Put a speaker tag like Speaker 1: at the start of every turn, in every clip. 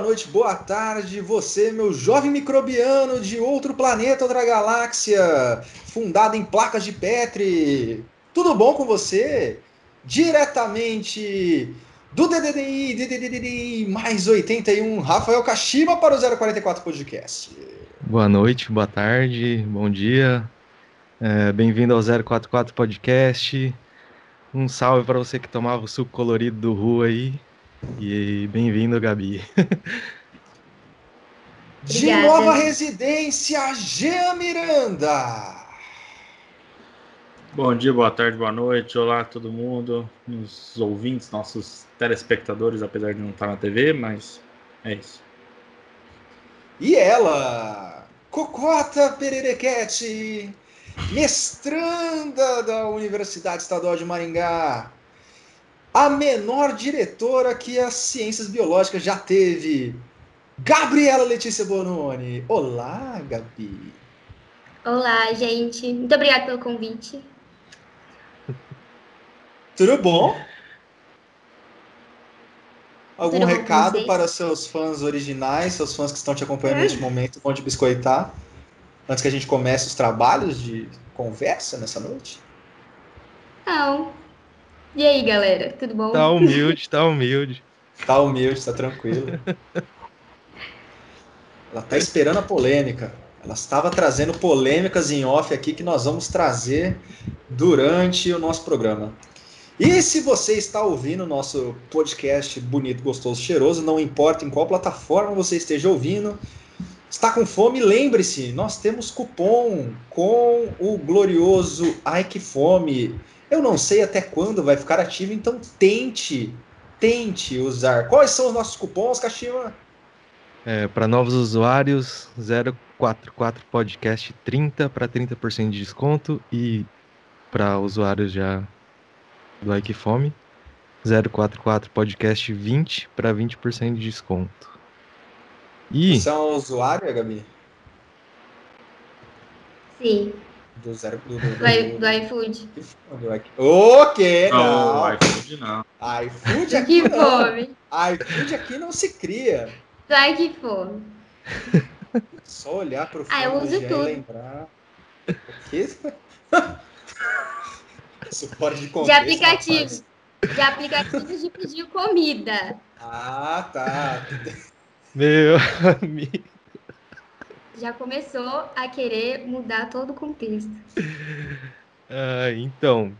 Speaker 1: Boa noite, boa tarde, você, meu jovem microbiano de outro planeta, outra galáxia, fundado em placas de Petri. Tudo bom com você? Diretamente do DDDI, DDDI mais 81, Rafael Kashima para o 044 Podcast.
Speaker 2: Boa noite, boa tarde, bom dia. É, Bem-vindo ao 044 Podcast. Um salve para você que tomava o suco colorido do Rua aí. E bem-vindo, Gabi.
Speaker 1: De
Speaker 3: Obrigada.
Speaker 1: nova residência, Jean Miranda.
Speaker 4: Bom dia, boa tarde, boa noite. Olá, todo mundo, nos ouvintes, nossos telespectadores, apesar de não estar na TV, mas é isso.
Speaker 1: E ela, Cocota Pererequete, mestranda da Universidade Estadual de Maringá, a menor diretora que as ciências biológicas já teve, Gabriela Letícia Bononi. Olá, Gabi.
Speaker 3: Olá, gente. Muito obrigada pelo convite.
Speaker 1: Tudo bom? Algum
Speaker 3: Tudo bom
Speaker 1: recado para seus fãs originais, seus fãs que estão te acompanhando neste momento, vão te biscoitar, antes que a gente comece os trabalhos de conversa nessa noite?
Speaker 3: Não. E aí, galera? Tudo bom?
Speaker 2: Tá humilde, tá humilde.
Speaker 1: Tá humilde, tá tranquilo. Ela tá esperando a polêmica. Ela estava trazendo polêmicas em off aqui que nós vamos trazer durante o nosso programa. E se você está ouvindo o nosso podcast bonito, gostoso, cheiroso, não importa em qual plataforma você esteja ouvindo, está com fome, lembre-se, nós temos cupom com o glorioso Ai que Fome. Eu não sei até quando vai ficar ativo, então tente tente usar. Quais são os nossos cupons, Kashima?
Speaker 2: É, para novos usuários, 044 Podcast 30 para 30% de desconto. E para usuários já do Ike Fome, 044 Podcast 20 para 20% de desconto. E
Speaker 1: Você é um usuário, Gabi?
Speaker 3: Sim,
Speaker 1: Do zero do, do,
Speaker 3: do, do iFood.
Speaker 1: do iQ. O quê?
Speaker 4: Não,
Speaker 1: Não.
Speaker 4: iFood não.
Speaker 1: iFood aqui
Speaker 3: Que
Speaker 1: não.
Speaker 3: fome.
Speaker 1: iFood aqui não se cria.
Speaker 3: Ai, que fome.
Speaker 1: Só olhar pro fundo
Speaker 3: Ah, eu uso
Speaker 1: e
Speaker 3: tudo.
Speaker 1: lembrar. O quê? Fora de
Speaker 3: De
Speaker 1: contexto,
Speaker 3: aplicativo.
Speaker 1: rapaz.
Speaker 3: De aplicativos de pedir comida.
Speaker 1: Ah, tá.
Speaker 2: meu amigo.
Speaker 3: Já começou a querer mudar todo o contexto.
Speaker 2: Ah, então.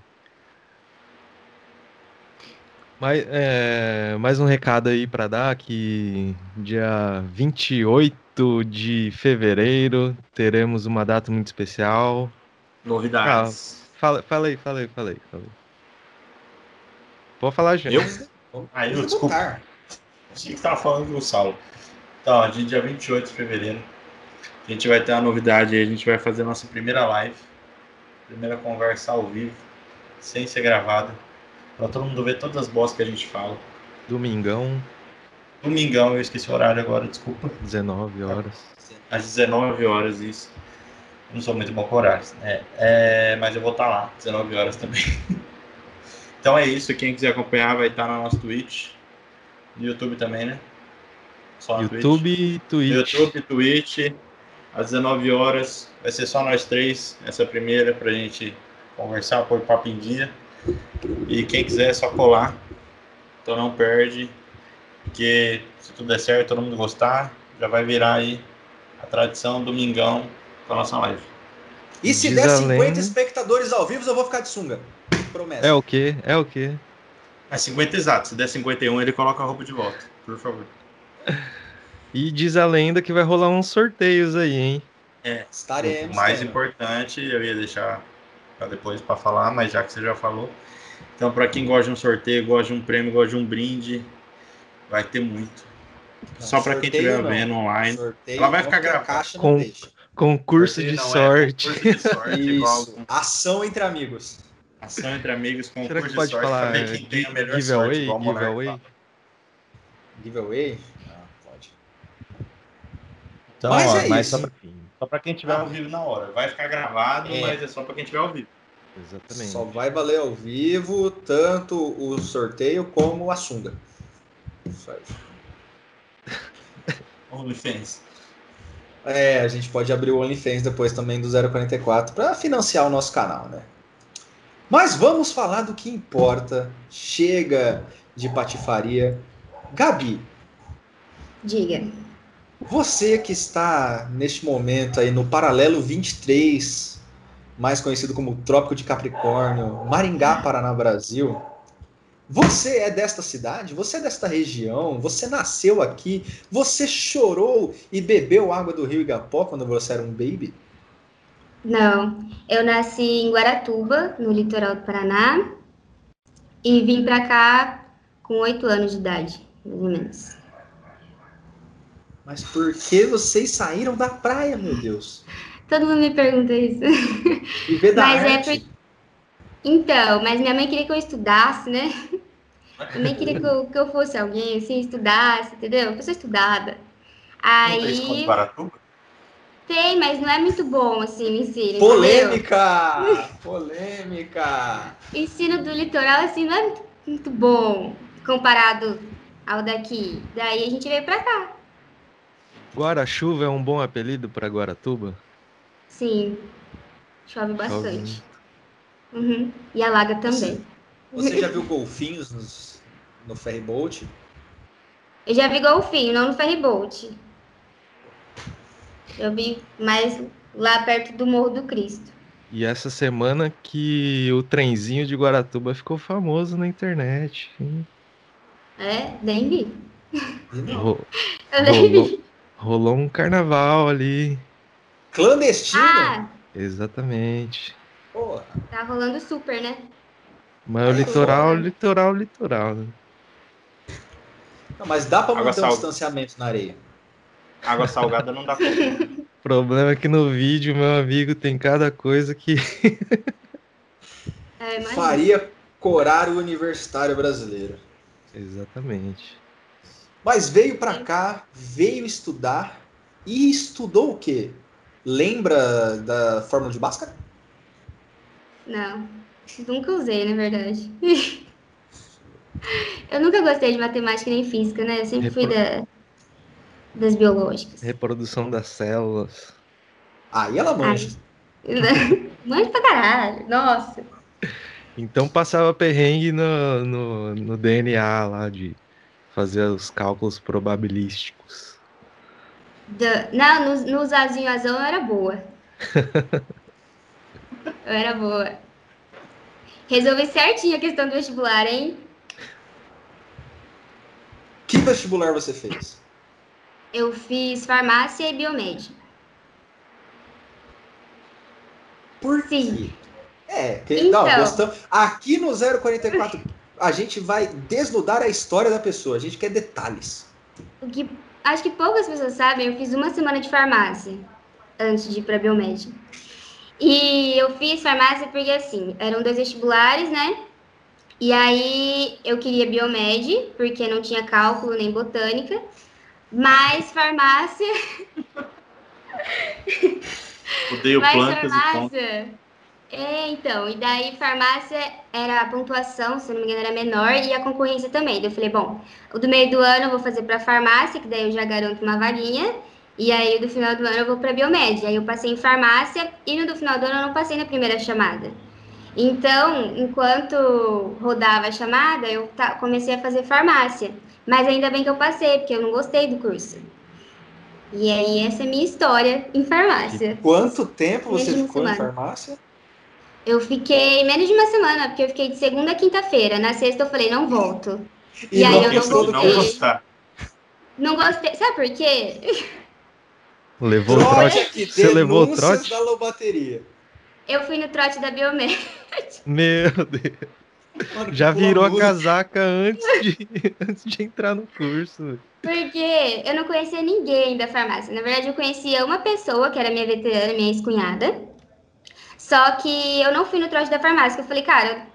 Speaker 2: Mais, é, mais um recado aí para dar que dia 28 de fevereiro teremos uma data muito especial.
Speaker 4: Novidades.
Speaker 2: Fala, fala aí, fala aí, fala aí. Fala aí. Pode falar, gente.
Speaker 4: Eu? Ah, eu, desculpa. Achei que tava falando do Saulo. Então, dia 28 de fevereiro, a gente vai ter uma novidade aí. A gente vai fazer a nossa primeira live. Primeira conversa ao vivo, sem ser gravada. Pra todo mundo ver todas as bostas que a gente fala.
Speaker 2: Domingão,
Speaker 4: Domingão, eu esqueci o horário agora, desculpa.
Speaker 2: 19 horas.
Speaker 4: Às 19 horas, isso. Eu não sou muito bom com horários. É, é, mas eu vou estar lá, 19 horas também. então é isso. Quem quiser acompanhar vai estar no nosso Twitch. No YouTube também, né? Só no Twitch.
Speaker 2: YouTube e Twitch.
Speaker 4: YouTube, Twitch. Às 19 horas. Vai ser só nós três. Essa primeira pra gente conversar, pôr papo em dia. E quem quiser é só colar. Então não perde. Porque se tudo der certo, todo mundo gostar, já vai virar aí a tradição domingão com a nossa live.
Speaker 1: E se
Speaker 2: Diz
Speaker 1: der
Speaker 2: a
Speaker 1: 50
Speaker 2: lenda-
Speaker 1: espectadores ao vivo, eu vou ficar de sunga. Promessa.
Speaker 2: É o quê? É o quê?
Speaker 4: Mas 50 exato. Se der 51, ele coloca a roupa de volta, por favor.
Speaker 2: E diz a lenda que vai rolar uns sorteios aí, hein?
Speaker 4: É,
Speaker 1: Estaremos.
Speaker 4: o mais importante, eu ia deixar para depois para falar, mas já que você já falou. Então, para quem gosta de um sorteio, gosta de um prêmio, gosta de um brinde, vai ter muito.
Speaker 1: Não,
Speaker 4: Só para quem estiver vendo online.
Speaker 1: Sorteio,
Speaker 4: Ela vai ficar gravada.
Speaker 2: Com-
Speaker 1: deixa.
Speaker 2: Concurso
Speaker 4: Sorteio
Speaker 2: de
Speaker 4: não, é
Speaker 2: sorte.
Speaker 4: concurso de sorte, igual
Speaker 1: Isso. Ação entre amigos.
Speaker 4: ação entre amigos, concurso
Speaker 2: Será que
Speaker 4: de
Speaker 2: pode
Speaker 4: sorte,
Speaker 2: falar
Speaker 4: pra ver
Speaker 2: é,
Speaker 4: quem tem a melhor sorte,
Speaker 2: giveaway?
Speaker 4: Monark
Speaker 2: Giveaway?
Speaker 1: Giveaway? Ah.
Speaker 4: Então,
Speaker 1: Mas
Speaker 4: ó,
Speaker 1: é
Speaker 4: mas
Speaker 1: isso.
Speaker 4: só pra quem tiver ao vivo na hora. Vai ficar gravado,
Speaker 1: É.
Speaker 4: mas é só pra quem tiver ao vivo.
Speaker 2: Exatamente.
Speaker 1: Só vai valer ao vivo tanto o sorteio como a sunga. Isso aí.
Speaker 4: OnlyFans.
Speaker 1: É, a gente pode abrir o OnlyFans depois também do 044 para financiar o nosso canal, né? Mas vamos falar do que importa. Chega de patifaria. Gabi,
Speaker 3: Diga.
Speaker 1: Você que está neste momento aí no paralelo 23, mais conhecido como Trópico de Capricórnio, Maringá, Paraná, Brasil. Você é desta cidade? Você é desta região? Você nasceu aqui? Você chorou e bebeu água do rio Igapó quando você era um baby?
Speaker 3: Não, eu nasci em Guaratuba, no litoral do Paraná, e vim pra cá com oito anos de idade, mais ou menos.
Speaker 1: Mas por que vocês saíram da praia, meu Deus?
Speaker 3: Todo mundo me pergunta isso.
Speaker 1: Viver da
Speaker 3: Mas é
Speaker 1: arte.
Speaker 3: Então, mas minha mãe queria que eu estudasse, né? Minha mãe queria que eu, que eu fosse alguém, assim, estudasse, entendeu? Pessoa estudada.
Speaker 4: Não tem escola
Speaker 3: Aí tem, mas não é muito bom, assim, o ensino. entendeu?
Speaker 1: Polêmica! Polêmica!
Speaker 3: O ensino do litoral, assim, não é muito, muito bom comparado ao daqui. Daí a gente veio pra cá.
Speaker 2: Guara-chuva é um bom apelido para Guaratuba?
Speaker 3: Sim. Chove bastante. Uhum. E alaga também.
Speaker 1: Você já viu golfinhos nos- no ferryboat?
Speaker 3: Eu já vi golfinho, não no ferryboat. Eu vi mais lá perto do Morro do Cristo.
Speaker 2: E essa semana que o trenzinho de Guaratuba ficou famoso na internet. hein?
Speaker 3: É, nem vi. Eu nem vi.
Speaker 2: Rolou, um carnaval ali.
Speaker 1: Clandestino?
Speaker 3: Ah,
Speaker 2: Exatamente.
Speaker 1: Porra.
Speaker 3: tá rolando super, né?
Speaker 2: Mas o litoral, litoral, litoral. né?
Speaker 1: Não, mas dá pra manter um distanciamento na areia.
Speaker 4: Água salgada não dá pra.
Speaker 2: O problema é que no vídeo, meu amigo, tem cada coisa que.
Speaker 3: É.
Speaker 1: Faria corar o universitário brasileiro.
Speaker 2: Exatamente.
Speaker 1: Mas veio pra cá, veio estudar e estudou o quê? Lembra da fórmula de Bhaskara?
Speaker 3: Não, nunca usei, na verdade. Eu nunca gostei de matemática nem física, né? Eu sempre fui da, das biológicas.
Speaker 2: Reprodução das células.
Speaker 1: Aí ela manja.
Speaker 3: Mande pra caralho, nossa.
Speaker 2: Então passava perrengue no, no, no DNA lá de fazer os cálculos probabilísticos.
Speaker 3: Não, no, no Zazinho Azul eu era boa. Eu era boa. Resolvi certinho a questão do vestibular, hein?
Speaker 1: Que vestibular você fez?
Speaker 3: Eu fiz farmácia e biomédica.
Speaker 1: Por
Speaker 3: Sim.
Speaker 1: quê? É, que,
Speaker 3: Então.
Speaker 1: não, gostamos. Aqui no 044 a gente vai desnudar a história da pessoa, a gente quer detalhes.
Speaker 3: O que acho que poucas pessoas sabem, eu fiz uma semana de farmácia antes de ir para biomédica. E eu fiz farmácia porque assim, eram dois vestibulares, né? E aí eu queria biomed, porque não tinha cálculo nem botânica, mas farmácia,
Speaker 4: Odeio
Speaker 3: mas
Speaker 4: plantas e pontos.
Speaker 3: É, então, e daí farmácia era a pontuação, se não me engano, era menor e a concorrência também. Daí eu falei, bom, o do meio do ano eu vou fazer para farmácia, que daí eu já garanto uma vaguinha. E aí o do final do ano eu vou para biomédia. Aí eu passei em farmácia e no do final do ano eu não passei na primeira chamada. Então, enquanto rodava a chamada, eu comecei a fazer farmácia. Mas ainda bem que eu passei, porque eu não gostei do curso. E aí essa é a minha história em farmácia.
Speaker 1: Quanto tempo você
Speaker 3: uma
Speaker 1: ficou em
Speaker 3: semana.
Speaker 1: farmácia?
Speaker 3: Eu fiquei menos de uma semana, porque eu fiquei de segunda a quinta-feira. Na sexta eu falei, não volto. E aí
Speaker 1: não
Speaker 3: eu não
Speaker 4: não
Speaker 3: voltei.
Speaker 4: gostar.
Speaker 3: Não gostei. Sabe por quê?
Speaker 2: Levou o
Speaker 1: Trote
Speaker 2: trote.
Speaker 1: aqui,
Speaker 2: Você levou o trote?
Speaker 1: da lobateria.
Speaker 3: Eu fui no trote da Biomed.
Speaker 2: Meu Deus.
Speaker 1: Mano,
Speaker 2: Já virou a casaca antes de, antes de entrar no curso.
Speaker 3: Porque eu não conhecia ninguém da farmácia. Na verdade, eu conhecia uma pessoa, que era minha veterana, minha ex-cunhada. Só que eu não fui no trote da farmácia. Eu falei, cara,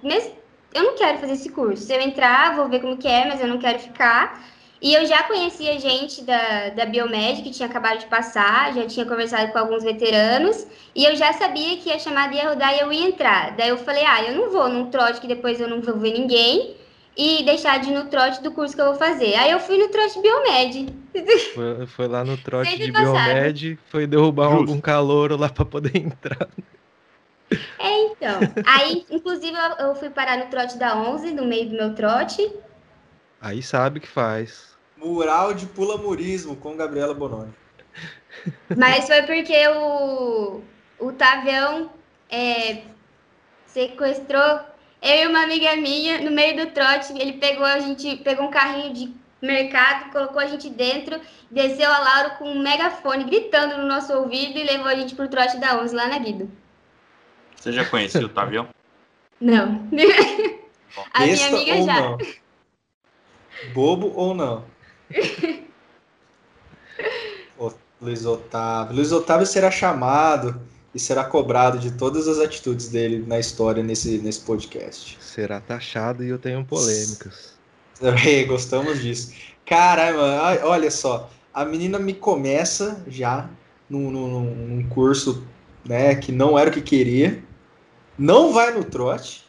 Speaker 3: eu não quero fazer esse curso. Se eu entrar, vou ver como que é, mas eu não quero ficar. E eu já conhecia gente da, da Biomed, que tinha acabado de passar, já tinha conversado com alguns veteranos, e eu já sabia que a chamada ia rodar e eu ia entrar. Daí eu falei, ah, eu não vou num trote que depois eu não vou ver ninguém, e deixar de ir no trote do curso que eu vou fazer. Aí eu fui no trote Biomed.
Speaker 2: Foi, foi lá no trote
Speaker 3: Sempre
Speaker 2: de
Speaker 3: passado.
Speaker 2: Biomed, foi derrubar
Speaker 4: Justo.
Speaker 2: algum calouro lá pra poder entrar.
Speaker 3: É, então. Aí, inclusive, eu, eu fui parar no trote da 11, no meio do meu trote.
Speaker 2: Aí sabe o que faz.
Speaker 1: Mural de pulamurismo com Gabriela Bononi.
Speaker 3: Mas foi porque o, o Tavião é, sequestrou eu e uma amiga minha no meio do trote. Ele pegou a gente, pegou um carrinho de mercado, colocou a gente dentro, desceu a Laura com um megafone gritando no nosso ouvido e levou a gente pro trote da 11 lá na Guido.
Speaker 4: Você já conhecia o Tavião?
Speaker 3: Não. a minha
Speaker 1: Besta
Speaker 3: amiga
Speaker 1: ou
Speaker 3: já.
Speaker 1: não? Bobo ou não? Ô, Luiz Otávio. Luiz Otávio será chamado e será cobrado de todas as atitudes dele na história nesse, nesse podcast.
Speaker 2: Será taxado e eu tenho polêmicas.
Speaker 1: É, gostamos disso. Caralho, mano, ai, olha só. A menina me começa já num, num, num curso né, que não era o que queria, não vai no trote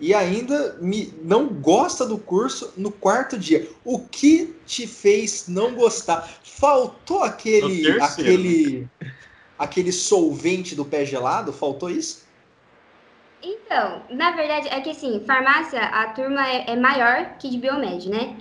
Speaker 1: e ainda me, não gosta do curso no quarto dia. O que te fez não gostar? Faltou aquele, aquele, aquele solvente do pé gelado? Faltou isso?
Speaker 3: Então, na verdade, é que assim, farmácia, a turma é, é maior que de biomed, né?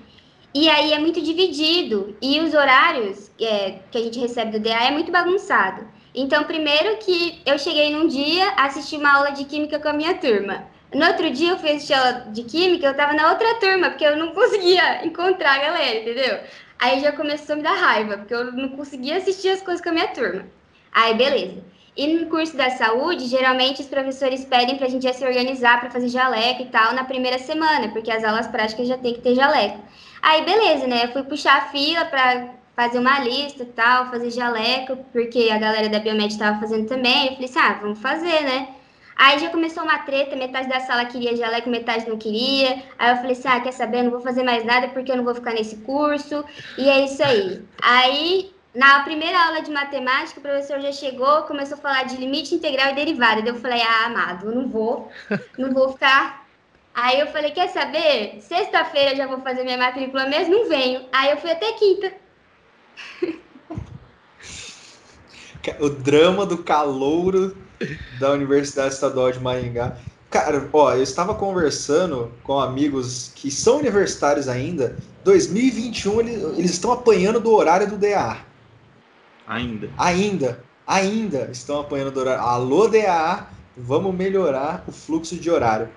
Speaker 3: E aí é muito dividido. E os horários é, que a gente recebe do DA é muito bagunçado. Então, primeiro que eu cheguei num dia, assisti uma aula de química com a minha turma. No outro dia eu fui assistir aula de química, eu tava na outra turma, porque eu não conseguia encontrar a galera, entendeu? Aí já começou a me dar raiva, porque eu não conseguia assistir as coisas com a minha turma. Aí, beleza. E no curso da saúde, geralmente os professores pedem para a gente já se organizar para fazer jaleco e tal na primeira semana, porque as aulas práticas já tem que ter jaleco. Aí, beleza, né? Eu fui puxar a fila para fazer uma lista e tal, fazer jaleco, porque a galera da Biomed estava fazendo também. Eu falei assim, ah, vamos fazer, né? Aí já começou uma treta, metade da sala queria jaleco, metade não queria. Aí eu falei assim, ah, quer saber, não vou fazer mais nada porque eu não vou ficar nesse curso. E é isso aí. Aí na primeira aula de matemática, o professor já chegou, começou a falar de limite integral e derivada. Daí eu falei, ah, amado, eu não vou, não vou ficar. Aí eu falei, quer saber? Sexta-feira já vou fazer minha matrícula mesmo, não venho. Aí eu fui até quinta.
Speaker 1: O drama do calouro da Universidade Estadual de Maringá. Cara, ó, eu estava conversando com amigos que são universitários ainda. 2021 eles, eles estão apanhando do horário do DA.
Speaker 4: Ainda.
Speaker 1: Ainda, ainda estão apanhando do horário. Alô, DA, vamos melhorar o fluxo de horário.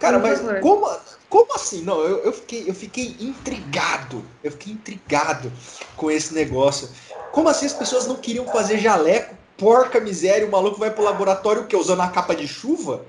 Speaker 1: Cara,
Speaker 3: Por
Speaker 1: mas
Speaker 3: favor.
Speaker 1: como, como assim? Não, eu, eu, fiquei, eu fiquei intrigado. Eu fiquei intrigado com esse negócio. Como assim as pessoas não queriam fazer jaleco? Porca miséria, o maluco vai pro laboratório o quê? Usando a capa de chuva?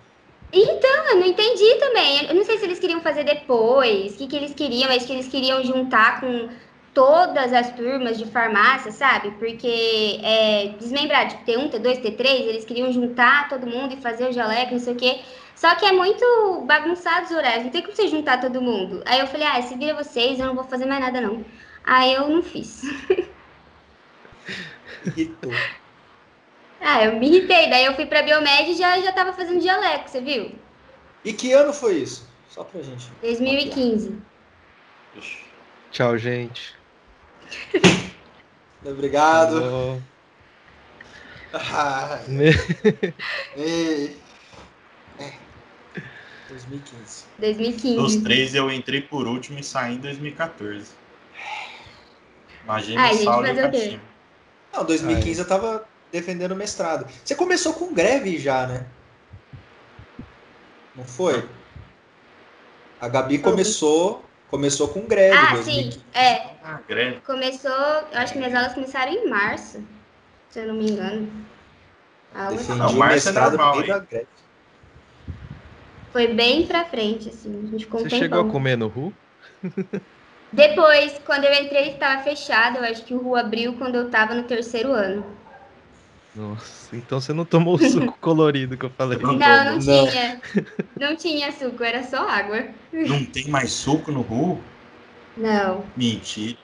Speaker 3: Então, eu não entendi também. Eu não sei se eles queriam fazer depois, o que, que eles queriam, mas que eles queriam juntar com todas as turmas de farmácia, sabe? Porque é, desmembrar, tipo, T1, T2, T3, eles queriam juntar todo mundo e fazer o jaleco, não sei o quê. Só que é muito bagunçado os horários, não tem como você juntar todo mundo. Aí eu falei, ah, se vira vocês, eu não vou fazer mais nada não. Aí eu não fiz.
Speaker 1: Irritou.
Speaker 3: Ah, eu me irritei, daí eu fui pra Biomed e já, já tava fazendo jaleco, você viu?
Speaker 1: E que ano foi isso? Só pra gente.
Speaker 3: 2015.
Speaker 4: Ixi.
Speaker 2: Tchau, gente.
Speaker 1: Obrigado. Ah,
Speaker 2: Me-
Speaker 1: ei. É. 2015.
Speaker 3: 2015.
Speaker 4: Dos três eu entrei por último e saí em 2014. Imagina
Speaker 3: Ai,
Speaker 4: o saldo pra
Speaker 3: o
Speaker 4: cima.
Speaker 1: Não, 2015 eu tava defendendo o mestrado. Você começou com greve já, né? Não foi? A Gabi começou, começou com greve.
Speaker 3: Ah,
Speaker 1: 2015.
Speaker 3: sim, é.
Speaker 4: Ah, greve.
Speaker 3: Começou, eu acho que minhas aulas começaram em março, se eu não me engano. A aula
Speaker 1: Defendi
Speaker 4: Não,
Speaker 1: o
Speaker 4: março é
Speaker 1: mestrado
Speaker 4: normal,
Speaker 1: no meio
Speaker 4: hein?
Speaker 1: da greve.
Speaker 3: Foi bem pra frente, assim, a gente ficou um
Speaker 2: Você
Speaker 3: tempão.
Speaker 2: chegou a comer no RU?
Speaker 3: Depois, quando eu entrei, estava fechado, eu acho que o Ru abriu quando eu tava no terceiro ano.
Speaker 2: Nossa, então você não tomou o suco colorido que eu falei.
Speaker 4: Não.
Speaker 3: Não, não,
Speaker 1: Não.
Speaker 3: tinha. Não tinha suco, era só água.
Speaker 4: Não tem mais suco no Ru?
Speaker 3: Não.
Speaker 4: Mentira.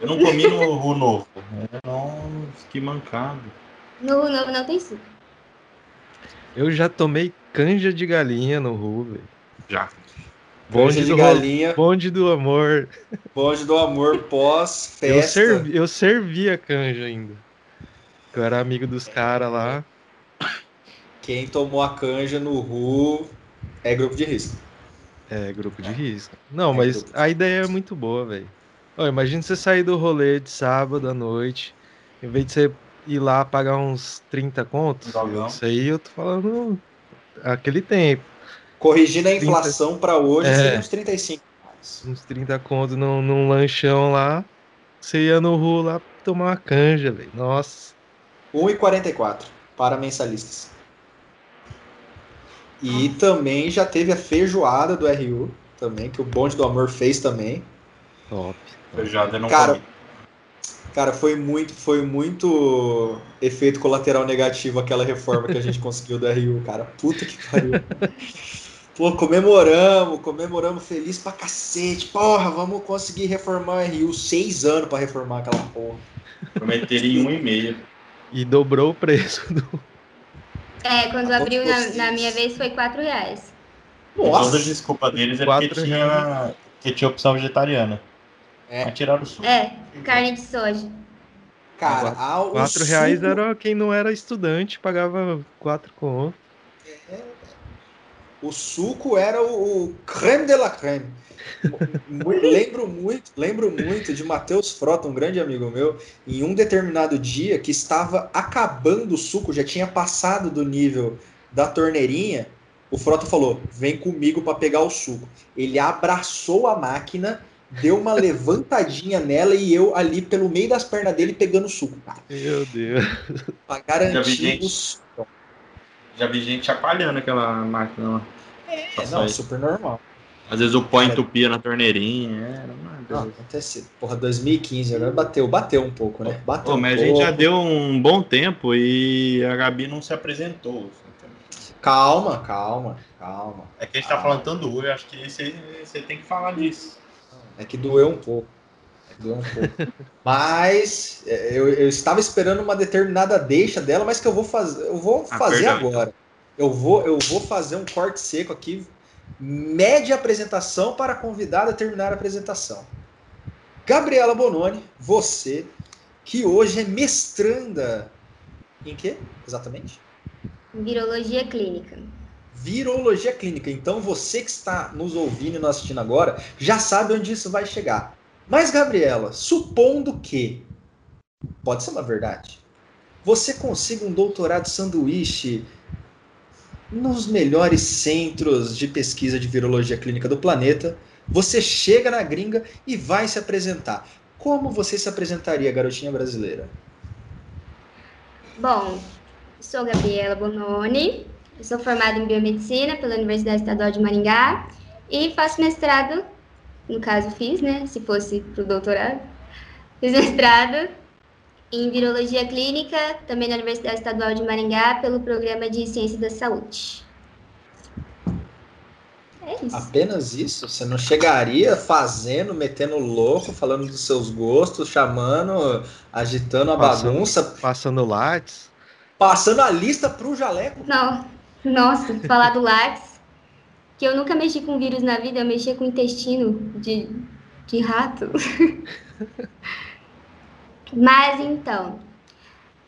Speaker 4: Eu não comi no Ru novo. Nossa, que mancado.
Speaker 3: No Ru novo não tem suco.
Speaker 2: Eu já tomei canja de galinha no RU, velho.
Speaker 4: Já.
Speaker 1: Bonde
Speaker 2: Bonde
Speaker 1: de
Speaker 2: do,
Speaker 1: galinha,
Speaker 2: bonde do amor.
Speaker 1: bonde do amor
Speaker 2: Eu,
Speaker 1: pós-festa.
Speaker 2: servi, eu servia canja ainda. Eu era amigo dos caras lá.
Speaker 1: Quem tomou a canja no RU é grupo de risco.
Speaker 2: É, grupo de risco. Não,
Speaker 1: É,
Speaker 2: mas a ideia é muito boa, velho. Imagina você sair do rolê de sábado à noite, em vez de você ir lá pagar uns 30 contos, isso aí eu tô falando aquele tempo.
Speaker 1: Corrigindo a inflação para hoje,
Speaker 2: É.
Speaker 1: seria uns 35 reais.
Speaker 2: Uns 30 contos num, num lanchão lá, você ia no Ru lá tomar uma canja, velho. Nossa.
Speaker 1: 1,44 para mensalistas. E também já teve a feijoada do RU, também, que o Bonde do Amor fez também.
Speaker 2: Top.
Speaker 4: Feijoada não
Speaker 1: Cara,
Speaker 4: comi.
Speaker 1: Cara, foi muito, foi muito efeito colateral negativo aquela reforma que a gente conseguiu do RU, cara. Puta que pariu. Pô, comemoramos, comemoramos feliz pra cacete. Porra, vamos conseguir reformar o RU. Seis anos pra reformar aquela porra.
Speaker 4: Prometeram em um e meio.
Speaker 2: E dobrou o preço do.
Speaker 3: É, quando
Speaker 1: Tá
Speaker 3: abriu na, na minha vez foi 4 reais.
Speaker 4: Toda a desculpa deles é porque
Speaker 2: Quatro
Speaker 4: tinha, que tinha opção vegetariana.
Speaker 1: É.
Speaker 4: Tiraram suco.
Speaker 3: É, carne de soja.
Speaker 1: Cara, a, o
Speaker 2: 4 reais era quem não era estudante, pagava 4 contos.
Speaker 1: O suco era o, o creme de la creme. Lembro muito, lembro muito de Matheus Frota, um grande amigo meu, em um determinado dia que estava acabando o suco, já tinha passado do nível da torneirinha. O Frota falou: "Vem comigo para pegar o suco". Ele abraçou a máquina, deu uma levantadinha nela e eu ali pelo meio das pernas dele pegando o suco, cara,
Speaker 2: Meu Deus.
Speaker 1: para
Speaker 4: Já vi
Speaker 1: garantir
Speaker 4: gente.
Speaker 1: o suco.
Speaker 4: Já vi gente chacoalhando aquela máquina lá.
Speaker 1: É, não, super normal.
Speaker 4: Às vezes o pó entupia na torneirinha. Era uma
Speaker 1: Não,
Speaker 4: beleza.
Speaker 1: acontece. Porra, 2015, agora bateu, bateu um pouco, né? Bateu
Speaker 4: Pô,
Speaker 1: um
Speaker 4: mas a
Speaker 1: pouco.
Speaker 4: gente já deu um bom tempo e a Gabi não se apresentou.
Speaker 1: Calma, calma, calma.
Speaker 4: É que a gente tá falando tanto do eu acho que você tem que falar disso.
Speaker 1: É que doeu um pouco. É que doeu um pouco. mas é, eu, eu estava esperando uma determinada deixa dela, mas que eu vou fazer, eu vou
Speaker 4: Ah,
Speaker 1: fazer
Speaker 4: perdão,
Speaker 1: agora. Eu vou, eu vou fazer um corte seco aqui, média apresentação para a convidada terminar a apresentação. Gabriela Bononi, você que hoje é mestranda em quê? Exatamente?
Speaker 3: Virologia clínica.
Speaker 1: Virologia clínica. Então você que está nos ouvindo e nos assistindo agora já sabe onde isso vai chegar. Mas, Gabriela, supondo que pode ser uma verdade, você consiga um doutorado sanduíche nos melhores centros de pesquisa de virologia clínica do planeta, você chega na gringa e vai se apresentar. Como você se apresentaria, garotinha brasileira?
Speaker 3: Bom, sou Gabriela Bononi, eu sou formada em biomedicina pela Universidade Estadual de Maringá e faço mestrado, no caso fiz, né? Se fosse para o doutorado, fiz mestrado em virologia clínica, também na Universidade Estadual de Maringá, pelo programa de ciência da saúde. É isso.
Speaker 1: Apenas isso? Você não chegaria fazendo, metendo louco, falando dos seus gostos, chamando, agitando a
Speaker 2: Passando.
Speaker 1: bagunça,
Speaker 2: Passando Lattes.
Speaker 1: passando a lista pro jaleco?
Speaker 3: Não, nossa, falar do lápis, que eu nunca mexi com vírus na vida, eu mexia com intestino de, de rato. Mas então,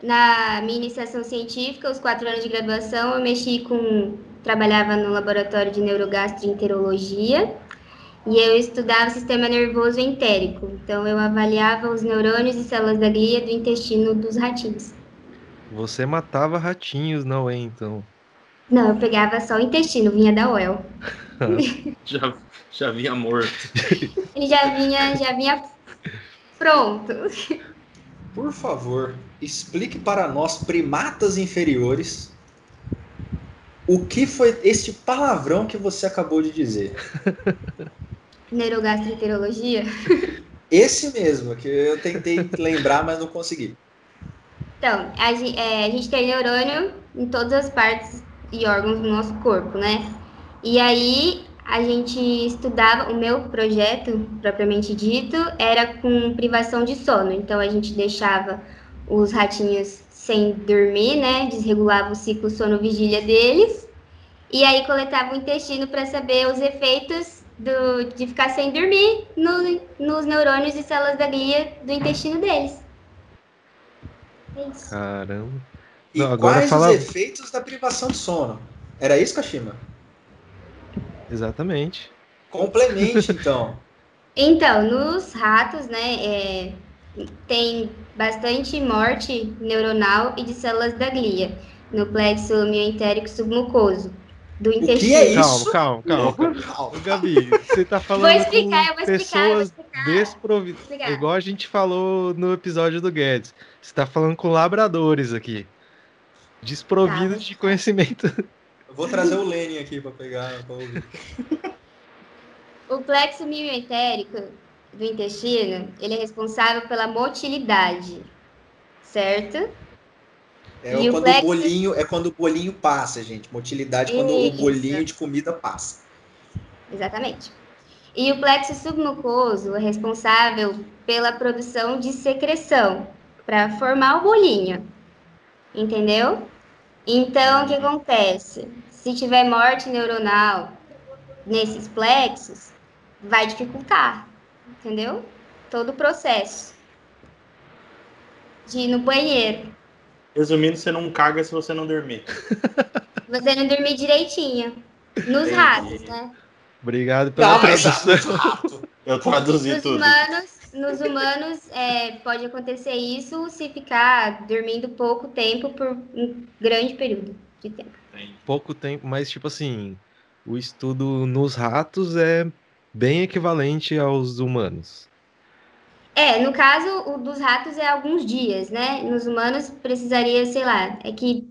Speaker 3: na minha iniciação científica, os quatro anos de graduação, eu mexi com. trabalhava no laboratório de neurogastroenterologia e eu estudava o sistema nervoso entérico. Então, eu avaliava os neurônios e células da glia do intestino dos ratinhos.
Speaker 2: Você matava ratinhos, não é? Então.
Speaker 3: Não, eu pegava só o intestino, vinha da UEL.
Speaker 4: Já, já vinha morto.
Speaker 3: Ele já vinha, já vinha pronto.
Speaker 1: Por favor, explique para nós, primatas inferiores, o que foi este palavrão que você acabou de dizer.
Speaker 3: Neurogastroenterologia.
Speaker 1: Esse mesmo, que eu tentei lembrar, mas não consegui.
Speaker 3: Então, a gente, a gente tem neurônio em todas as partes e órgãos do nosso corpo, né? E aí a gente estudava, o meu projeto, propriamente dito, era com privação de sono. Então a gente deixava os ratinhos sem dormir, né? Desregulava o ciclo sono-vigília deles. E aí coletava o intestino para saber os efeitos do, de ficar sem dormir no, nos neurônios e células da glia do intestino deles. É isso.
Speaker 2: Caramba.
Speaker 1: E
Speaker 2: Não, agora
Speaker 1: quais
Speaker 2: fala-
Speaker 1: os efeitos da privação de sono? Era isso, Kashima?
Speaker 2: Exatamente.
Speaker 1: Complemente, então.
Speaker 3: Então, nos ratos, né, é, tem bastante morte neuronal e de células da glia, no plexo mioentérico submucoso, do
Speaker 1: que
Speaker 3: intestino.
Speaker 1: é isso?
Speaker 2: Calma, calma, calma.
Speaker 1: Calma.
Speaker 2: Gabi, você tá falando
Speaker 3: Vou explicar, eu
Speaker 2: com
Speaker 3: vou explicar, eu vou
Speaker 2: pessoas
Speaker 3: explicar.
Speaker 2: desprovidas.
Speaker 3: explicar.
Speaker 2: Igual a gente falou no episódio do Guedes. Você tá falando com labradores aqui. Desprovidos
Speaker 3: Tá.
Speaker 2: de conhecimento.
Speaker 1: Eu vou trazer o Lenin aqui pra pegar. pra ouvir.
Speaker 3: O plexo mioentérico do intestino, ele é responsável pela motilidade, certo?
Speaker 1: É
Speaker 3: E o
Speaker 1: quando
Speaker 3: plexo-
Speaker 1: o bolinho, é quando o bolinho passa, gente. Motilidade é quando o bolinho de comida passa.
Speaker 3: Exatamente. E o plexo submucoso é responsável pela produção de secreção para formar o bolinho. Entendeu? Então, o que acontece? Se tiver morte neuronal nesses plexos, vai dificultar. Entendeu? Todo o processo de ir no banheiro.
Speaker 4: Resumindo, você não caga se você não dormir.
Speaker 3: Você não dormir direitinho. Nos
Speaker 4: Entendi.
Speaker 3: ratos, né?
Speaker 2: Obrigado pela
Speaker 1: Tá, mas
Speaker 2: tradução.
Speaker 1: rato.
Speaker 4: Eu traduzi
Speaker 3: Nos
Speaker 4: tudo.
Speaker 3: humanos, nos humanos é, pode acontecer isso se ficar dormindo pouco tempo por um grande período de tempo.
Speaker 2: Pouco tempo, mas tipo assim, o estudo nos ratos é bem equivalente aos humanos.
Speaker 3: É, no caso, o dos ratos é alguns dias, né? Nos humanos precisaria, sei lá, é que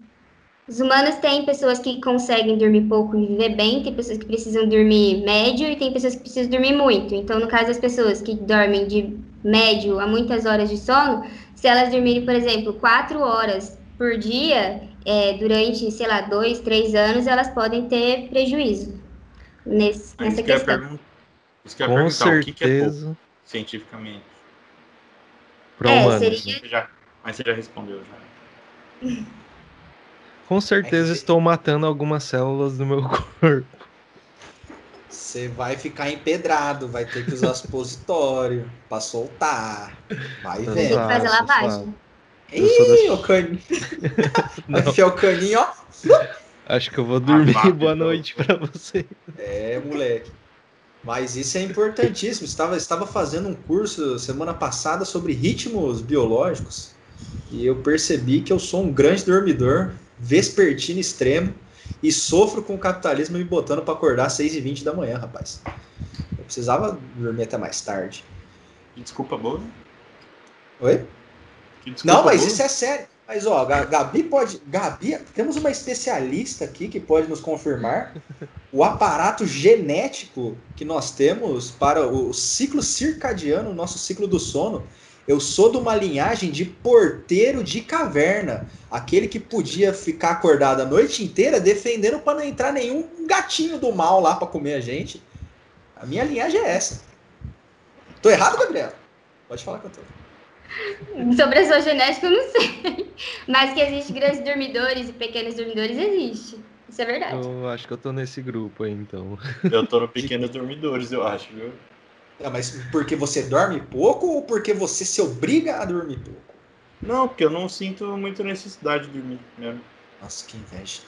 Speaker 3: os humanos têm pessoas que conseguem dormir pouco e viver bem, tem pessoas que precisam dormir médio e tem pessoas que precisam dormir muito. Então, no caso das pessoas que dormem de médio a muitas horas de sono, se elas dormirem, por exemplo, quatro horas por dia, é, durante, sei lá, dois, três anos, elas podem ter prejuízo nesse,
Speaker 4: Ah,
Speaker 3: nessa
Speaker 4: Isso que
Speaker 3: questão.
Speaker 4: isso que eu ia
Speaker 2: Com
Speaker 4: perguntar, o que, que é pouco,
Speaker 2: certeza.
Speaker 4: cientificamente?
Speaker 2: Para
Speaker 3: É,
Speaker 2: humanos.
Speaker 3: seria-
Speaker 2: né?
Speaker 4: Você já- mas você já respondeu já.
Speaker 2: Com certeza
Speaker 1: É
Speaker 2: estou matando algumas células do meu corpo.
Speaker 1: Você vai ficar empedrado, vai ter que usar supositório pra soltar. Vai
Speaker 2: Não
Speaker 3: Tem que fazer lavagem.
Speaker 1: Ih,
Speaker 2: da-
Speaker 1: o caninho. Vai enfiar o caninho, ó.
Speaker 2: acho que eu vou dormir. Boa
Speaker 4: então.
Speaker 2: noite para você.
Speaker 1: É, moleque. Mas isso é importantíssimo. Estava, estava fazendo um curso semana passada sobre ritmos biológicos e eu percebi que eu sou um grande dormidor, vespertino extremo e sofro com o capitalismo me botando para acordar às 6h20 da manhã, rapaz. Eu precisava dormir até mais tarde.
Speaker 4: Que desculpa boa.
Speaker 1: Oi?
Speaker 4: Que desculpa
Speaker 1: Não, mas
Speaker 4: boa.
Speaker 1: isso é sério. Mas ó, Ga- Gabi pode. Gabi, temos uma especialista aqui que pode nos confirmar o aparato genético que nós temos para o ciclo circadiano, o nosso ciclo do sono. Eu sou de uma linhagem de porteiro de caverna, aquele que podia ficar acordado a noite inteira defendendo para não entrar nenhum gatinho do mal lá para comer a gente. A minha linhagem é essa. Tô errado, Gabriel? Pode falar que eu tô.
Speaker 3: Sobre a sua genética, eu não sei. Mas que existe grandes dormidores e pequenos dormidores, existe. Isso é verdade.
Speaker 2: Eu acho que eu tô nesse grupo aí, então.
Speaker 4: Eu tô no Pequenos Dormidores, eu acho, viu?
Speaker 1: É, mas porque você dorme pouco ou porque você se obriga a dormir pouco?
Speaker 4: Não, porque eu não sinto muita necessidade de dormir mesmo.
Speaker 1: Nossa, que inveja.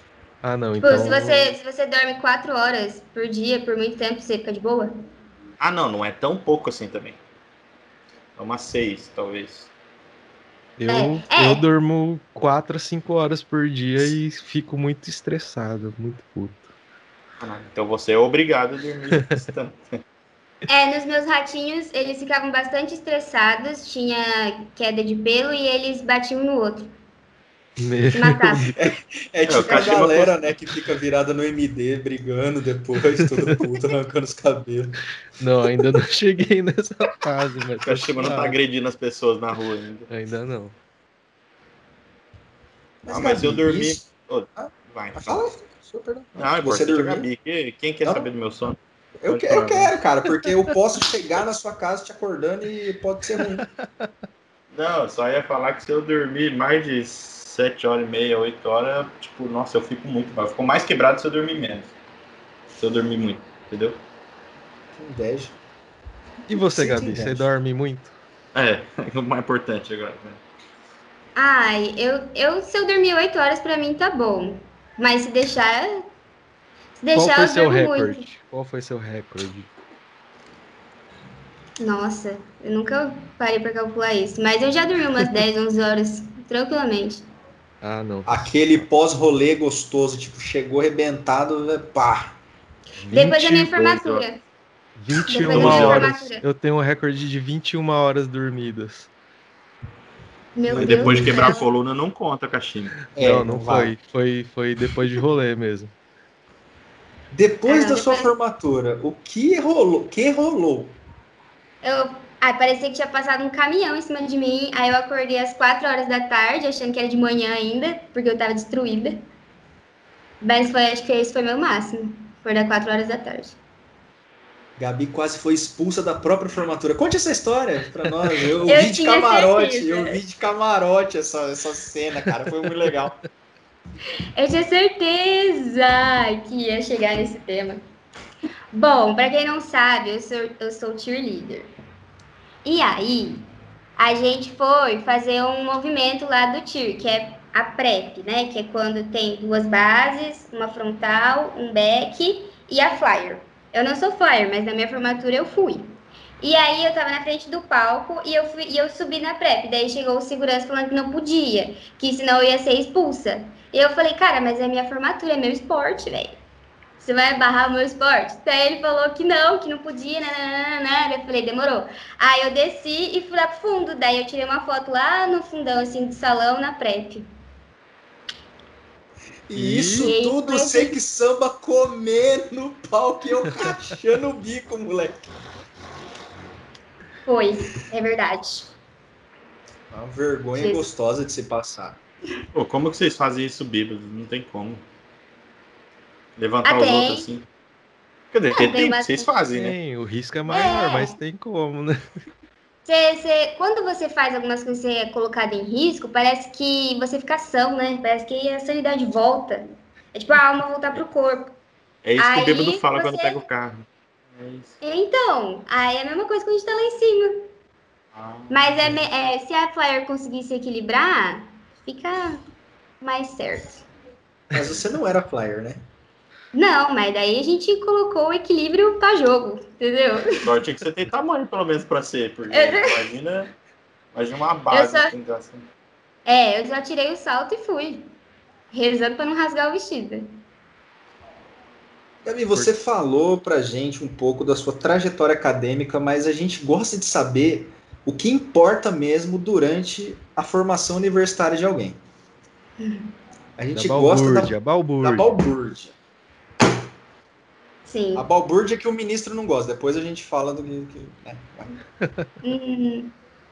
Speaker 2: Ah, não,
Speaker 3: Tipo,
Speaker 2: então.
Speaker 3: se, você, se você dorme quatro horas por dia, por muito tempo, você fica de boa?
Speaker 4: Ah, não, não é tão pouco assim também. É umas seis, talvez.
Speaker 2: Eu,
Speaker 3: É, é.
Speaker 2: eu durmo 4 a 5 horas por dia e fico muito estressado, muito puto.
Speaker 4: Ah, Então você é obrigado a dormir esse tanto.
Speaker 3: É, nos meus ratinhos, eles ficavam bastante estressados, tinha queda de pelo e eles batiam no outro.
Speaker 2: Meu
Speaker 3: matavam.
Speaker 1: É
Speaker 4: o
Speaker 1: tipo a
Speaker 4: cachimbo
Speaker 1: galera, né, que fica virada no MD, brigando depois, todo puto, arrancando os cabelos.
Speaker 2: Não, ainda não cheguei nessa fase, mas.
Speaker 4: O cachimbo não tá
Speaker 2: suave.
Speaker 4: agredindo as pessoas na rua ainda.
Speaker 2: Ainda não.
Speaker 4: Ah, mas eu
Speaker 1: Gabi,
Speaker 4: dormi-
Speaker 1: isso-
Speaker 4: Vai,
Speaker 1: Ah,
Speaker 4: fala.
Speaker 1: Perdão.
Speaker 4: É
Speaker 1: você
Speaker 4: a? Gabi. Que- Quem quer
Speaker 1: Não,
Speaker 4: saber do meu sono?
Speaker 1: Eu, que- eu quero, cara, porque eu posso chegar na sua casa te acordando e pode ser ruim.
Speaker 4: Não, eu só ia falar que se eu dormir mais de sete horas e meia, oito horas, tipo, nossa, eu fico muito mal. Eu fico mais quebrado se eu dormir menos. Se eu dormir muito, entendeu?
Speaker 1: Que inveja.
Speaker 2: E você, Gabi, você dorme muito?
Speaker 4: É, o mais importante agora. Né?
Speaker 3: Ai, eu, eu se eu dormir 8 horas, pra mim tá bom. Mas se deixar. Se
Speaker 2: Qual
Speaker 3: deixar,
Speaker 2: foi
Speaker 3: eu
Speaker 2: seu recorde?
Speaker 3: muito.
Speaker 2: Qual foi seu recorde?
Speaker 3: Nossa, eu nunca parei pra calcular isso. Mas eu já dormi umas 10, 11 horas, tranquilamente.
Speaker 2: Ah, não.
Speaker 1: Aquele pós-rolê gostoso, tipo, chegou arrebentado, né, pá.
Speaker 3: Depois da minha
Speaker 2: 20
Speaker 3: formatura.
Speaker 2: 21
Speaker 3: Depois
Speaker 4: da minha
Speaker 2: horas.
Speaker 3: formatura.
Speaker 2: Eu tenho um recorde de 21 horas dormidas.
Speaker 3: Meu
Speaker 4: Mas
Speaker 3: Deus
Speaker 4: depois de quebrar a
Speaker 3: céu.
Speaker 4: coluna, não conta, Caxinha.
Speaker 1: É,
Speaker 2: não, não
Speaker 1: vai.
Speaker 2: foi. foi. Foi depois de rolê mesmo.
Speaker 1: Depois
Speaker 3: Ah,
Speaker 1: da sua
Speaker 3: depois-
Speaker 1: formatura, o que rolou? que rolou?
Speaker 3: Eu, ai, parecia que tinha passado um caminhão em cima de mim. Aí eu acordei às 4 horas da tarde, achando que era de manhã ainda, porque eu tava destruída. Mas foi, acho que esse foi meu máximo. Acordar 4 horas da tarde.
Speaker 1: Gabi quase foi expulsa da própria formatura. Conte essa história pra nós. Eu,
Speaker 3: Eu
Speaker 1: vi de camarote,
Speaker 3: certeza.
Speaker 1: eu vi de camarote essa, essa cena, cara. Foi muito legal.
Speaker 3: Eu tinha certeza que ia chegar nesse tema. Bom, pra quem não sabe, eu sou, eu sou cheerleader. E aí, a gente foi fazer um movimento lá do cheer, que é a prep, né? Que é quando tem duas bases, uma frontal, um back e a flyer. Eu não sou flyer, mas na minha formatura eu fui. E aí eu tava na frente do palco e eu, fui, e eu subi na prep. Daí chegou o segurança falando que não podia, que senão eu ia ser expulsa. E eu falei, cara, mas é minha formatura, é meu esporte, velho. Você vai barrar o meu esporte? Daí ele falou que não, que não podia, nananana. Eu falei, demorou. Aí eu desci e fui lá pro fundo. Daí eu tirei uma foto lá no fundão, assim, do salão, na prep.
Speaker 1: E isso
Speaker 3: E-
Speaker 1: tudo sem que samba comendo pau que eu rachando o bico, moleque.
Speaker 3: Foi, é verdade.
Speaker 1: Uma vergonha
Speaker 3: Jesus.
Speaker 1: gostosa de se passar.
Speaker 4: Pô, como que vocês fazem isso bêbados? Não tem como. Levantar
Speaker 3: Ah,
Speaker 4: os outros assim. Quer dizer,
Speaker 3: Ah,
Speaker 4: tem,
Speaker 3: tem
Speaker 4: vocês fazem, né?
Speaker 2: Tem, o risco é maior,
Speaker 3: É.
Speaker 2: mas tem como, né?
Speaker 3: Você, você- quando você faz algumas coisas que você é colocado em risco, parece que você fica são, né? Parece que a sanidade volta. É tipo a alma voltar pro corpo.
Speaker 4: É isso que
Speaker 3: Aí
Speaker 4: o bêbado fala quando
Speaker 3: você-
Speaker 4: pega o carro. É isso.
Speaker 3: Então, aí é a mesma coisa que a gente tá lá em cima.
Speaker 4: Ah.
Speaker 3: Mas é, é, se a flyer conseguir se equilibrar, fica mais certo.
Speaker 1: Mas você não era flyer, né?
Speaker 3: Não, mas daí a gente colocou o equilíbrio pra jogo, entendeu?
Speaker 4: Sorte é que você tem tamanho, pelo menos, pra ser. Porque
Speaker 3: Eu-
Speaker 4: imagina, imagina uma base.
Speaker 3: só-
Speaker 4: assim.
Speaker 3: É, eu já tirei o salto e fui. Rezando pra não rasgar o vestido.
Speaker 1: Gabi, você falou pra gente um pouco da sua trajetória acadêmica, mas a gente gosta de saber o que importa mesmo durante a formação universitária de alguém. A gente
Speaker 2: Da
Speaker 1: gosta da,
Speaker 2: balbúrdia,
Speaker 1: da balbúrdia.
Speaker 3: Sim.
Speaker 1: A balbúrdia que o ministro não gosta. Depois a gente fala do que. que- né?
Speaker 3: Hum,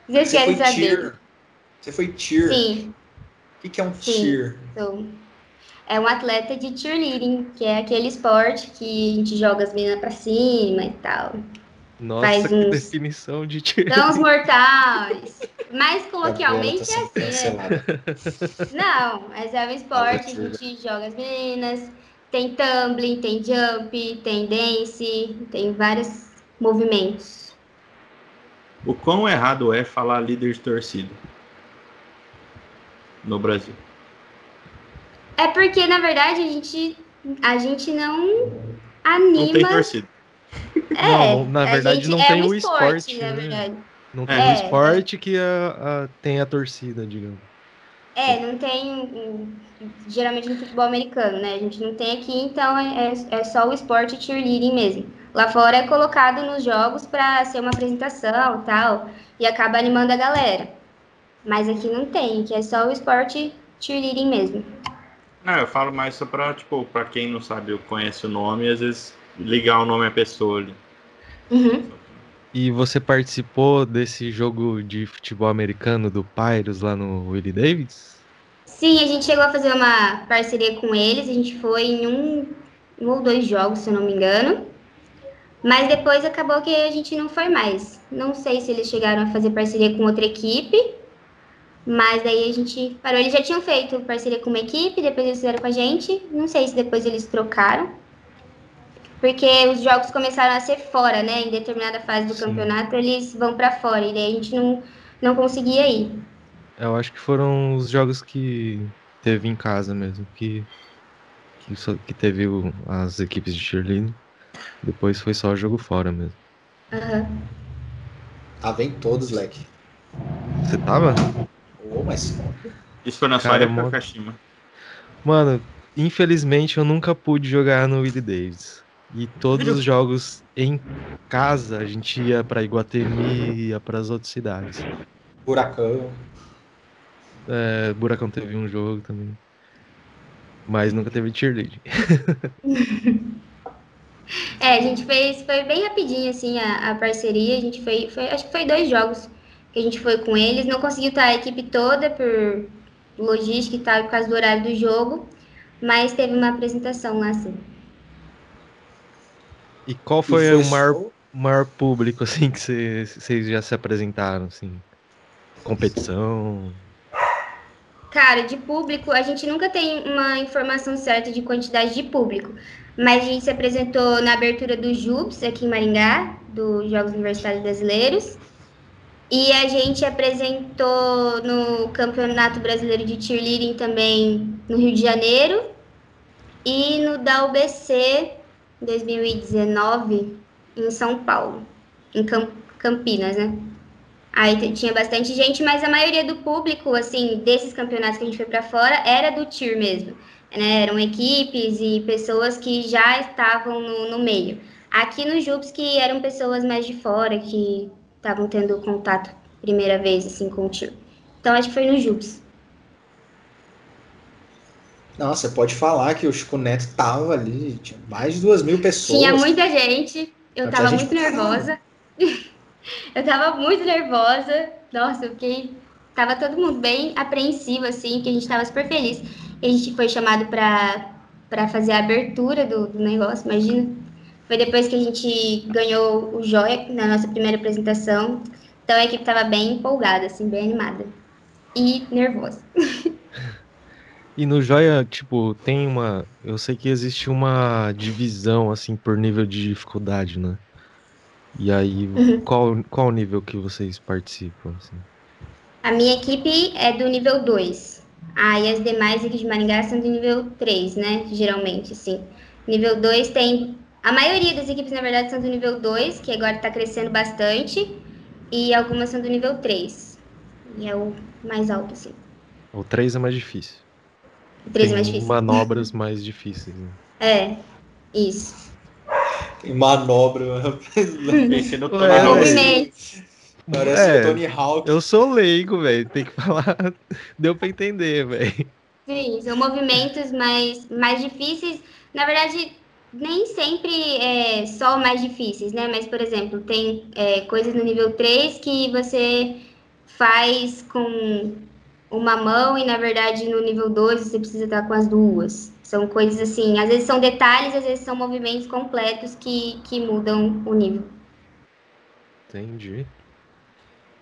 Speaker 3: vocês
Speaker 1: Você foi
Speaker 3: saber?
Speaker 1: cheer. Você foi cheer.
Speaker 3: Sim,
Speaker 1: O que que é um
Speaker 3: Sim.
Speaker 1: cheer?
Speaker 3: sou. É um atleta de cheerleading, que é aquele esporte que a gente joga as meninas pra cima e tal.
Speaker 2: Nossa,
Speaker 3: faz
Speaker 2: que
Speaker 3: uns-
Speaker 2: definição de tiro.
Speaker 3: São os mortais.
Speaker 1: Agora
Speaker 3: coloquialmente é assim, né?
Speaker 1: cancelado.
Speaker 3: Não, mas é um esporte, a gente joga as meninas, tem tumbling, tem jump, tem dance, tem vários movimentos.
Speaker 4: O quão errado é falar líder de torcida no Brasil?
Speaker 3: É porque, na verdade, a gente, a gente não
Speaker 4: Não tem
Speaker 3: anima.
Speaker 4: torcida.
Speaker 3: É,
Speaker 2: Não, na verdade,
Speaker 3: gente-
Speaker 2: não
Speaker 3: é
Speaker 2: tem
Speaker 3: um
Speaker 2: o esporte,
Speaker 3: na
Speaker 2: né?
Speaker 3: verdade.
Speaker 2: Não tem
Speaker 3: É,
Speaker 2: o esporte que a, a- tem a torcida, digamos.
Speaker 3: É, não tem. Geralmente no futebol americano, né? A gente não tem aqui, então é, é- é só o esporte cheerleading mesmo. Lá fora é colocado nos jogos para ser uma apresentação e tal, e acaba animando a galera. Mas aqui não tem, que é só o esporte cheerleading mesmo.
Speaker 4: Não, eu falo mais só pra, tipo, pra quem não sabe ou conhece o nome, às vezes ligar o nome à pessoa ali.
Speaker 3: Uhum.
Speaker 2: E você participou desse jogo de futebol americano do Pirates lá no Willie Davis?
Speaker 3: Sim, a gente chegou a fazer uma parceria com eles, a gente foi em um, um ou dois jogos, se eu não me engano. Mas depois acabou que a gente não foi mais. Não sei se eles chegaram a fazer parceria com outra equipe, Mas daí a gente parou. Eles já tinham feito parceria com uma equipe, depois eles fizeram com a gente. Não sei se depois eles trocaram. Porque os jogos começaram a ser fora, né? Em determinada fase do Sim. campeonato, eles vão para fora. E daí a gente não, não conseguia ir.
Speaker 2: Eu acho que foram os jogos que teve em casa mesmo. Que, que, só, que teve o, as equipes de cheerleading. Depois foi só jogo fora mesmo.
Speaker 3: Aham. Uhum.
Speaker 1: Tava em todos, Leque.
Speaker 2: Você tava?
Speaker 1: Oh, mas...
Speaker 4: Isso foi na sua mano... Kashima?
Speaker 2: Mano, infelizmente eu nunca pude jogar no Willie Davis. E todos os jogos em casa a gente ia pra Iguatemi e ia pras outras cidades.
Speaker 1: Buracão.
Speaker 2: É, Buracão teve um jogo também. Mas nunca teve cheerleading.
Speaker 3: é, a gente fez, foi bem rapidinho assim a, a parceria. A gente foi, foi, acho que foi dois jogos que a gente foi com eles. Não conseguiu estar a equipe toda por logística e tal, por causa do horário do jogo, mas teve uma apresentação lá sim.
Speaker 2: E qual foi, e foi o maior, maior público assim que vocês já se apresentaram assim? Competição?
Speaker 3: Cara, de público, a gente nunca tem uma informação certa de quantidade de público. Mas a gente se apresentou na abertura do JUBS aqui em Maringá, dos Jogos Universitários Brasileiros. E a gente apresentou no Campeonato Brasileiro de Cheerleading também no Rio de Janeiro. E no da UBC 2019 em São Paulo, em Campinas, né? Aí tinha bastante gente, mas a maioria do público, assim, desses campeonatos que a gente foi para fora, era do TIR mesmo. Né? Eram equipes e pessoas que já estavam no, no meio. Aqui no JUPS que eram pessoas mais de fora, que estavam tendo contato primeira vez assim com o tio. Então acho que foi no Jubes.
Speaker 1: Não, você pode falar que o Chico Neto tava ali, tinha mais de duas mil pessoas.
Speaker 3: Tinha muita gente, eu tava gente muito nervosa. eu tava muito nervosa. Nossa, eu fiquei. Tava todo mundo bem apreensivo, assim, que a gente tava super feliz. A gente foi chamado pra, pra fazer a abertura do, do negócio, imagina. Foi depois que a gente ganhou o Joia na nossa primeira apresentação. Então a equipe estava bem empolgada, assim, bem animada. E nervosa.
Speaker 2: E no Joia, tipo, tem uma. Eu sei que existe uma divisão, assim, por nível de dificuldade, né? E aí, uhum. qual, qual nível que vocês participam? Assim?
Speaker 3: A minha equipe é do nível 2. Aí ah, as demais aqui de Maringá são do nível 3, né? Geralmente, assim. Nível 2 tem a maioria das equipes, na verdade, são do nível 2, que agora está crescendo bastante, e algumas são do nível 3. E é o mais alto, assim.
Speaker 2: O 3 é mais difícil.
Speaker 3: O 3 é mais difícil.
Speaker 2: manobras mais difíceis. Né?
Speaker 3: É, isso.
Speaker 1: Tem manobra.
Speaker 4: Pensei no Tony Hawk.
Speaker 1: Parece é, o Tony Hawk.
Speaker 2: Eu sou leigo, velho. Tem que falar. Deu pra entender, velho.
Speaker 3: Sim, são movimentos mais, mais difíceis. Na verdade, nem sempre é só mais difíceis, né? Mas, por exemplo, tem é, coisas no nível 3 que você faz com uma mão e, na verdade, no nível 2 você precisa estar com as duas. São coisas assim, às vezes são detalhes, às vezes são movimentos completos que, que mudam o nível.
Speaker 2: Entendi.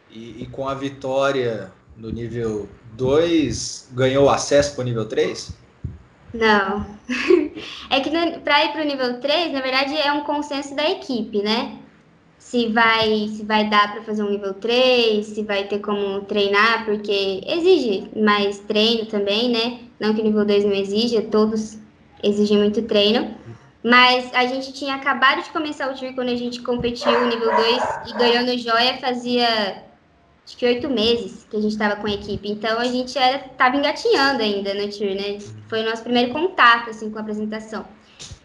Speaker 1: E, e com a vitória no nível 2, ganhou acesso para o nível 3?
Speaker 3: Não. É que para ir para o nível 3, na verdade, é um consenso da equipe, né? Se vai, se vai dar para fazer um nível 3, se vai ter como treinar, porque exige mais treino também, né? Não que o nível 2 não exija, todos exigem muito treino. Mas a gente tinha acabado de começar o TIR quando a gente competiu o nível 2 e ganhou no Joia fazia acho que oito meses que a gente estava com a equipe. Então a gente estava engatinhando ainda no TIR, né? Foi o nosso primeiro contato assim, com a apresentação.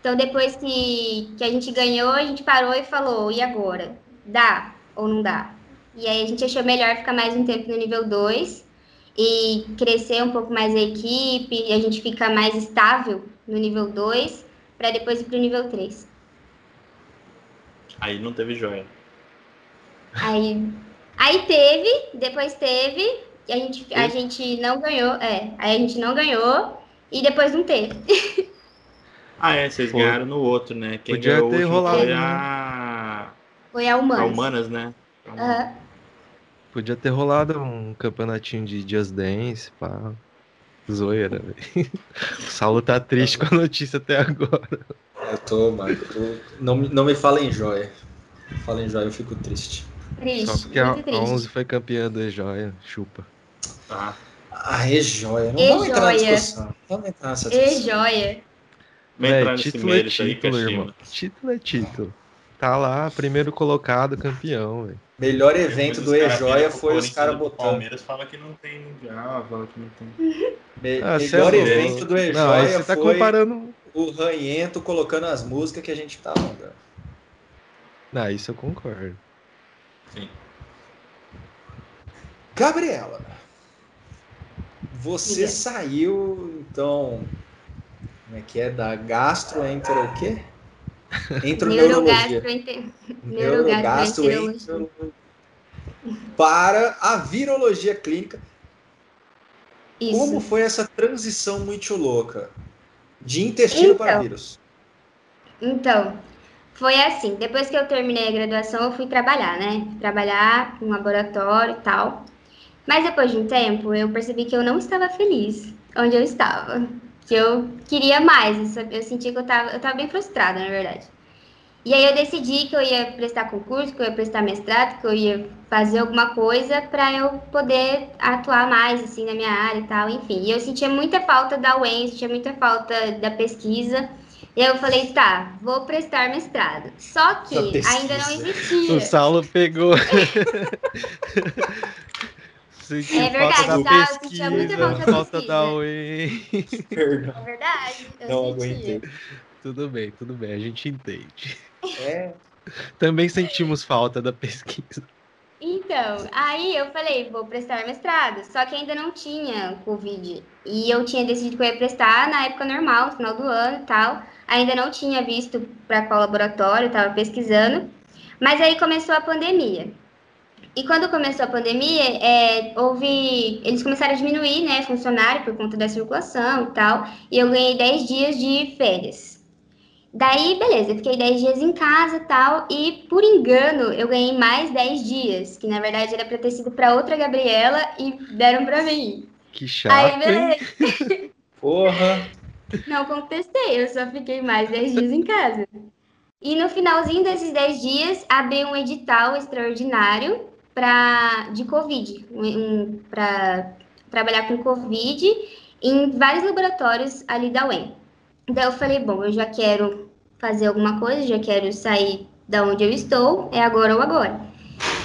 Speaker 3: Então depois que, que a gente ganhou, a gente parou e falou, e agora? Dá ou não dá? E aí a gente achou melhor ficar mais um tempo no nível 2 e crescer um pouco mais a equipe, e a gente ficar mais estável no nível 2 para depois ir para o nível 3.
Speaker 4: Aí não teve joia.
Speaker 3: Aí Aí teve, depois teve, e a gente, a gente não ganhou, é, aí a gente não ganhou e depois não teve.
Speaker 4: ah, é, vocês Pô. ganharam no outro, né?
Speaker 2: Quem Podia ganhou ter rolado,
Speaker 3: foi
Speaker 2: a...
Speaker 3: Foi a Humanas.
Speaker 4: A Humanas, né?
Speaker 3: Uhum.
Speaker 2: Podia ter rolado um campeonatinho de Just Dance, pá. Zoeira, velho. O Saulo tá triste com a notícia até agora.
Speaker 1: Eu tô, mano. Tô... Não, não me fala em joia. Fala em joia, eu fico triste.
Speaker 3: Triste,
Speaker 2: Só porque a,
Speaker 3: muito
Speaker 2: a
Speaker 3: triste.
Speaker 2: 11 foi campeã do E-Joia. Chupa.
Speaker 4: Tá.
Speaker 1: Ah, é joia. Não
Speaker 3: E
Speaker 1: vamos entrar na discussão. Vamos entrar nessa discussão.
Speaker 3: joia.
Speaker 4: Entrar nesse
Speaker 2: título é
Speaker 4: aí,
Speaker 2: título,
Speaker 4: Caxima.
Speaker 2: irmão. Título é título. Tá lá, primeiro colocado, campeão, velho.
Speaker 1: Melhor evento do E-Joia foi os caras
Speaker 4: pro
Speaker 1: botando.
Speaker 4: Palmeiras fala que não tem mundial, fala que não tem.
Speaker 1: Me-
Speaker 2: Ah, cê
Speaker 1: melhor
Speaker 2: é
Speaker 1: evento do
Speaker 2: Não, aí
Speaker 1: E-Joia
Speaker 2: você tá
Speaker 1: foi
Speaker 2: comparando.
Speaker 1: o Ranhento colocando as músicas que a gente tá mandando.
Speaker 2: Ah, isso eu concordo.
Speaker 4: Sim.
Speaker 1: Gabriela, você
Speaker 3: Diga.
Speaker 1: saiu, então, como é que é? Da gastroentero o quê? Entroneurologia.
Speaker 3: Neurogastroente-
Speaker 1: Neurogastroenterologia. Para a virologia clínica.
Speaker 3: Isso.
Speaker 1: Como foi essa transição muito louca? De intestino para
Speaker 3: Então.
Speaker 1: vírus.
Speaker 3: Então, foi assim, depois que eu terminei a graduação, eu fui trabalhar, né? Trabalhar em um laboratório e tal. Mas depois de um tempo, eu percebi que eu não estava feliz onde eu estava. Que eu queria mais, eu sentia que eu estava eu tava bem frustrada, na verdade. E aí eu decidi que eu ia prestar concurso, que eu ia prestar mestrado, que eu ia fazer alguma coisa para eu poder atuar mais, assim, na minha área e tal, enfim. E eu sentia muita falta da UEM, sentia muita falta da pesquisa. E aí eu falei, tá, vou prestar mestrado. Só que ainda não existia.
Speaker 2: O Saulo pegou.
Speaker 3: É verdade,
Speaker 2: falta da
Speaker 3: Saulo, sentia
Speaker 2: pesquisa,
Speaker 3: muita falta da
Speaker 2: falta
Speaker 3: pesquisa.
Speaker 2: da UEM.
Speaker 1: Perdão,
Speaker 3: É verdade. Eu
Speaker 1: não
Speaker 3: sentia.
Speaker 1: aguentei.
Speaker 2: Tudo bem, tudo bem, a gente entende.
Speaker 1: É,
Speaker 2: Também sentimos falta da pesquisa.
Speaker 3: Então, aí eu falei, vou prestar mestrado, só que ainda não tinha Covid. E eu tinha decidido que eu ia prestar na época normal, no final do ano e tal. Ainda não tinha visto para qual laboratório, estava pesquisando. Mas aí começou a pandemia. E quando começou a pandemia, é, houve. Eles começaram a diminuir, né, funcionário por conta da circulação e tal. E eu ganhei 10 dias de férias. Daí, beleza, eu fiquei 10 dias em casa e tal, e por engano eu ganhei mais 10 dias, que na verdade era pra ter sido pra outra Gabriela e deram pra mim.
Speaker 2: Que
Speaker 3: Aí,
Speaker 2: chato, hein?
Speaker 3: beleza,
Speaker 1: porra.
Speaker 3: não contestei, eu só fiquei mais 10 dias em casa. E no finalzinho desses 10 dias, abri um edital extraordinário pra, de Covid, um, para trabalhar com Covid em vários laboratórios ali da UEM. Daí eu falei, bom, eu já quero fazer alguma coisa, já quero sair da onde eu estou, é agora ou agora.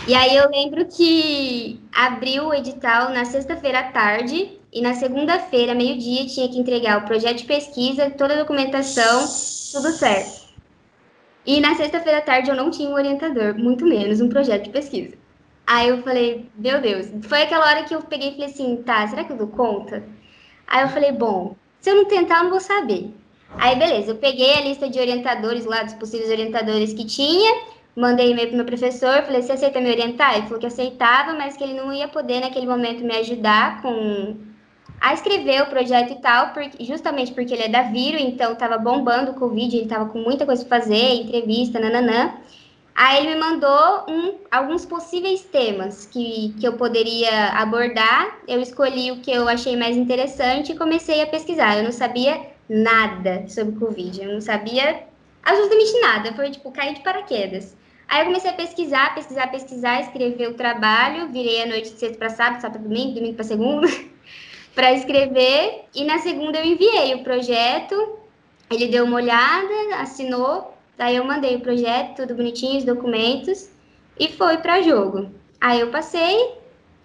Speaker 3: E aí eu lembro que abriu o edital na sexta-feira à tarde e na segunda-feira, meio-dia, tinha que entregar o projeto de pesquisa, toda a documentação, tudo certo. E na sexta-feira à tarde eu não tinha um orientador, muito menos um projeto de pesquisa. Aí eu falei, meu Deus, foi aquela hora que eu peguei e falei assim, tá, será que eu dou conta? Aí eu falei, bom, se eu não tentar, eu não vou saber. Aí, beleza, eu peguei a lista de orientadores lá, dos possíveis orientadores que tinha, mandei e-mail pro meu professor, falei, você aceita me orientar? Ele falou que aceitava, mas que ele não ia poder, naquele momento, me ajudar com a escrever o projeto e tal, porque, justamente porque ele é da Viro, então tava bombando o Covid, ele tava com muita coisa pra fazer, entrevista, nananã. Aí ele me mandou um, alguns possíveis temas que, que eu poderia abordar. Eu escolhi o que eu achei mais interessante e comecei a pesquisar. Eu não sabia nada sobre Covid, eu não sabia absolutamente nada. Foi tipo cair de paraquedas. Aí eu comecei a pesquisar, pesquisar, pesquisar, escrever o trabalho. Virei a noite de sexta para sábado, sábado para domingo, domingo para segunda, para escrever. E na segunda eu enviei o projeto. Ele deu uma olhada, assinou. Daí eu mandei o projeto, tudo bonitinho, os documentos, e foi para jogo. Aí eu passei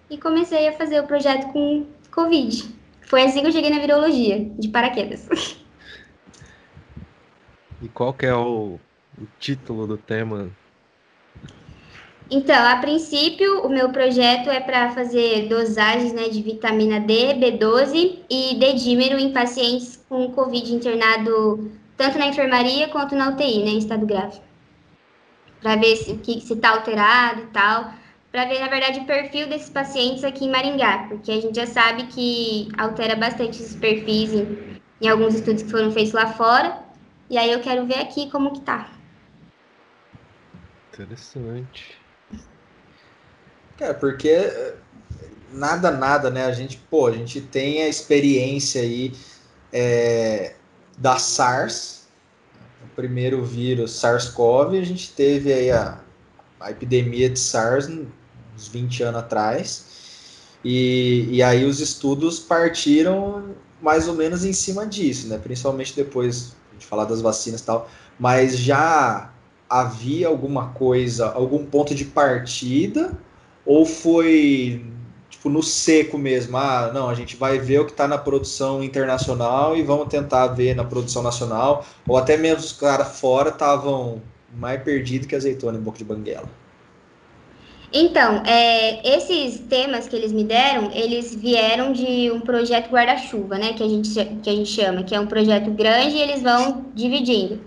Speaker 3: e comecei a fazer o projeto com Covid. Foi assim que eu cheguei na virologia, de paraquedas.
Speaker 2: E qual que é o, o título do tema?
Speaker 3: Então, a princípio, o meu projeto é para fazer dosagens né, de vitamina D, B12 e D-dímero em pacientes com Covid internado tanto na enfermaria quanto na UTI, né, em estado grave. Para ver se que se está alterado e tal. Para ver, na verdade, o perfil desses pacientes aqui em Maringá, porque a gente já sabe que altera bastante esses perfis em, em alguns estudos que foram feitos lá fora. E aí eu quero ver aqui como que tá.
Speaker 2: Interessante.
Speaker 1: É, porque eh, nada, nada, né? A gente, pô, a gente tem a experiência aí é, da SARS, o primeiro vírus SARS-CoV, a gente teve aí a, a epidemia de SARS uns 20 anos atrás, e, e aí os estudos partiram mais ou menos em cima disso, né? Principalmente depois de falar das vacinas e tal, mas já havia alguma coisa, algum ponto de partida, ou foi tipo no seco mesmo? Ah, não, a gente vai ver o que está na produção internacional e vamos tentar ver na produção nacional, ou até mesmo os caras fora estavam mais perdidos que azeitona em boca de banguela.
Speaker 3: Então, é, esses temas que eles me deram, eles vieram de um projeto guarda-chuva, né, que a, gente, que a gente chama, que é um projeto grande e eles vão dividindo.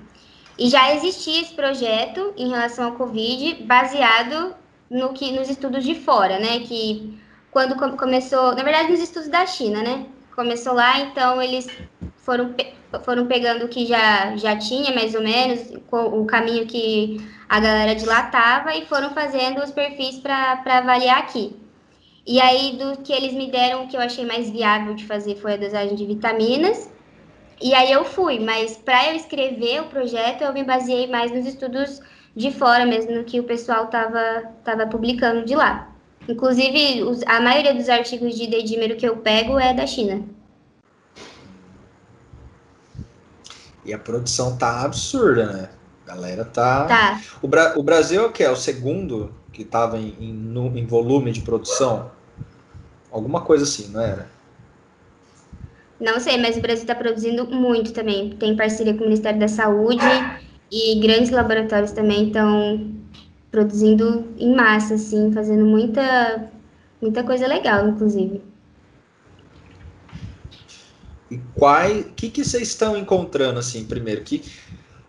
Speaker 3: E já existia esse projeto em relação ao Covid, baseado no que nos estudos de fora, né, que quando começou, na verdade, nos estudos da China, né, começou lá, então eles foram, foram pegando o que já, já tinha, mais ou menos, o caminho que a galera dilatava e foram fazendo os perfis para avaliar aqui. E aí, do que eles me deram, o que eu achei mais viável de fazer foi a dosagem de vitaminas. E aí eu fui, mas para eu escrever o projeto, eu me baseei mais nos estudos de fora mesmo, no que o pessoal estava tava publicando de lá. Inclusive, os, a maioria dos artigos de dedímero que eu pego é da China.
Speaker 1: E a produção tá absurda, né? A galera tá.
Speaker 3: tá.
Speaker 1: O, Bra... o Brasil é o que? É o segundo que tava em, em, em volume de produção? Alguma coisa assim, não era?
Speaker 3: Não sei, mas o Brasil está produzindo muito também. Tem parceria com o Ministério da Saúde e grandes laboratórios também estão produzindo em massa, assim, fazendo muita, muita coisa legal, inclusive.
Speaker 1: E qual, que que vocês estão encontrando assim, primeiro? Que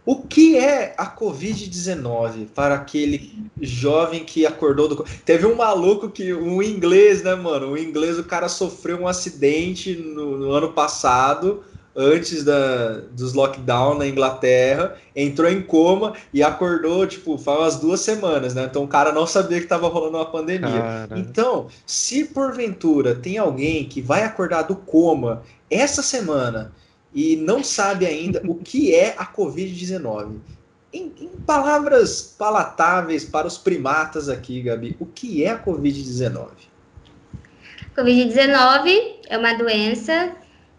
Speaker 1: o que é a Covid-19 para aquele jovem que acordou do. Teve um maluco que. Um inglês, né, mano? Um inglês, o cara sofreu um acidente no, no ano passado, antes da, dos lockdown na Inglaterra, entrou em coma e acordou, tipo, faz umas duas semanas, né? Então o cara não sabia que estava rolando uma pandemia. Cara. Então, se porventura tem alguém que vai acordar do coma essa semana e não sabe ainda o que é a Covid-19. Em, em, palavras palatáveis para os primatas aqui, Gabi, o que é a Covid-19?
Speaker 3: Covid-19 é uma doença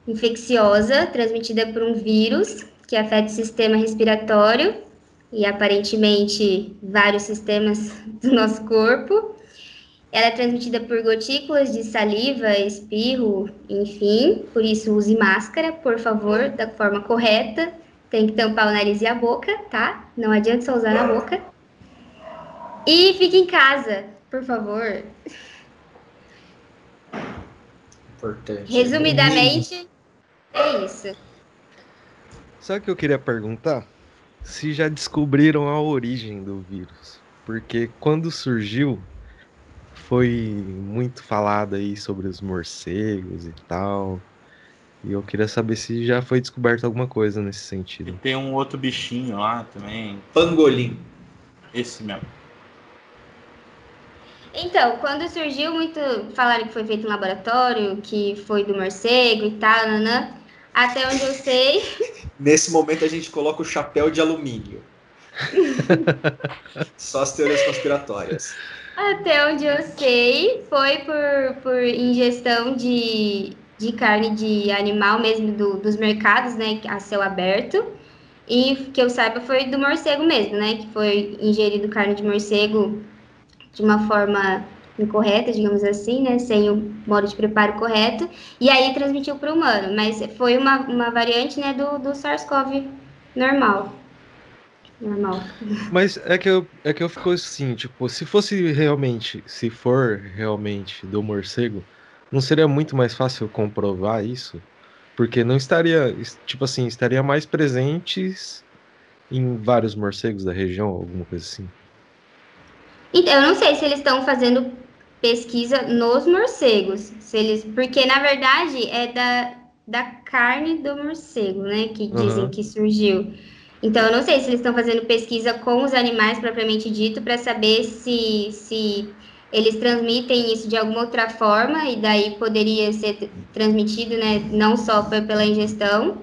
Speaker 3: infecciosa transmitida por um vírus que afeta o sistema respiratório e aparentemente vários sistemas do nosso corpo. Ela é transmitida por gotículas de saliva, espirro, enfim. Por isso, use máscara, por favor, da forma correta. Tem que tampar o nariz e a boca, tá? Não adianta só usar na boca. E fique em casa, por favor.
Speaker 1: Importante.
Speaker 3: Resumidamente, é isso.
Speaker 2: Sabe o que eu queria perguntar? Se já descobriram a origem do vírus. Porque quando surgiu, foi muito falado aí sobre os morcegos e tal. E eu queria saber se já foi descoberto alguma coisa nesse sentido. E
Speaker 4: tem um outro bichinho lá também.
Speaker 1: Pangolim.
Speaker 4: Esse mesmo.
Speaker 3: Então, quando surgiu muito, falaram que foi feito em laboratório, que foi do morcego e tal, nanã. Até onde eu sei.
Speaker 1: Nesse momento a gente coloca o chapéu de alumínio. Só as teorias conspiratórias.
Speaker 3: Até onde eu sei, foi por, por ingestão de, de carne de animal mesmo do, dos mercados, né, a céu aberto. E que eu saiba foi do morcego mesmo, né, que foi ingerido carne de morcego de uma forma incorreta, digamos assim, né, sem o modo de preparo correto, e aí transmitiu para o humano, mas foi uma, uma variante, né, do, do SARS-CoV normal normal.
Speaker 2: Mas é que eu, é que eu fico assim, tipo, se fosse realmente, se for realmente do morcego, não seria muito mais fácil comprovar isso? Porque não estaria, tipo assim, estaria mais presentes em vários morcegos da região, alguma coisa assim.
Speaker 3: Então, eu não sei se eles estão fazendo pesquisa nos morcegos, se eles, porque na verdade é da, da carne do morcego, né, que dizem uhum. que surgiu. Então, eu não sei se eles estão fazendo pesquisa com os animais propriamente dito para saber se, se eles transmitem isso de alguma outra forma e daí poderia ser transmitido, né, não só pela ingestão.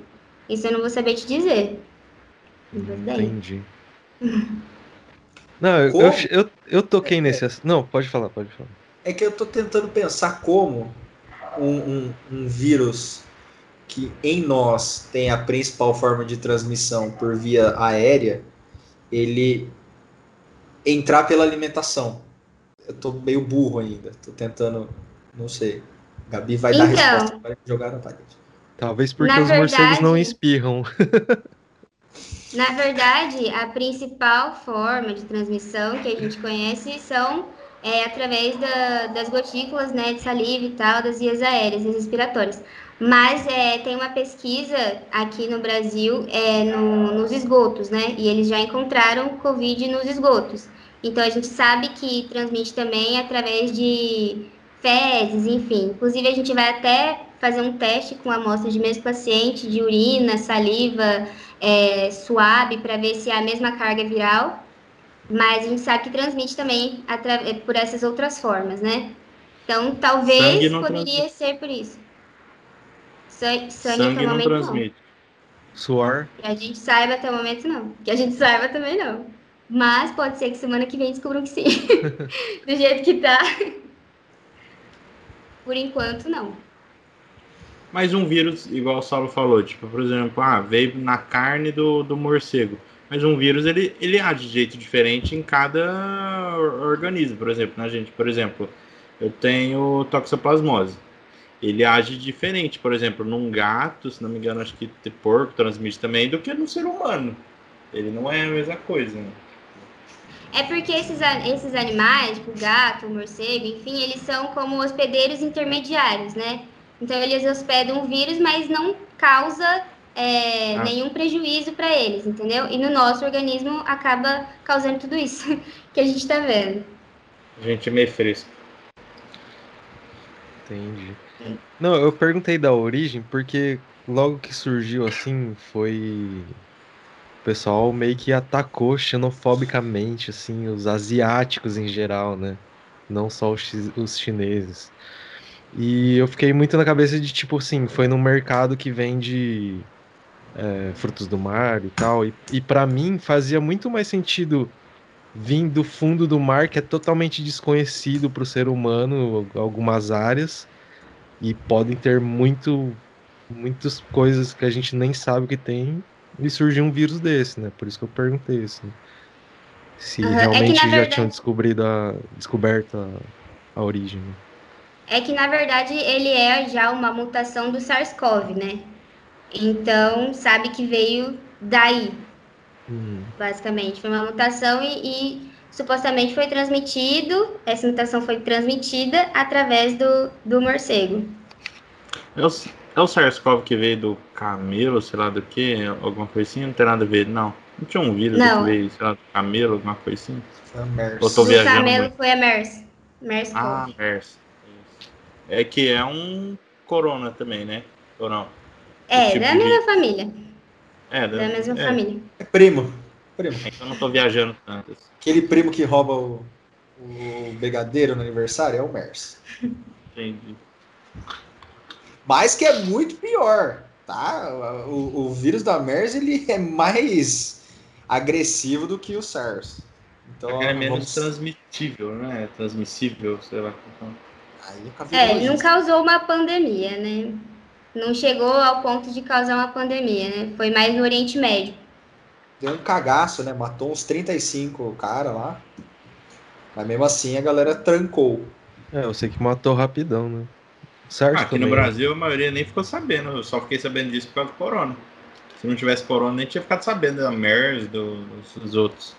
Speaker 3: Isso eu não vou saber te dizer.
Speaker 2: Entendi. Não, eu, eu, eu, eu, toquei nesse. Não, pode falar, pode falar.
Speaker 1: É que eu tô tentando pensar como um, um, um vírus que em nós tem a principal forma de transmissão por via aérea, ele entrar pela alimentação. Eu tô meio burro ainda, tô tentando, não sei. Gabi vai então, dar resposta para jogar na parede.
Speaker 2: Talvez porque os verdade, morcegos não espirram.
Speaker 3: na verdade, a principal forma de transmissão que a gente conhece são é, através da, das gotículas né, de saliva e tal, das vias aéreas e respiratórias. Mas é, tem uma pesquisa aqui no Brasil é, no, nos esgotos, né? E eles já encontraram Covid nos esgotos. Então a gente sabe que transmite também através de fezes, enfim. Inclusive a gente vai até fazer um teste com amostra de mesmo paciente, de urina, saliva, é, suave, para ver se é a mesma carga viral. Mas a gente sabe que transmite também por essas outras formas, né? Então talvez poderia ser por isso. Sangue, sangue, até o momento não.
Speaker 2: Suor?
Speaker 3: Que a gente saiba até o momento não. Que a gente saiba também não. Mas pode ser que semana que vem descubram que sim. Do jeito que tá. Por enquanto, não.
Speaker 4: Mas um vírus, igual o Saulo falou, tipo, por exemplo, ah, veio na carne do, do morcego. Mas um vírus, ele, ele age de jeito diferente em cada organismo. Por exemplo, na gente, por exemplo, eu tenho toxoplasmose ele age diferente. Por exemplo, num gato, se não me engano, acho que porco transmite também, do que no ser humano. Ele não é a mesma coisa. Né?
Speaker 3: É porque esses, esses animais, tipo gato, morcego, enfim, eles são como hospedeiros intermediários, né? Então eles hospedam o vírus, mas não causa é, ah. nenhum prejuízo para eles, entendeu? E no nosso organismo acaba causando tudo isso que a gente está vendo.
Speaker 4: A gente é meio fresco.
Speaker 2: Entendi. Não, eu perguntei da origem porque logo que surgiu assim foi. O pessoal meio que atacou xenofobicamente, assim, os asiáticos em geral, né? Não só os, os chineses. E eu fiquei muito na cabeça de tipo assim, foi num mercado que vende é, frutos do mar e tal. E, e para mim fazia muito mais sentido vir do fundo do mar, que é totalmente desconhecido para o ser humano, algumas áreas, e podem ter muito, muitas coisas que a gente nem sabe que tem, e surgiu um vírus desse, né? Por isso que eu perguntei isso. Né? Se uhum. realmente é já verdade... tinham descobrido a, descoberto a, a origem. Né?
Speaker 3: É que na verdade ele é já uma mutação do SARS-CoV, né? Então sabe que veio daí, Uhum. Basicamente, foi uma mutação e, e, supostamente foi transmitido, essa mutação foi transmitida através do, do morcego.
Speaker 4: É o, é o SARS-CoV que veio do camelo, sei lá do que, alguma coisa assim? Não tem nada a ver, não. Não tinha um vírus
Speaker 3: não.
Speaker 4: que veio, sei lá, do camelo, alguma coisa assim?
Speaker 1: Foi a MERS.
Speaker 3: Tô viajando. Camelo muito. foi a MERS. MERS
Speaker 4: ah, MERS. É que é um corona também, né? Ou não?
Speaker 3: É, tipo da mesma de... família. É, da, da mesma é. família. É
Speaker 1: primo. primo.
Speaker 4: Então não tô viajando tanto.
Speaker 1: Aquele primo que rouba o, o brigadeiro no aniversário é o MERS.
Speaker 4: Entendi.
Speaker 1: Mas que é muito pior, tá? O, o vírus da MERS ele é mais agressivo do que o SARS.
Speaker 4: Então, é menos vamos... transmitível, né? Transmissível, sei lá.
Speaker 3: é, ele não causou uma pandemia, né? Não chegou ao ponto de causar uma pandemia, né? Foi mais no Oriente Médio.
Speaker 1: Deu um cagaço, né? Matou uns 35 cara lá. Mas mesmo assim a galera trancou.
Speaker 2: É, eu sei que matou rapidão, né? Certo
Speaker 4: Aqui também, no né? Brasil a maioria nem ficou sabendo. Eu só fiquei sabendo disso por causa do corona. Se não tivesse corona, nem tinha ficado sabendo da MERS, do, dos outros.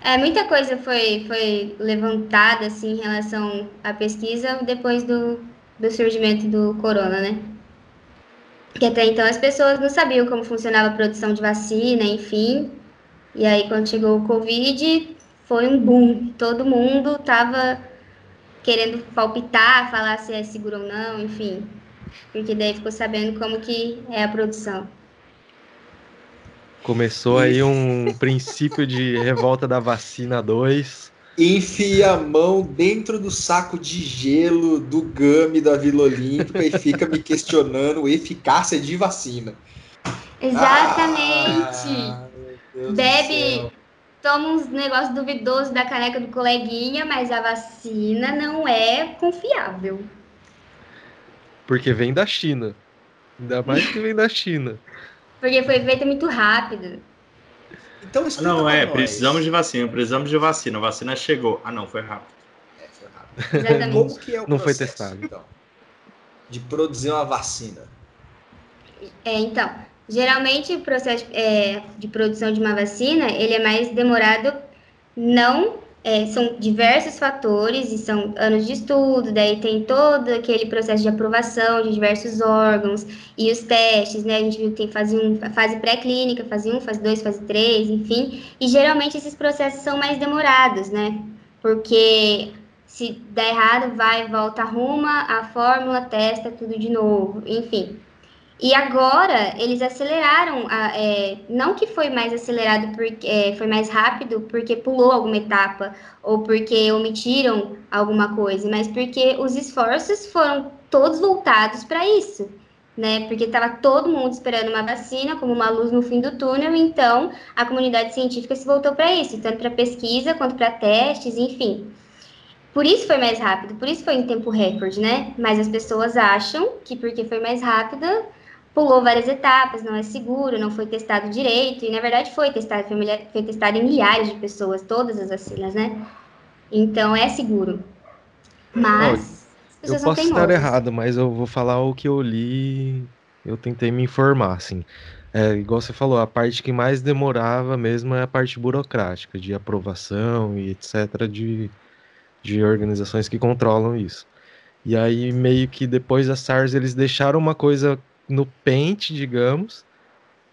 Speaker 3: É, muita coisa foi, foi levantada assim, em relação à pesquisa depois do, do surgimento do corona, né? Que até então as pessoas não sabiam como funcionava a produção de vacina, enfim. E aí quando chegou o Covid, foi um boom. Todo mundo tava querendo palpitar, falar se é seguro ou não, enfim. Porque daí ficou sabendo como que é a produção.
Speaker 2: Começou aí um princípio de revolta da vacina 2
Speaker 1: enfia a mão dentro do saco de gelo do Gami da Vila Olímpica e fica me questionando eficácia de vacina.
Speaker 3: Exatamente.
Speaker 1: Ah,
Speaker 3: Bebe, toma uns negócios duvidosos da caneca do coleguinha, mas a vacina não é confiável.
Speaker 2: Porque vem da China. Ainda mais que vem da China.
Speaker 3: Porque foi feita muito rápido.
Speaker 1: Então
Speaker 4: Não, é,
Speaker 1: nós.
Speaker 4: precisamos de vacina, precisamos de vacina. A vacina chegou. Ah, não, foi rápido.
Speaker 1: É, foi rápido.
Speaker 3: Exatamente.
Speaker 1: Como que é o
Speaker 2: Não foi
Speaker 1: processo,
Speaker 2: testado.
Speaker 1: Então, de produzir uma vacina?
Speaker 3: É, então, geralmente o processo é, de produção de uma vacina, ele é mais demorado, não, é, são diversos fatores e são anos de estudo, daí tem todo aquele processo de aprovação de diversos órgãos e os testes, né, a gente viu que tem fase 1, fase pré-clínica, fase 1, fase 2, fase 3, enfim, e geralmente esses processos são mais demorados, né, porque se der errado, vai, volta, arruma a fórmula, testa tudo de novo, enfim. E agora eles aceleraram, a- é, não que foi mais acelerado porque é, foi mais rápido porque pulou alguma etapa ou porque omitiram alguma coisa, mas porque os esforços foram todos voltados para isso, né? Porque estava todo mundo esperando uma vacina como uma luz no fim do túnel, então a comunidade científica se voltou para isso, tanto para pesquisa quanto para testes, enfim. Por isso foi mais rápido, por isso foi em tempo recorde, né? Mas as pessoas acham que porque foi mais rápida, pulou várias etapas, não é seguro, não foi testado direito, e na verdade foi testado, foi, testado em milhares de pessoas, todas as vacinas, né? Então é seguro. Mas as
Speaker 2: Eu posso estar errado, mas eu vou falar o que eu li. Eu tentei me informar, assim. É, igual você falou, a parte que mais demorava mesmo é a parte burocrática, de aprovação e etc., de, de organizações que controlam isso. E aí, meio que depois da SARS, eles deixaram uma coisa no pente, digamos,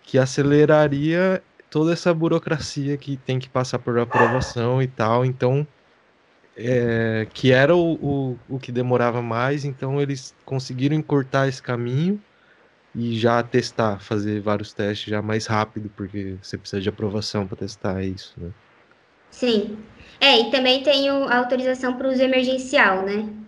Speaker 2: que aceleraria toda essa burocracia que tem que passar por aprovação e tal. Então, é, que era o, o, o que demorava mais, então eles conseguiram encurtar esse caminho e já testar, fazer vários testes já mais rápido, porque você precisa de aprovação para testar isso, né?
Speaker 3: Sim. É, e também tem a autorização para uso emergencial, né?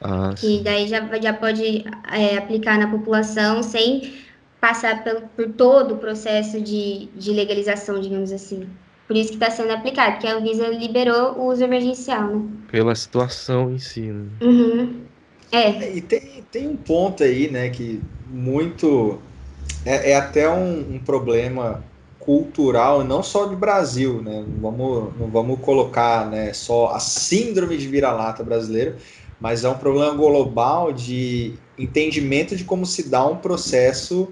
Speaker 2: Ah,
Speaker 3: que daí já, já pode é, aplicar na população sem passar pelo, por todo o processo de, de legalização, digamos assim. Por isso que está sendo aplicado, porque a Anvisa liberou o uso emergencial, né?
Speaker 2: Pela situação em si, né?
Speaker 3: Uhum. É,
Speaker 1: É, E tem, tem um ponto aí, né, que muito. É, é até um, um problema cultural, não só do Brasil, né? Não vamos, não vamos colocar né, só a síndrome de vira-lata brasileira, mas é um problema global de entendimento de como se dá um processo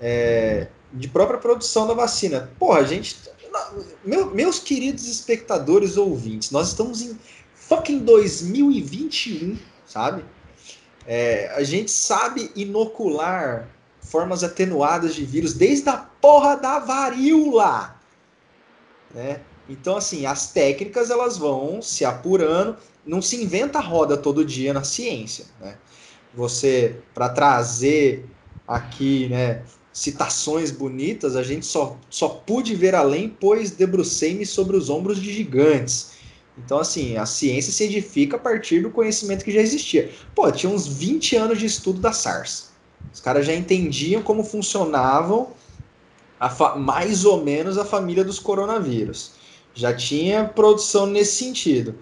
Speaker 1: é, de própria produção da vacina. Porra, gente. meu- meus queridos espectadores ouvintes, nós estamos em fucking 2021, sabe? É, a gente sabe inocular formas atenuadas de vírus desde a porra da varíola, né? Então, assim, as técnicas elas vão se apurando, não se inventa roda todo dia na ciência, né? Você, para trazer aqui, né, citações bonitas, a gente só, só pude ver além, pois debrucei-me sobre os ombros de gigantes. Então, assim, a ciência se edifica a partir do conhecimento que já existia. Pô, tinha uns 20 anos de estudo da SARS. Os caras já entendiam como funcionavam mais ou menos a família dos coronavírus. Já tinha produção nesse sentido.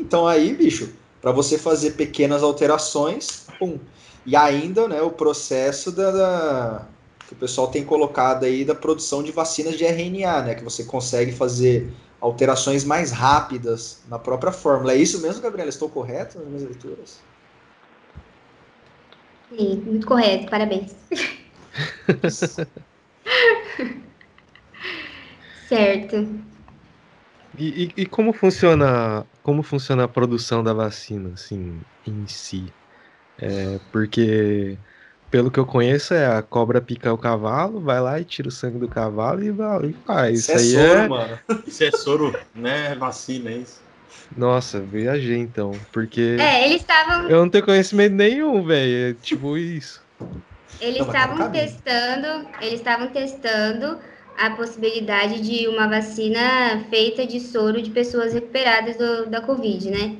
Speaker 1: Então aí, bicho, para você fazer pequenas alterações, pum. E ainda, né, o processo da, da- que o pessoal tem colocado aí da produção de vacinas de RNA, né, que você consegue fazer alterações mais rápidas na própria fórmula. É isso mesmo, Gabriela? Estou correto nas minhas leituras?
Speaker 3: sim, muito correto, parabéns. Certo.
Speaker 2: E, e- e como funciona, como funciona a produção da vacina, assim, em si? É, porque, pelo que eu conheço, é a cobra pica o cavalo, vai lá e tira o sangue do cavalo e, vai, e faz. Isso, aí
Speaker 1: soro,
Speaker 2: é.
Speaker 1: mano.
Speaker 4: Isso é soro, né? Vacina, é isso.
Speaker 2: Nossa, viajei então, porque
Speaker 3: É, eles estavam
Speaker 2: eu não tenho conhecimento nenhum, velho. É tipo isso.
Speaker 3: Eles estavam testando, eles estavam testando a possibilidade de uma vacina feita de soro de pessoas recuperadas do, da Covid, né?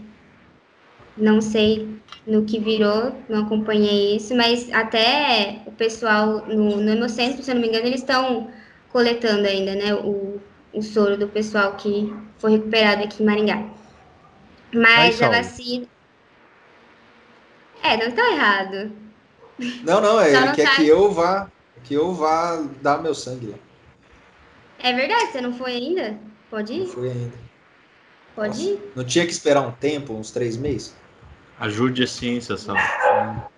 Speaker 3: Não sei no que virou, não acompanhei isso, mas até o pessoal no, no Hemocentro, se eu não me engano, eles estão coletando ainda, né, o, o soro do pessoal que foi recuperado aqui em Maringá. Mas a vacina. É, não está errado.
Speaker 1: Não, não, é não quer tá... que eu vá, que eu vá dar meu sangue lá.
Speaker 3: É verdade, você não foi ainda? Pode ir? Não
Speaker 1: fui ainda.
Speaker 3: Pode Nossa, ir.
Speaker 1: Não tinha que esperar um tempo, uns três meses?
Speaker 4: Ajude a ciência, Sal.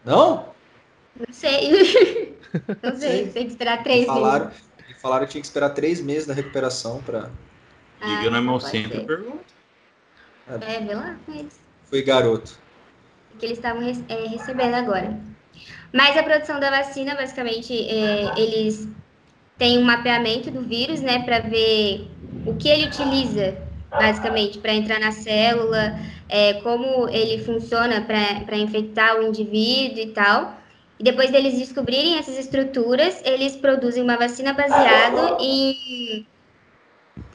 Speaker 1: Não?
Speaker 3: Não sei. Não sei, tem que esperar três
Speaker 1: falaram, meses. Falaram que tinha que esperar três meses da recuperação para.
Speaker 4: Liga ah, no meu centro e pergunta.
Speaker 3: É, vê lá com eles.
Speaker 1: Foi garoto.
Speaker 3: Que eles estavam é, recebendo agora. Mas a produção da vacina, basicamente, é, eles têm um mapeamento do vírus, né, para ver o que ele utiliza, basicamente, para entrar na célula, é, como ele funciona para infectar o indivíduo e tal. E depois deles descobrirem essas estruturas, eles produzem uma vacina baseada em,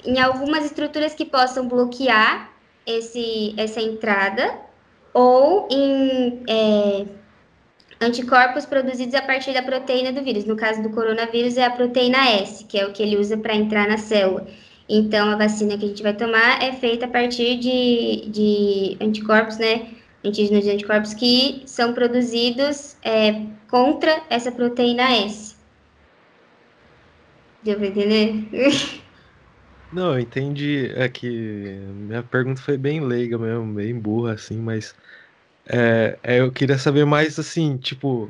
Speaker 3: em algumas estruturas que possam bloquear esse, essa entrada ou em é, anticorpos produzidos a partir da proteína do vírus. No caso do coronavírus, é a proteína S, que é o que ele usa para entrar na célula. Então, a vacina que a gente vai tomar é feita a partir de, de anticorpos, né? Antígenos de anticorpos que são produzidos é, contra essa proteína S. Deu para entender?
Speaker 2: Não, eu entendi. É que minha pergunta foi bem leiga mesmo, bem burra, assim, mas é, é, eu queria saber mais assim, tipo,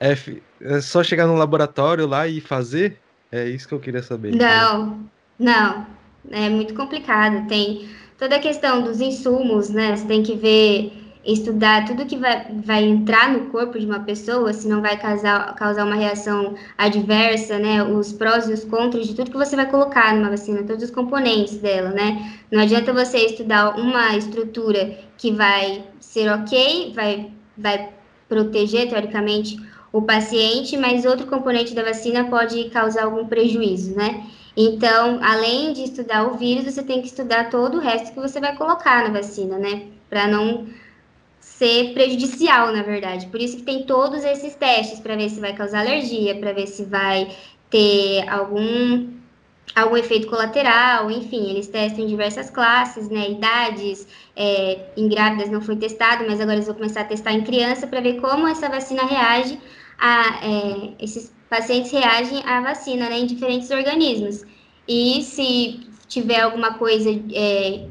Speaker 2: é, é, só chegar no laboratório lá e fazer? É isso que eu queria saber.
Speaker 3: Não, não. É muito complicado. Tem toda a questão dos insumos, né? Você tem que ver, estudar tudo que vai, vai entrar no corpo de uma pessoa, se não vai causar, causar uma reação adversa, né? Os prós e os contras de tudo que você vai colocar numa vacina, todos os componentes dela, né? Não adianta você estudar uma estrutura que vai ser ok, vai, vai proteger, teoricamente, o paciente, mas outro componente da vacina pode causar algum prejuízo, né? Então, além de estudar o vírus, você tem que estudar todo o resto que você vai colocar na vacina, né? Para não ser prejudicial, na verdade. Por isso que tem todos esses testes para ver se vai causar alergia, para ver se vai ter algum algum efeito colateral, enfim, eles testam em diversas classes, né, idades, é, em grávidas não foi testado, mas agora eles vão começar a testar em criança para ver como essa vacina reage a, é, esses pacientes reagem à vacina, né, em diferentes organismos. E se tiver alguma coisa é,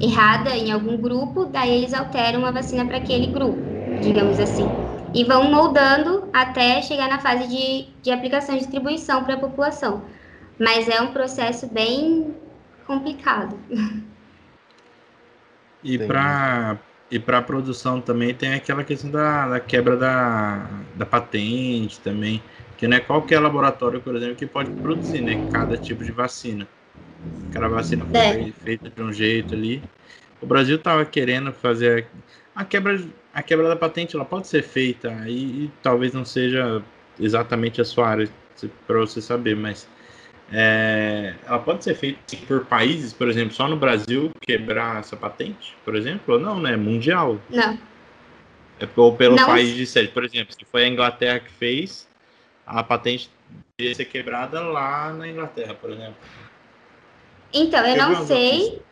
Speaker 3: errada em algum grupo, daí eles alteram a vacina para aquele grupo, digamos assim. E vão moldando até chegar na fase de, de aplicação e distribuição para a população. Mas é um processo bem complicado.
Speaker 4: E para e para a produção também tem aquela questão da, da quebra da, da patente também. Que não é qualquer laboratório, por exemplo, que pode produzir, né? Cada tipo de vacina. Cada vacina foi é. feita de um jeito ali. O Brasil estava querendo fazer a quebra, a quebra da patente, ela pode ser feita e, e talvez não seja exatamente a sua área para você saber, mas é, ela pode ser feita por países, por exemplo, só no Brasil quebrar essa patente, por exemplo, ou não, né? Mundial.
Speaker 3: Não.
Speaker 4: É ou pelo não. país de sede, por exemplo, se foi a Inglaterra que fez, a patente deveria ser quebrada lá na Inglaterra, por exemplo.
Speaker 3: Então, eu não sei,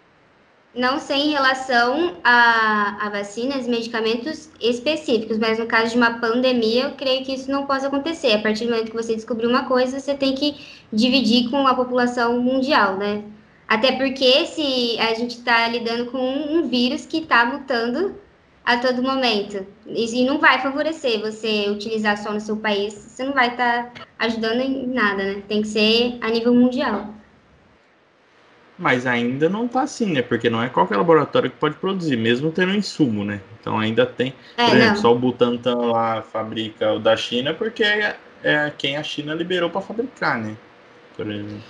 Speaker 3: não sei em relação a, a vacinas, medicamentos específicos, mas no caso de uma pandemia, eu creio que isso não possa acontecer. A partir do momento que você descobrir uma coisa, você tem que dividir com a população mundial, né? Até porque se a gente está lidando com um vírus que está mutando a todo momento. E não vai favorecer você utilizar só no seu país, você não vai estar tá ajudando em nada, né? Tem que ser a nível mundial.
Speaker 4: Mas ainda não tá assim, né? Porque não é qualquer laboratório que pode produzir, mesmo tendo insumo, né? Então ainda tem. É, por exemplo, não. só o Butantan lá fabrica o da China porque é, é quem a China liberou para fabricar, né? Por exemplo.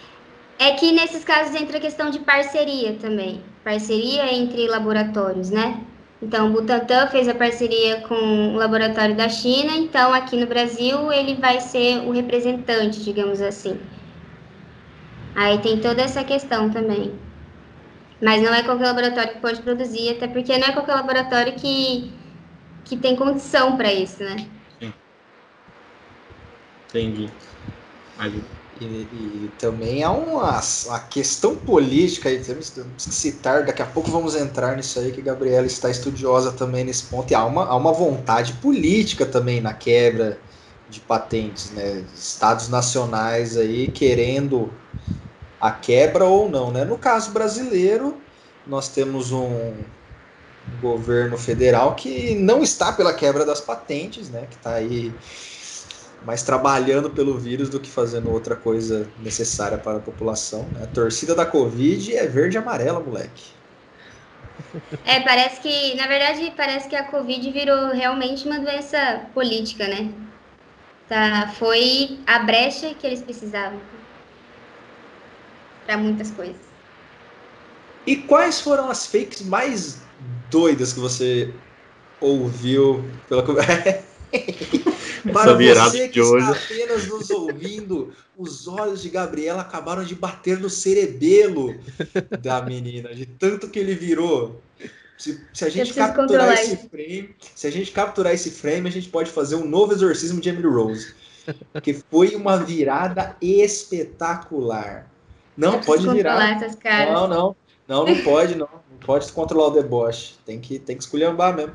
Speaker 3: É que nesses casos entra a questão de parceria também. Parceria entre laboratórios, né? Então, o Butantan fez a parceria com o laboratório da China, então aqui no Brasil ele vai ser o representante, digamos assim. Aí tem toda essa questão também. Mas não é qualquer laboratório que pode produzir, até porque não é qualquer laboratório que, que tem condição para isso, né? Sim.
Speaker 4: Entendi.
Speaker 1: Mas... E, e, também há uma, uma questão política aí, temos, temos, que citar, daqui a pouco vamos entrar nisso aí, que a Gabriela está estudiosa também nesse ponto, e há uma, há uma vontade política também na quebra de patentes, né? Estados nacionais aí querendo a quebra ou não, né? No caso brasileiro, nós temos um governo federal que não está pela quebra das patentes, né? Que está aí mais trabalhando pelo vírus do que fazendo outra coisa necessária para a população. Né? A torcida da Covid é verde e amarela, moleque.
Speaker 3: É, parece que, na verdade, parece que a Covid virou realmente uma doença política, né? Tá, foi a brecha que eles precisavam para muitas coisas.
Speaker 1: E quais foram as fakes mais doidas que você ouviu pela Para você que está apenas nos ouvindo, os olhos de Gabriela acabaram de bater no cerebelo da menina, de tanto que ele virou. Se, se a gente capturar esse frame, se a gente capturar esse frame, a gente pode fazer um novo exorcismo de Emily Rose. Que foi uma virada espetacular. Não, pode virar. Não, não. Não, não pode, não. Não pode controlar o deboche. Tem que, tem que esculhambar mesmo.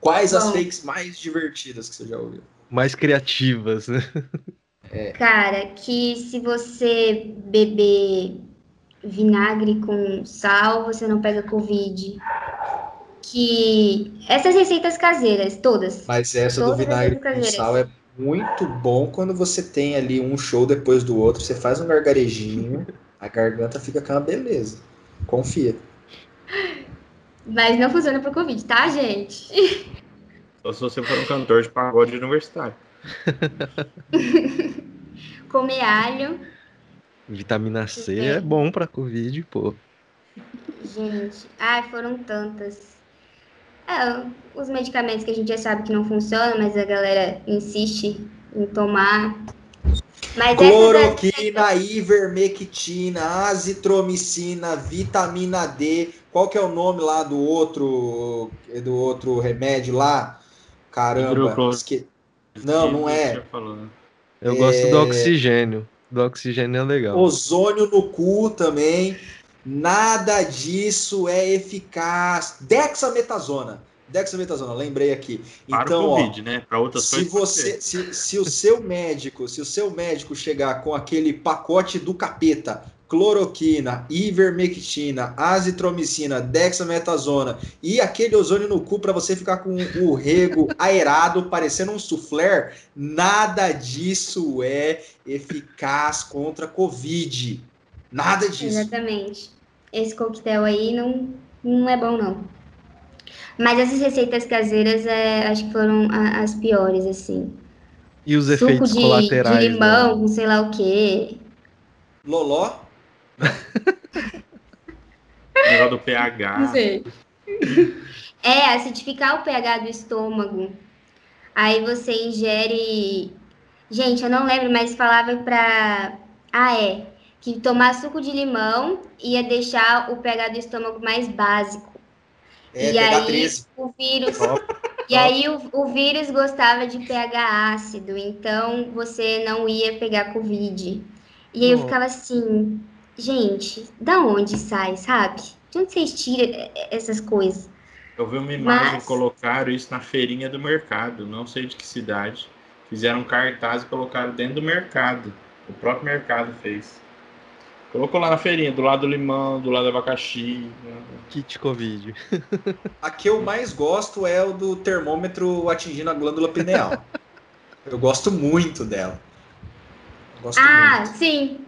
Speaker 1: Quais Bom, as fakes mais divertidas que você já ouviu?
Speaker 2: Mais criativas, né?
Speaker 3: É. Cara, que se você beber vinagre com sal, você não pega Covid. Que essas receitas caseiras, todas.
Speaker 1: Mas essa do vinagre com sal é muito bom quando você tem ali um show depois do outro, você faz um gargarejinho, a garganta fica com uma beleza. Confia.
Speaker 3: Mas não funciona para Covid, tá, gente?
Speaker 4: Só se você for um cantor de pagode universitário.
Speaker 3: Comer alho.
Speaker 2: Vitamina C é, é bom para Covid, pô.
Speaker 3: Gente, ai, foram tantas. É, os medicamentos que a gente já sabe que não funcionam, mas a galera insiste em tomar.
Speaker 1: Mas Cloroquina, ivermectina, azitromicina, vitamina D. Qual que é o nome lá do outro do outro remédio lá? Caramba. Esque... Não, não é.
Speaker 2: Eu é... gosto do oxigênio. Do oxigênio é legal.
Speaker 1: Ozônio no cu também. Nada disso é eficaz. Dexametasona. Dexametasona, lembrei aqui.
Speaker 4: Para então, o COVID, ó, né? Para outras
Speaker 1: se você, se, se o seu médico, se o seu médico chegar com aquele pacote do capeta, cloroquina, ivermectina, azitromicina, dexametasona e aquele ozônio no cu para você ficar com o rego aerado, parecendo um soufflé, nada disso é eficaz contra Covid. Nada disso.
Speaker 3: Exatamente esse coquetel aí não, não é bom, não. Mas essas receitas caseiras, é, acho que foram as piores, assim.
Speaker 2: E os Suco efeitos
Speaker 3: de,
Speaker 2: colaterais?
Speaker 3: de limão, né? sei lá o quê.
Speaker 1: Loló?
Speaker 4: Negócio do pH.
Speaker 3: Não sei. É, acidificar o pH do estômago. Aí você ingere. Gente, eu não lembro, mas falava pra. Ah, é que tomar suco de limão ia deixar o pH do estômago mais básico. É, e aí 13. o vírus. e aí o, o vírus gostava de pH ácido, então você não ia pegar Covid. E aí eu ficava assim, gente, da onde sai, sabe? De onde vocês tiram essas coisas?
Speaker 4: Eu vi uma imagem, Mas... colocaram isso na feirinha do mercado, não sei de que cidade. Fizeram cartaz e colocaram dentro do mercado. O próprio mercado fez. Colocou lá na feirinha, do lado do limão, do lado do abacaxi. Né?
Speaker 2: Kit Covid.
Speaker 1: A que eu mais gosto é o do termômetro atingindo a glândula pineal. eu gosto muito dela.
Speaker 3: Gosto ah, muito. sim.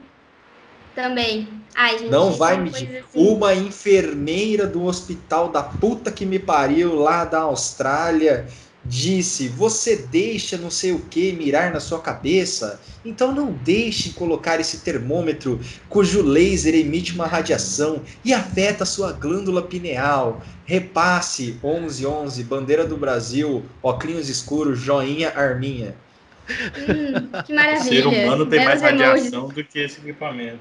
Speaker 3: Também. Ai, gente,
Speaker 1: Não vai medir. Assim. Uma enfermeira do hospital da puta que me pariu lá da Austrália disse: Você deixa não sei o que mirar na sua cabeça? Então não deixe colocar esse termômetro cujo laser emite uma radiação e afeta a sua glândula pineal. Repasse 1111, bandeira do Brasil, óculos escuros, joinha, arminha.
Speaker 3: Hum, que maravilha.
Speaker 4: O ser humano tem mais radiação do que esse equipamento.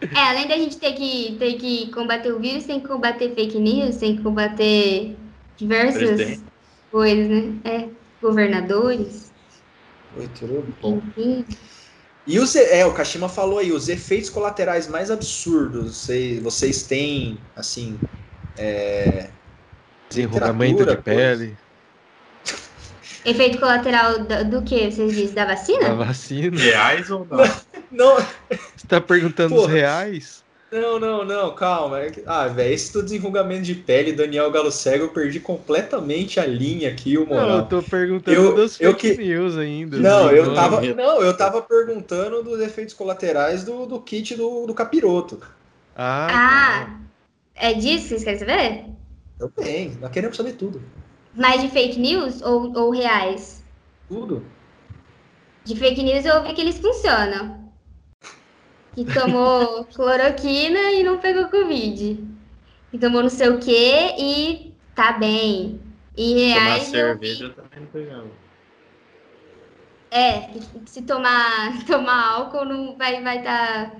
Speaker 3: É, além da gente ter que, ter que combater o vírus, tem que combater fake news, tem que combater diversas
Speaker 4: Presidente.
Speaker 3: Coisas, né? É, governadores,
Speaker 1: Oi, tudo bom?
Speaker 3: enfim.
Speaker 1: E os, é, o Kashima falou aí, os efeitos colaterais mais absurdos, vocês, vocês têm, assim, é,
Speaker 2: Desenrugamento de pele,
Speaker 3: Efeito colateral do, do que vocês dizem? Da vacina?
Speaker 2: da vacina.
Speaker 4: Reais ou não?
Speaker 1: Não,
Speaker 2: Você tá perguntando os
Speaker 1: Porra.
Speaker 2: reais?
Speaker 1: Não, não, não, calma. é Ah, velho, esse do desenvolvimento de pele, Daniel Galo Cego, eu perdi completamente a linha aqui, o
Speaker 2: Não, eu
Speaker 1: moral.
Speaker 2: tô perguntando
Speaker 1: Eu-
Speaker 2: das
Speaker 1: eu
Speaker 2: fake
Speaker 1: que-
Speaker 2: news ainda.
Speaker 1: Não, eu
Speaker 2: Não,
Speaker 1: tava,
Speaker 4: não.
Speaker 1: eu tava perguntando dos efeitos colaterais do, do kit do, do capiroto.
Speaker 2: Ah,
Speaker 3: Ah, é disso que vocês querem saber?
Speaker 1: Também, nós queremos saber tudo.
Speaker 3: Mais de fake news ou, ou reais?
Speaker 1: Tudo.
Speaker 3: De fake news eu ouvi que eles funcionam. Que tomou cloroquina e não pegou Covid. Que tomou não sei o quê e tá bem. E
Speaker 4: Tomar
Speaker 3: reais eu
Speaker 4: cerveja também não pegava.
Speaker 3: É, se tomar, tomar álcool não vai vai estar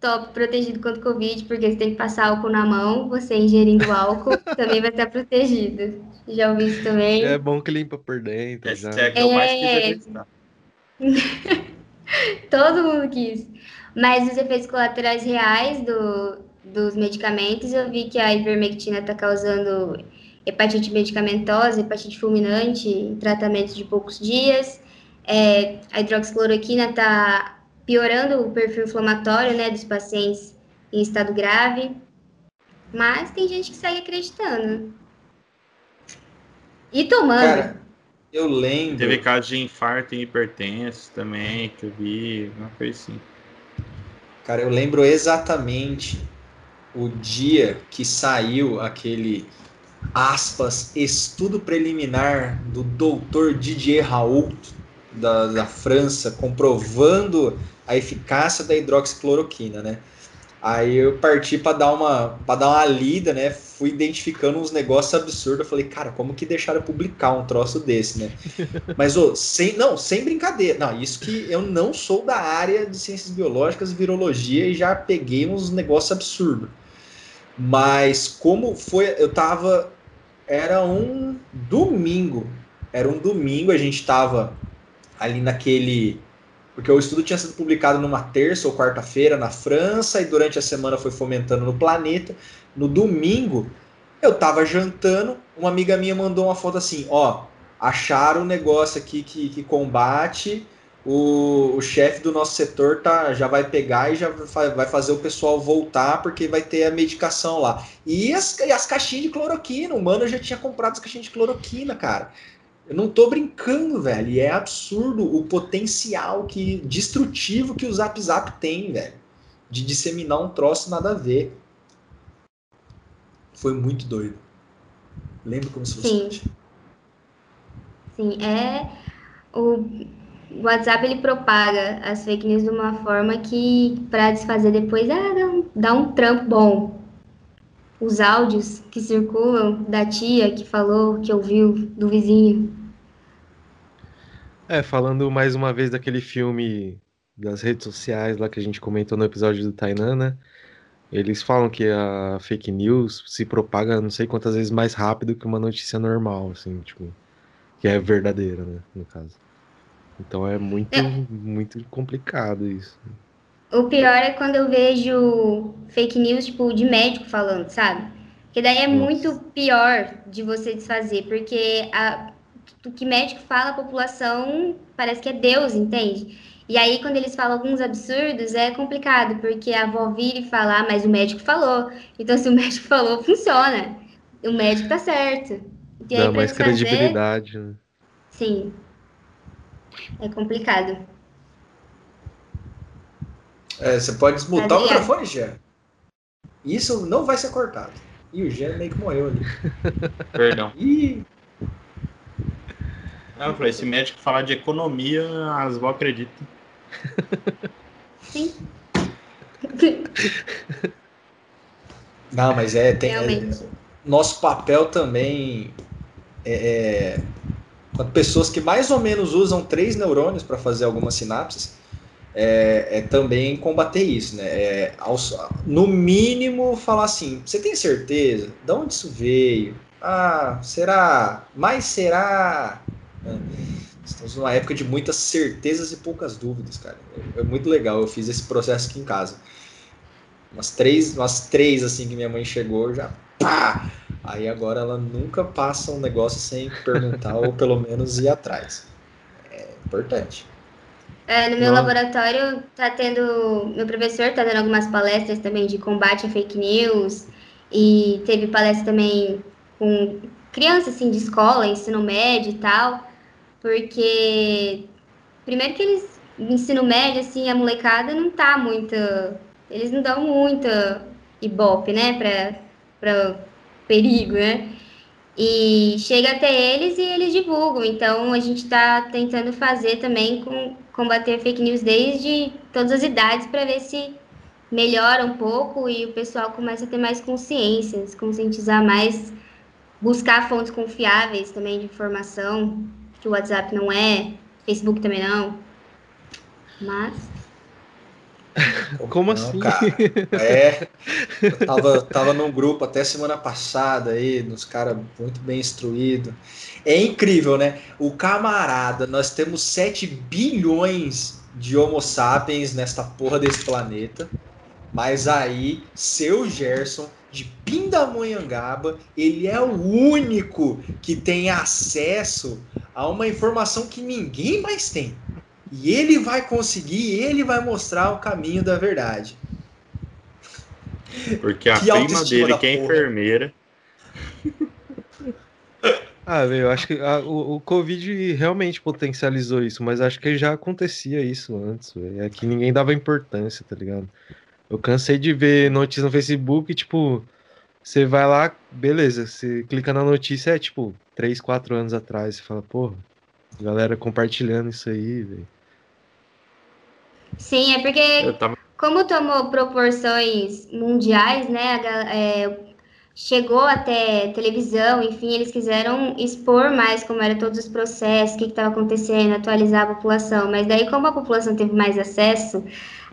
Speaker 3: top protegido contra o Covid, porque você tem que passar álcool na mão, você ingerindo álcool também vai estar protegido. Já ouvi isso também.
Speaker 2: é bom que limpa por dentro.
Speaker 4: Essa
Speaker 2: Já.
Speaker 4: é a que eu mais quis
Speaker 3: É.
Speaker 4: acreditar.
Speaker 3: Todo mundo quis. Mas os efeitos colaterais reais do, dos medicamentos, eu vi que a ivermectina está causando hepatite medicamentosa, hepatite fulminante em tratamentos de poucos dias. É, a hidroxicloroquina está piorando o perfil inflamatório né, dos pacientes em estado grave. Mas tem gente que segue acreditando. E tomando.
Speaker 1: Cara, eu lembro.
Speaker 4: Teve caso de infarto e hipertenso também, que eu vi, uma coisa assim.
Speaker 1: Cara, eu lembro exatamente o dia que saiu aquele aspas estudo preliminar do doutor Didier Raoult da, da França comprovando a eficácia da hidroxicloroquina, né? Aí eu parti para dar uma para dar uma lida, né? Fui identificando uns negócios absurdos. Eu falei, cara, como que deixaram publicar um troço desse, né? Mas ô, sem não, sem brincadeira. Não, isso que eu não sou da área de ciências biológicas e virologia e já peguei uns negócios absurdos. Mas como foi, eu tava era um domingo. Era um domingo, a gente tava ali naquele porque o estudo tinha sido publicado numa terça ou quarta-feira na França e durante a semana foi fomentando no planeta. No domingo, eu tava jantando, uma amiga minha mandou uma foto assim, ó, acharam um negócio aqui que, que combate, o, o chefe do nosso setor tá, já vai pegar e já vai fazer o pessoal voltar porque vai ter a medicação lá. E as, as caixinhas de cloroquina, o mano já tinha comprado as caixinhas de cloroquina, cara. Eu não tô brincando, velho. E é absurdo o potencial que destrutivo que o Zap Zap tem, velho. De disseminar um troço nada a ver. Foi muito doido. Lembro como se fosse
Speaker 3: Sim.
Speaker 1: hoje.
Speaker 3: Sim, é o WhatsApp ele propaga as fake news de uma forma que para desfazer depois ah, dá, um, dá um trampo bom. Os áudios que circulam da tia que falou, que ouviu do vizinho.
Speaker 2: É, falando mais uma vez daquele filme das redes sociais lá que a gente comentou no episódio do Tainan, né? Eles falam que a fake news se propaga não sei quantas vezes mais rápido que uma notícia normal, assim, tipo, que é verdadeira, né, no caso. Então é muito, muito complicado isso.
Speaker 3: O pior é quando eu vejo fake news, tipo, de médico falando, sabe? Porque daí é
Speaker 2: Nossa.
Speaker 3: muito pior de você desfazer, porque a, o que médico fala, a população parece que é Deus, entende? E aí, quando eles falam alguns absurdos, é complicado, porque a avó vira e fala, ah, mas o médico falou. Então, se o médico falou, funciona. O médico tá certo. E aí,
Speaker 2: Dá mais
Speaker 3: desfazer,
Speaker 2: credibilidade, né?
Speaker 3: Sim. É complicado.
Speaker 1: É, você pode desmutar o microfone, Gé. Isso não vai ser cortado. E o Gé meio que morreu ali.
Speaker 4: Perdão.
Speaker 1: Ih,
Speaker 4: Não, eu falei, se médico falar de economia, as vó acreditam.
Speaker 3: Sim.
Speaker 1: Não, mas é, tem, é- nosso papel também é, é quando pessoas que mais ou menos usam três neurônios para fazer algumas sinapses, é, é também combater isso, né? É, aos, no mínimo, falar assim: você tem certeza? De onde isso veio? Ah, será? Mas será? É, estamos numa época de muitas certezas e poucas dúvidas, cara. É, é muito legal. Eu fiz esse processo aqui em casa. Umas três, umas três assim que minha mãe chegou, já pá! Aí agora ela nunca passa um negócio sem perguntar ou pelo menos ir atrás. É importante.
Speaker 3: É, no meu Não. laboratório tá tendo. Meu professor tá dando algumas palestras também de combate a fake news. E teve palestra também com crianças assim, de escola, ensino médio e tal. Porque primeiro que eles. Ensino médio, assim, a molecada não tá muito. Eles não dão muita ibope, né, pra, pra perigo, né? E chega até eles e eles divulgam. Então a gente está tentando fazer também com combater fake news desde todas as idades para ver se melhora um pouco e o pessoal começa a ter mais consciência, se conscientizar mais, buscar fontes confiáveis também de informação, que o WhatsApp não é, Facebook também não. Mas
Speaker 2: Como não, assim? Cara,
Speaker 1: é, eu tava, tava num grupo até semana passada aí, nos caras muito bem instruídos. É incrível, né? O camarada, nós temos 7 bilhões de Homo sapiens nesta porra desse planeta. Mas aí, seu Gerson, de Pindamonhangaba, ele é o único que tem acesso a uma informação que ninguém mais tem. E ele vai conseguir, ele vai mostrar o caminho da verdade.
Speaker 4: Porque a que prima dele, que é porra. enfermeira.
Speaker 2: Ah, eu acho que a, o, o Covid realmente potencializou isso, mas acho que já acontecia isso antes, véio. É que ninguém dava importância, tá ligado? Eu cansei de ver notícias no Facebook, tipo, você vai lá, beleza, você clica na notícia, é tipo, 3, 4 anos atrás, você fala, porra, galera compartilhando isso aí, velho.
Speaker 3: Sim, é porque tava... como tomou proporções mundiais, né? É, chegou até televisão, enfim, eles quiseram expor mais como eram todos os processos, o que estava acontecendo, atualizar a população. Mas daí, como a população teve mais acesso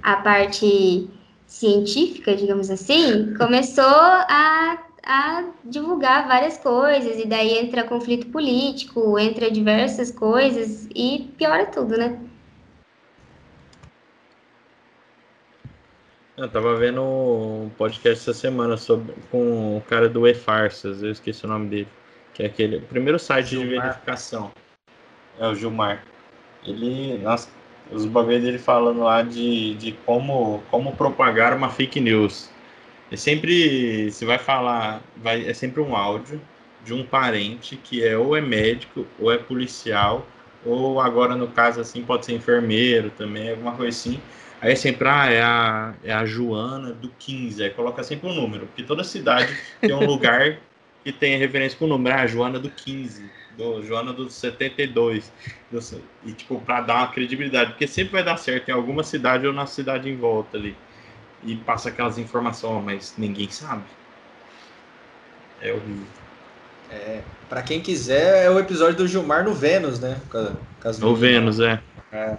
Speaker 3: à parte científica, digamos assim, começou a, a divulgar várias coisas, e daí entra conflito político, entra diversas coisas, e piora tudo, né?
Speaker 4: Eu tava vendo um podcast essa semana sobre, com o cara do E-Farsas, eu esqueci o nome dele, que é aquele o primeiro site Gilmar. de verificação. É o Gilmar. Ele, nossa, os bagulhos dele falando lá de, de como, como propagar uma fake news. É sempre, se vai falar, vai, é sempre um áudio de um parente que é ou é médico, ou é policial, ou agora no caso assim pode ser enfermeiro também, alguma coisa assim Aí sempre, ah, é a, é a Joana do 15, aí coloca sempre um número, porque toda cidade tem um lugar que tem referência com o número, ah, Joana do 15, do Joana do 72, do, e tipo, para dar uma credibilidade, porque sempre vai dar certo em alguma cidade ou na cidade em volta ali, e passa aquelas informações, mas ninguém sabe. É horrível.
Speaker 1: É, para quem quiser, é o episódio do Gilmar no Vênus, né? Com,
Speaker 4: com no Vênus, é.
Speaker 1: é.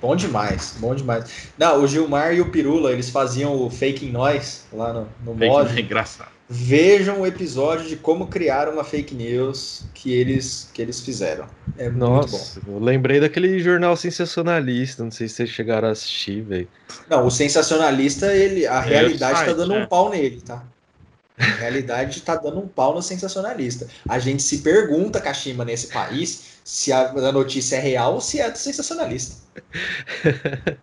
Speaker 1: Bom demais, bom demais. Não, o Gilmar e o Pirula, eles faziam o Fake in Nós lá no, no mod.
Speaker 4: É engraçado.
Speaker 1: Vejam o episódio de como criar uma fake news que eles, que eles fizeram. É Nossa,
Speaker 2: eu lembrei daquele jornal sensacionalista, não sei se vocês chegaram a assistir, velho.
Speaker 1: Não, o sensacionalista, ele, a é realidade tá dando um pau nele, tá? A realidade tá dando um pau no sensacionalista. A gente se pergunta, Kashima, nesse país, se a, notícia é real ou se é do sensacionalista.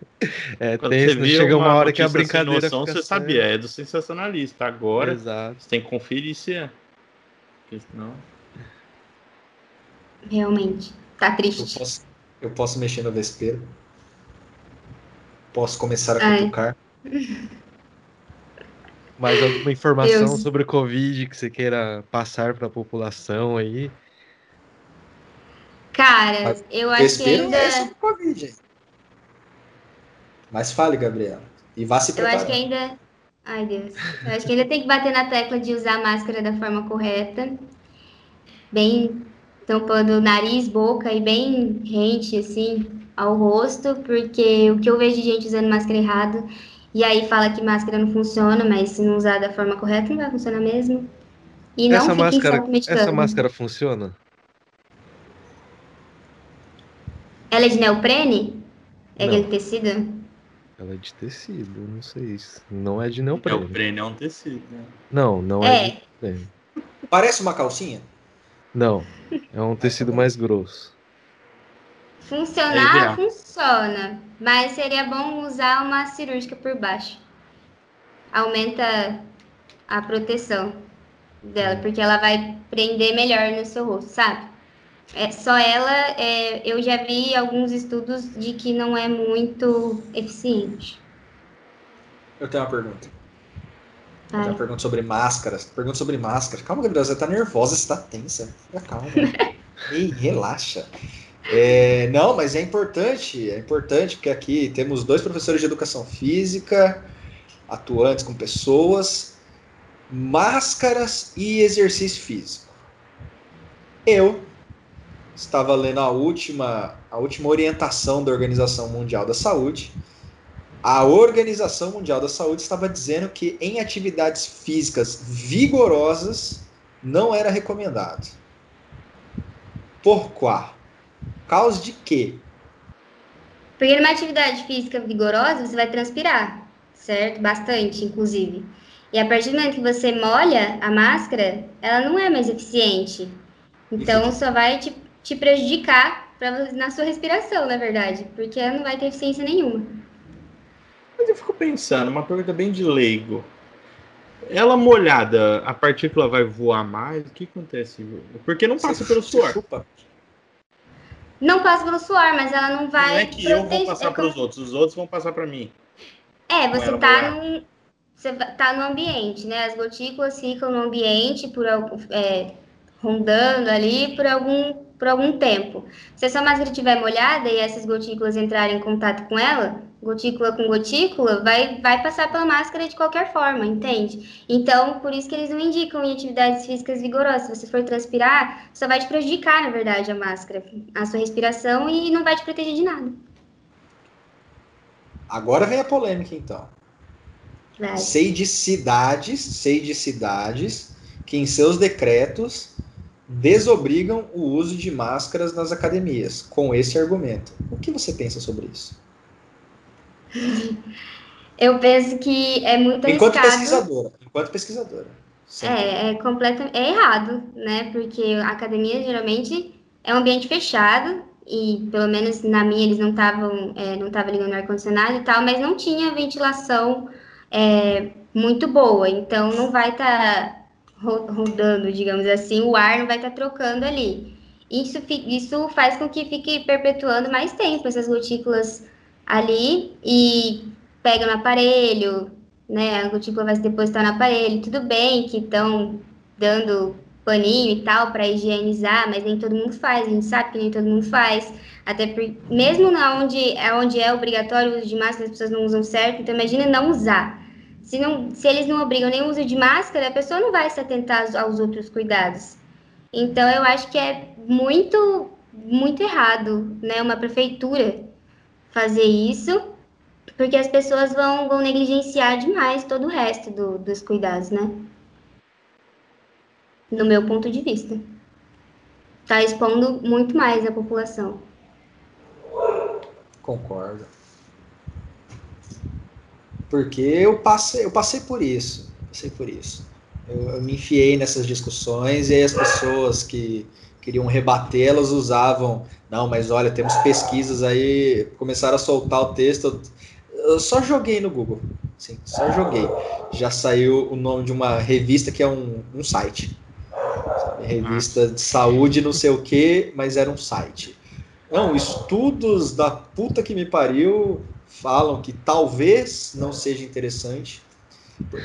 Speaker 2: é, Quando tem, você chega uma, uma hora que a brincadeira.
Speaker 4: Noção, você sabia, é do sensacionalista. Agora Exato. você tem que conferir se é. Porque senão.
Speaker 3: Realmente. Tá triste.
Speaker 1: Eu posso, eu posso mexer no vespeiro. Posso começar a cutucar.
Speaker 2: Mais alguma informação Deus. sobre o Covid que você queira passar para a população aí?
Speaker 3: Cara, Mas eu acho que ainda. É
Speaker 1: COVID, Mas fale, Gabriela. E vá se preparar.
Speaker 3: Eu acho que ainda. Ai, Deus. Eu acho que ainda tem que bater na tecla de usar a máscara da forma correta. Bem tampando nariz, boca e bem rente, assim. ao rosto, porque o que eu vejo de gente usando máscara errado, e aí fala que máscara não funciona, mas se não usar da forma correta, não vai funcionar mesmo. E não
Speaker 2: essa máscara,
Speaker 3: essa
Speaker 2: essa máscara funciona?
Speaker 3: Ela é de neoprene? É
Speaker 2: Não.
Speaker 3: aquele tecido?
Speaker 2: Ela é de tecido, não sei. se- Não é de neoprene.
Speaker 4: Neoprene é um tecido, né?
Speaker 2: Não, não é,
Speaker 3: É.
Speaker 2: de neoprene.
Speaker 1: Parece uma calcinha?
Speaker 2: Não, é um tecido mais grosso.
Speaker 3: Funcionar,
Speaker 4: EVA.
Speaker 3: funciona. Mas seria bom usar uma cirúrgica por baixo. Aumenta a proteção dela, porque ela vai prender melhor no seu rosto, sabe? É, só ela, é, eu já vi alguns estudos de que não é muito eficiente.
Speaker 1: Eu tenho uma pergunta. Eu tenho uma pergunta sobre máscaras. Pergunta sobre máscara. Calma, Gabriela, você tá nervosa, você tá tensa. Fica calma. Ei, relaxa. É, não, mas é importante, é importante, porque aqui temos dois professores de educação física, atuantes com pessoas, máscaras e exercício físico. Eu estava lendo a última, a última orientação da Organização Mundial da Saúde. A Organização Mundial da Saúde estava dizendo que em atividades físicas vigorosas não era recomendado. Por quê? Causa de quê?
Speaker 3: Porque numa atividade física vigorosa, você vai transpirar, certo? Bastante, inclusive. E a partir do momento que você molha a máscara, ela não é mais eficiente. Então, só vai te, te prejudicar pra, na sua respiração, na verdade. Porque ela não vai ter eficiência nenhuma.
Speaker 4: Mas eu fico pensando, uma pergunta bem de leigo. Ela molhada, a partícula vai voar mais? O que acontece? Porque não passa pelo suor.
Speaker 1: chupa?
Speaker 3: Não passa pelo suor, mas ela não vai.
Speaker 4: Não é que eu vou
Speaker 3: proteger-
Speaker 4: passar
Speaker 3: é
Speaker 4: para os outros, os outros vão passar para mim.
Speaker 3: É, você tá
Speaker 4: molhada.
Speaker 3: num. Você tá no ambiente, né? As gotículas ficam no ambiente por é, rondando ali por algum, por algum tempo. Se a sua máscara estiver molhada e essas gotículas entrarem em contato com ela, gotícula com gotícula, vai, vai passar pela máscara de qualquer forma, entende? Então, por isso que eles não indicam em atividades físicas vigorosas. Se você for transpirar, só vai te prejudicar, na verdade, a máscara, a sua respiração e não vai te proteger de nada.
Speaker 1: Agora vem a polêmica, então.
Speaker 3: Vai.
Speaker 1: Sei de cidades, sei de cidades que em seus decretos desobrigam o uso de máscaras nas academias, com esse argumento. O que você pensa sobre isso?
Speaker 3: Eu penso que é muito
Speaker 1: Enquanto
Speaker 3: arriscado.
Speaker 1: pesquisadora, enquanto pesquisadora.
Speaker 3: É, é completa, é errado, né? Porque a academia geralmente é um ambiente fechado e pelo menos na minha eles não estavam é, não estavam ligando ar condicionado e tal, mas não tinha ventilação é, muito boa, então não vai estar rodando, digamos assim, o ar não vai estar trocando ali. Isso, isso faz com que fique perpetuando mais tempo essas gotículas ali e pega no aparelho, né? A gotícula vai se depositar no aparelho. Tudo bem que estão dando paninho e tal para higienizar, mas nem todo mundo faz. A gente sabe que nem todo mundo faz. Até porque, mesmo na onde, é onde é obrigatório o uso de máscara, as pessoas não usam certo. Então, imagina não usar. Se, não, se eles não obrigam nem o uso de máscara, a pessoa não vai se atentar aos, outros cuidados. Então, eu acho que é muito, muito errado, né? Uma prefeitura fazer isso porque as pessoas vão, vão negligenciar demais todo o resto do- dos cuidados, né? No meu ponto de vista. Tá expondo muito mais a população.
Speaker 1: Concordo. Porque eu passei, eu passei por isso. Passei por isso. Eu, eu me enfiei nessas discussões e aí as pessoas que queriam rebater, elas usavam. Não, mas olha, temos pesquisas aí, começaram a soltar o texto. Eu, eu só joguei no Google. Sim, só joguei. Já saiu o nome de uma revista que é um, um site. Sabe? Revista de saúde, não sei o que, mas era um site. Não, estudos da puta que me pariu falam que talvez não seja interessante.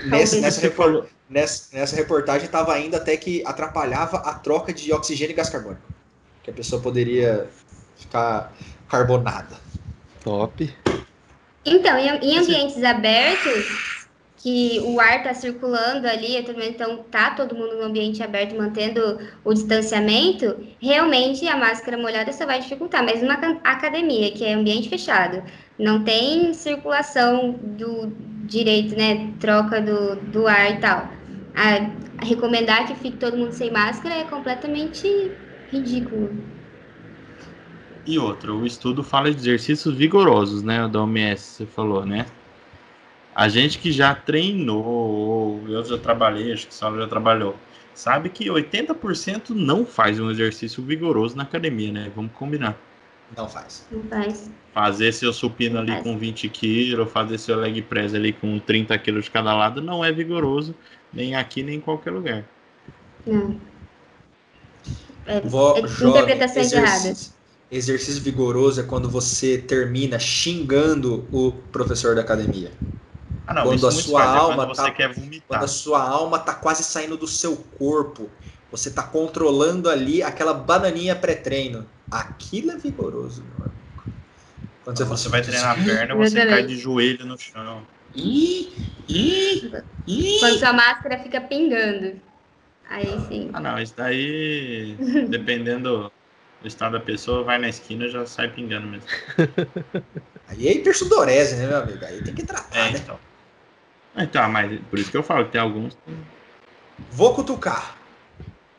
Speaker 1: Nessa, nessa, repor- nessa, nessa reportagem estava ainda até que atrapalhava a troca de oxigênio e gás carbônico. Que a pessoa poderia ficar carbonada.
Speaker 2: Top.
Speaker 3: Então, em, em ambientes abertos, que o ar está circulando ali, então tá todo mundo no ambiente aberto mantendo o distanciamento, realmente a máscara molhada só vai dificultar. Mas numa academia, que é ambiente fechado, não tem circulação do direito, né? Troca do, do ar e tal. A, recomendar que fique todo mundo sem máscara é completamente ridículo.
Speaker 4: E outra, o estudo fala de exercícios vigorosos, né? Da OMS, você falou, né? A gente que já treinou, eu já trabalhei, acho que a senhora já trabalhou, sabe que 80% não faz um exercício vigoroso na academia, né? Vamos combinar.
Speaker 1: Não faz.
Speaker 3: Não faz.
Speaker 4: Fazer seu supino ali faz. com 20 quilos, fazer seu leg press ali com 30 quilos de cada lado não é vigoroso, nem aqui, nem em qualquer lugar.
Speaker 3: Não.
Speaker 1: É, Vou, é interpretações erradas. Exercício vigoroso é quando você termina xingando o professor da academia.
Speaker 4: Ah, não,
Speaker 1: quando a sua faz, alma
Speaker 4: quando
Speaker 1: tá, quando a sua alma tá quase saindo do seu corpo, você tá controlando ali aquela bananinha pré-treino. Aquilo é vigoroso, meu amigo.
Speaker 4: Quando você, você vai treinar a perna, você cai de joelho no chão.
Speaker 3: Ih, ih, ih. Quando sua máscara fica pingando. Aí sim.
Speaker 4: Ah, não, isso daí, dependendo do estado da pessoa, vai na esquina já sai pingando mesmo.
Speaker 1: Aí é hipersudorese, né, meu amigo? Aí tem que tratar, é, né?
Speaker 4: Então. Então, mas por isso que eu falo que tem alguns.
Speaker 1: Vou cutucar.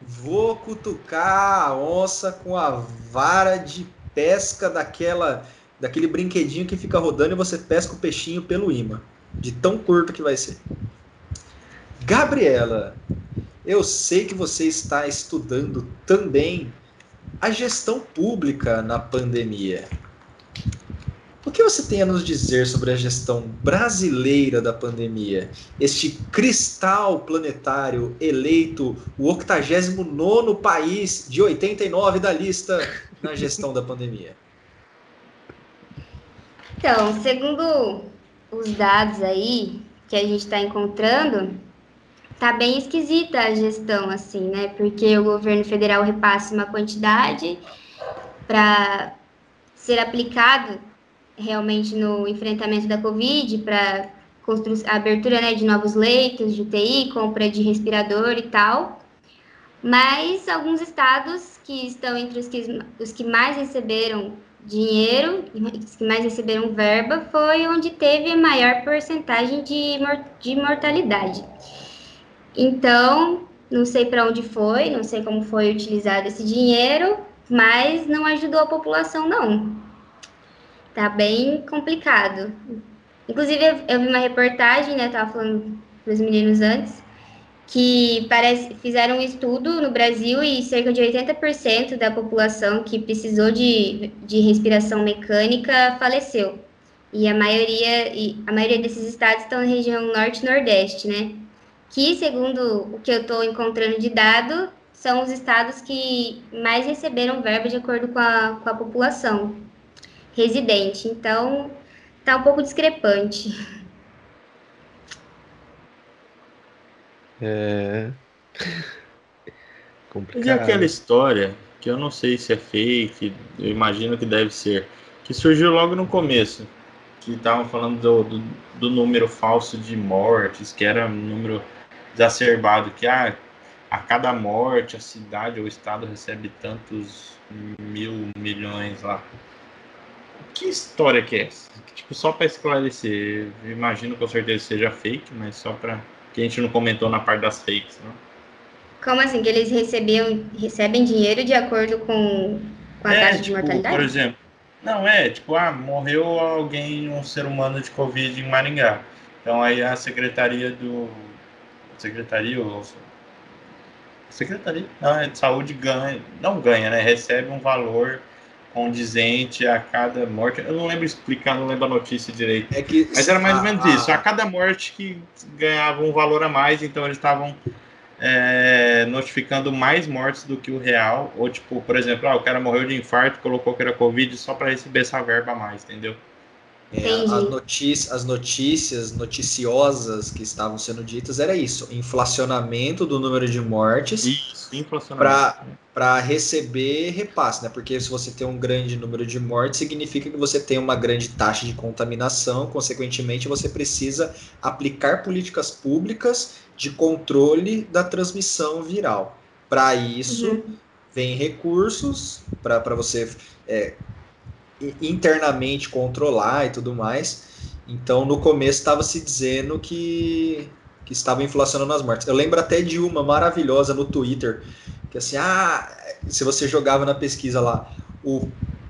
Speaker 1: Vou cutucar a onça com a vara de pesca daquela daquele brinquedinho que fica rodando e você pesca o peixinho pelo imã. De tão curto que vai ser. Gabriela, eu sei que você está estudando também a gestão pública na pandemia. O que você tem a nos dizer sobre a gestão brasileira da pandemia? Este cristal planetário eleito o 89 país de 89 da lista na gestão da pandemia.
Speaker 3: Então, segundo os dados aí que a gente está encontrando, tá bem esquisita a gestão, assim, né? Porque o governo federal repassa uma quantidade para ser aplicado realmente no enfrentamento da Covid, para a abertura né, de novos leitos de UTI, compra de respirador e tal. Mas alguns estados que estão entre os que, os que mais receberam dinheiro, os que mais receberam verba, foi onde teve a maior porcentagem de, de mortalidade. Então, não sei para onde foi, não sei como foi utilizado esse dinheiro, mas não ajudou a população, não. Tá bem complicado. Inclusive, eu, vi uma reportagem, né? Tava falando para os meninos antes, que parece, fizeram um estudo no Brasil e cerca de 80% da população que precisou de, de respiração mecânica faleceu. E a maioria, e a maioria desses estados estão na região norte nordeste, né? Que, segundo o que eu estou encontrando de dado, são os estados que mais receberam verba de acordo com a, com a população residente. Então, tá um pouco discrepante.
Speaker 2: É.
Speaker 4: Complicado. E aquela história, que eu não sei se é fake, eu imagino que deve ser, que surgiu logo no começo, que estavam falando do, do, do, número falso de mortes, que era um número exacerbado, que ah, a cada morte a cidade ou o estado recebe tantos mil milhões lá que história que é essa? Tipo, só para esclarecer, imagino com certeza seja fake, mas só para que a gente não comentou na parte das fakes, né?
Speaker 3: Como assim? Que eles recebiam, recebem dinheiro de acordo com, com a é, taxa tipo, de mortalidade?
Speaker 4: Por exemplo, não, é, tipo, ah, morreu alguém, um ser humano de Covid em Maringá. Então aí a secretaria do. Secretaria ou. Secretaria não, é de saúde ganha, não ganha, né? Recebe um valor condizente a cada morte. Eu não lembro explicar, não lembro a notícia direito. É que, Mas era mais ou menos isso. A cada morte que ganhava um valor a mais, então eles estavam é, notificando mais mortes do que o real. Ou, tipo, por exemplo, ah, o cara morreu de infarto, colocou que era Covid só para receber essa verba a mais, entendeu?
Speaker 1: É, as, notícias, as notícias noticiosas que estavam sendo ditas era isso: inflacionamento do número de mortes.
Speaker 4: Isso, inflacionamento.
Speaker 1: Para receber repasse, né? Porque se você tem um grande número de mortes, significa que você tem uma grande taxa de contaminação, consequentemente, você precisa aplicar políticas públicas de controle da transmissão viral. Para isso, uhum. vem recursos para você é, internamente controlar e tudo mais. Então, no começo estava se dizendo que, que estava inflacionando as mortes. Eu lembro até de uma maravilhosa no Twitter, que assim, ah, se você jogava na pesquisa lá, o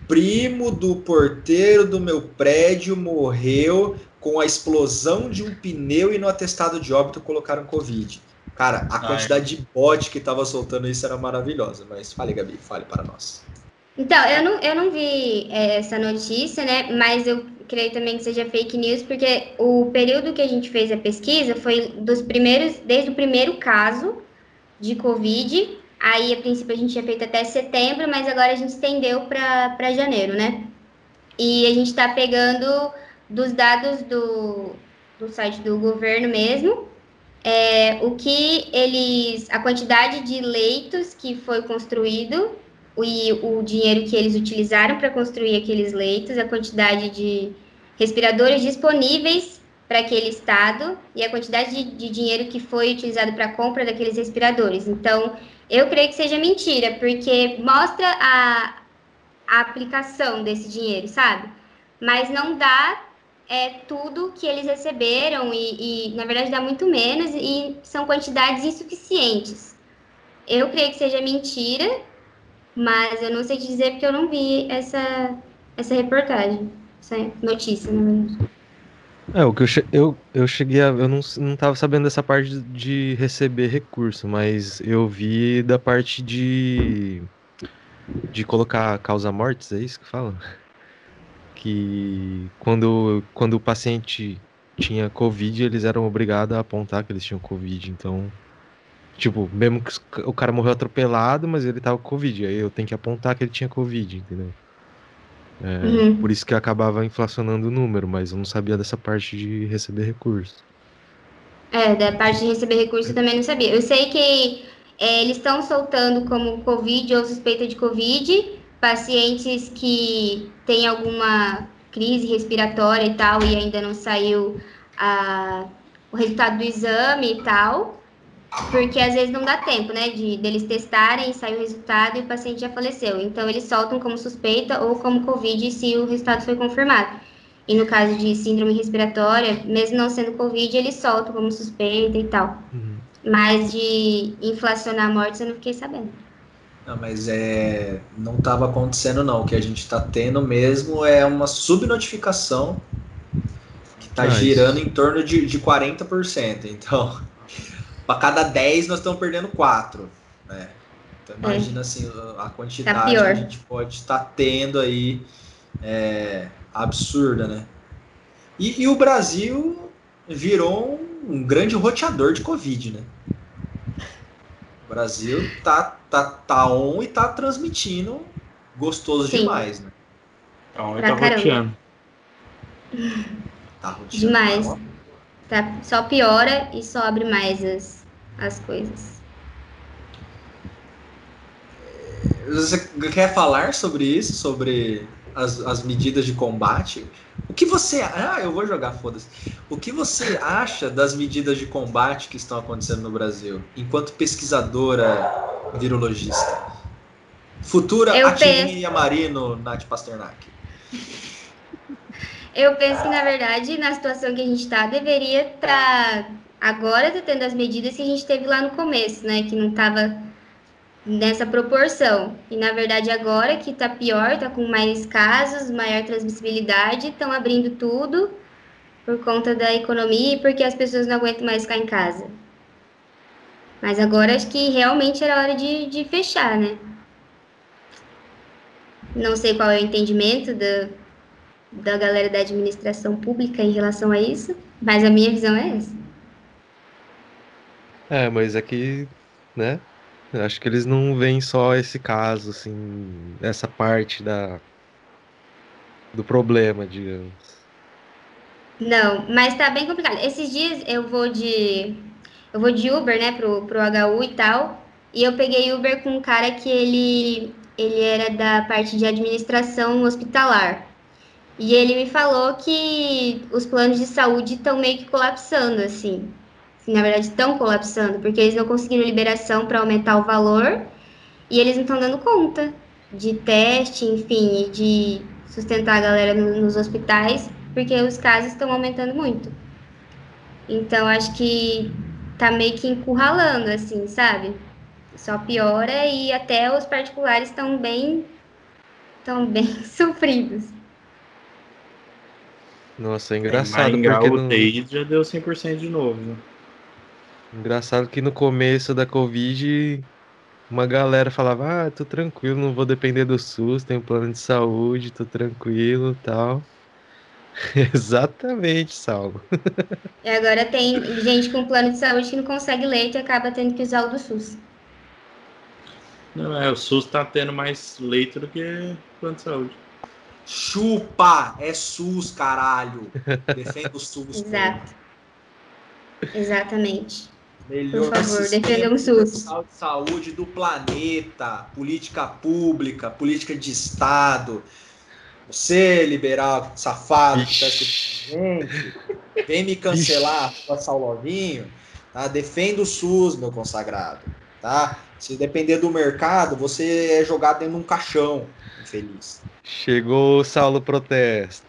Speaker 1: primo do porteiro do meu prédio morreu com a explosão de um pneu e no atestado de óbito colocaram Covid. Cara, a quantidade de bot que estava soltando isso era maravilhosa. Mas fale, Gabi, fale para nós.
Speaker 3: Então, eu não, eu não vi é, essa notícia, né? Mas eu creio também que seja fake news, porque o período que a gente fez a pesquisa foi dos primeiros, desde o primeiro caso de Covid. Aí, a princípio, a gente tinha feito até setembro, mas agora a gente estendeu para janeiro, né? E a gente está pegando dos dados do, do site do governo mesmo, é, o que eles, a quantidade de leitos que foi construído e o dinheiro que eles utilizaram para construir aqueles leitos, a quantidade de respiradores disponíveis para aquele estado e a quantidade de, de dinheiro que foi utilizado para a compra daqueles respiradores. Então, eu creio que seja mentira, porque mostra a, a aplicação desse dinheiro, sabe? Mas não dá é, tudo que eles receberam e, e, na verdade, dá muito menos e são quantidades insuficientes. Eu creio que seja mentira mas eu não sei te dizer porque eu não vi essa, essa reportagem, essa notícia, na verdade.
Speaker 2: É, o que eu, eu, eu cheguei a. Eu não, não tava sabendo dessa parte de receber recurso, mas eu vi da parte de. de colocar causa-mortes, é isso que fala? Que quando, quando o paciente tinha Covid, eles eram obrigados a apontar que eles tinham Covid, então Tipo, mesmo que o cara morreu atropelado, mas ele tava com Covid. Aí eu tenho que apontar que ele tinha Covid, entendeu? É, uhum. Por isso que acabava inflacionando o número, mas eu não sabia dessa parte de receber recurso.
Speaker 3: É, da parte de receber recurso eu também não sabia. Eu sei que é, eles estão soltando como Covid ou suspeita de Covid pacientes que têm alguma crise respiratória e tal e ainda não saiu a, o resultado do exame e tal. Porque às vezes não dá tempo, né, de deles testarem, sair o resultado e o paciente já faleceu. Então eles soltam como suspeita ou como Covid se o resultado foi confirmado. E no caso de síndrome respiratória, mesmo não sendo Covid, eles soltam como suspeita e tal. Uhum. Mas de inflacionar mortes eu não fiquei sabendo.
Speaker 1: Não, mas é, não estava acontecendo não. O que a gente está tendo mesmo é uma subnotificação que está ah, girando em torno de, de 40%. Então, para cada 10 nós estamos perdendo 4, né? Então imagina é. assim a quantidade tá que a gente pode estar tá tendo aí é, absurda, né? E, e, o Brasil virou um, um, grande roteador de Covid, né? O Brasil tá, tá, tá on e tá transmitindo gostoso Sim. demais, né?
Speaker 4: Tá on e tá roteando.
Speaker 3: Tá roteando. Demais. Tá, só piora e só abre mais as, as coisas.
Speaker 1: Você quer falar sobre isso? Sobre as, as medidas de combate? O que você. Ah, eu vou jogar, foda-se. O que você acha das medidas de combate que estão acontecendo no Brasil, enquanto pesquisadora virologista? Futura Atirinha penso... Marino, Nath Pasternak.
Speaker 3: Eu penso que, na verdade, na situação que a gente está, deveria estar tá Agora está tendo as medidas que a gente teve lá no começo, né? Que não estava nessa proporção. E na verdade agora que está pior, está com mais casos, maior transmissibilidade, estão abrindo tudo por conta da economia e porque as pessoas não aguentam mais ficar em casa. Mas agora acho que realmente era hora de, de fechar, né? Não sei qual é o entendimento da, da galera da administração pública em relação a isso, mas a minha visão é essa.
Speaker 2: É, mas é que, né? Acho que eles não veem só esse caso, assim, essa parte da do problema, digamos.
Speaker 3: Não, mas tá bem complicado. Esses dias eu vou de. Eu vou de Uber, né, pro, pro HU e tal. E eu peguei Uber com um cara que ele, ele era da parte de administração hospitalar. E ele me falou que os planos de saúde estão meio que colapsando, assim. Na verdade, estão colapsando, porque eles não conseguiram liberação para aumentar o valor e eles não estão dando conta de teste, enfim, de sustentar a galera no, nos hospitais, porque os casos estão aumentando muito. Então, acho que tá meio que encurralando, assim, sabe? Só piora e até os particulares estão bem, estão bem sofridos.
Speaker 2: Nossa, é engraçado.
Speaker 4: Maringá,
Speaker 2: porque
Speaker 4: o
Speaker 2: no...
Speaker 4: TI já deu 100% de novo. Né?
Speaker 2: Engraçado que no começo da Covid, uma galera falava: Ah, tô tranquilo, não vou depender do SUS, tenho plano de saúde, tô tranquilo tal. Exatamente, Saulo.
Speaker 3: E agora tem gente com plano de saúde que não consegue leite e acaba tendo que usar o do SUS.
Speaker 4: Não, é, o SUS tá tendo mais leito do que plano de saúde.
Speaker 1: Chupa! É SUS, caralho! Defenda o SUS.
Speaker 3: Exato. Exatamente.
Speaker 1: Melhor
Speaker 3: Por favor, defenda o SUS.
Speaker 1: de saúde do planeta, política pública, política de Estado. Você, liberal safado, que tá escutando gente, vem me cancelar, passar o lovinho, tá? Defenda o SUS, meu consagrado, tá? Se depender do mercado, você é jogado dentro de um caixão, infeliz.
Speaker 2: Chegou o Saulo Protesto.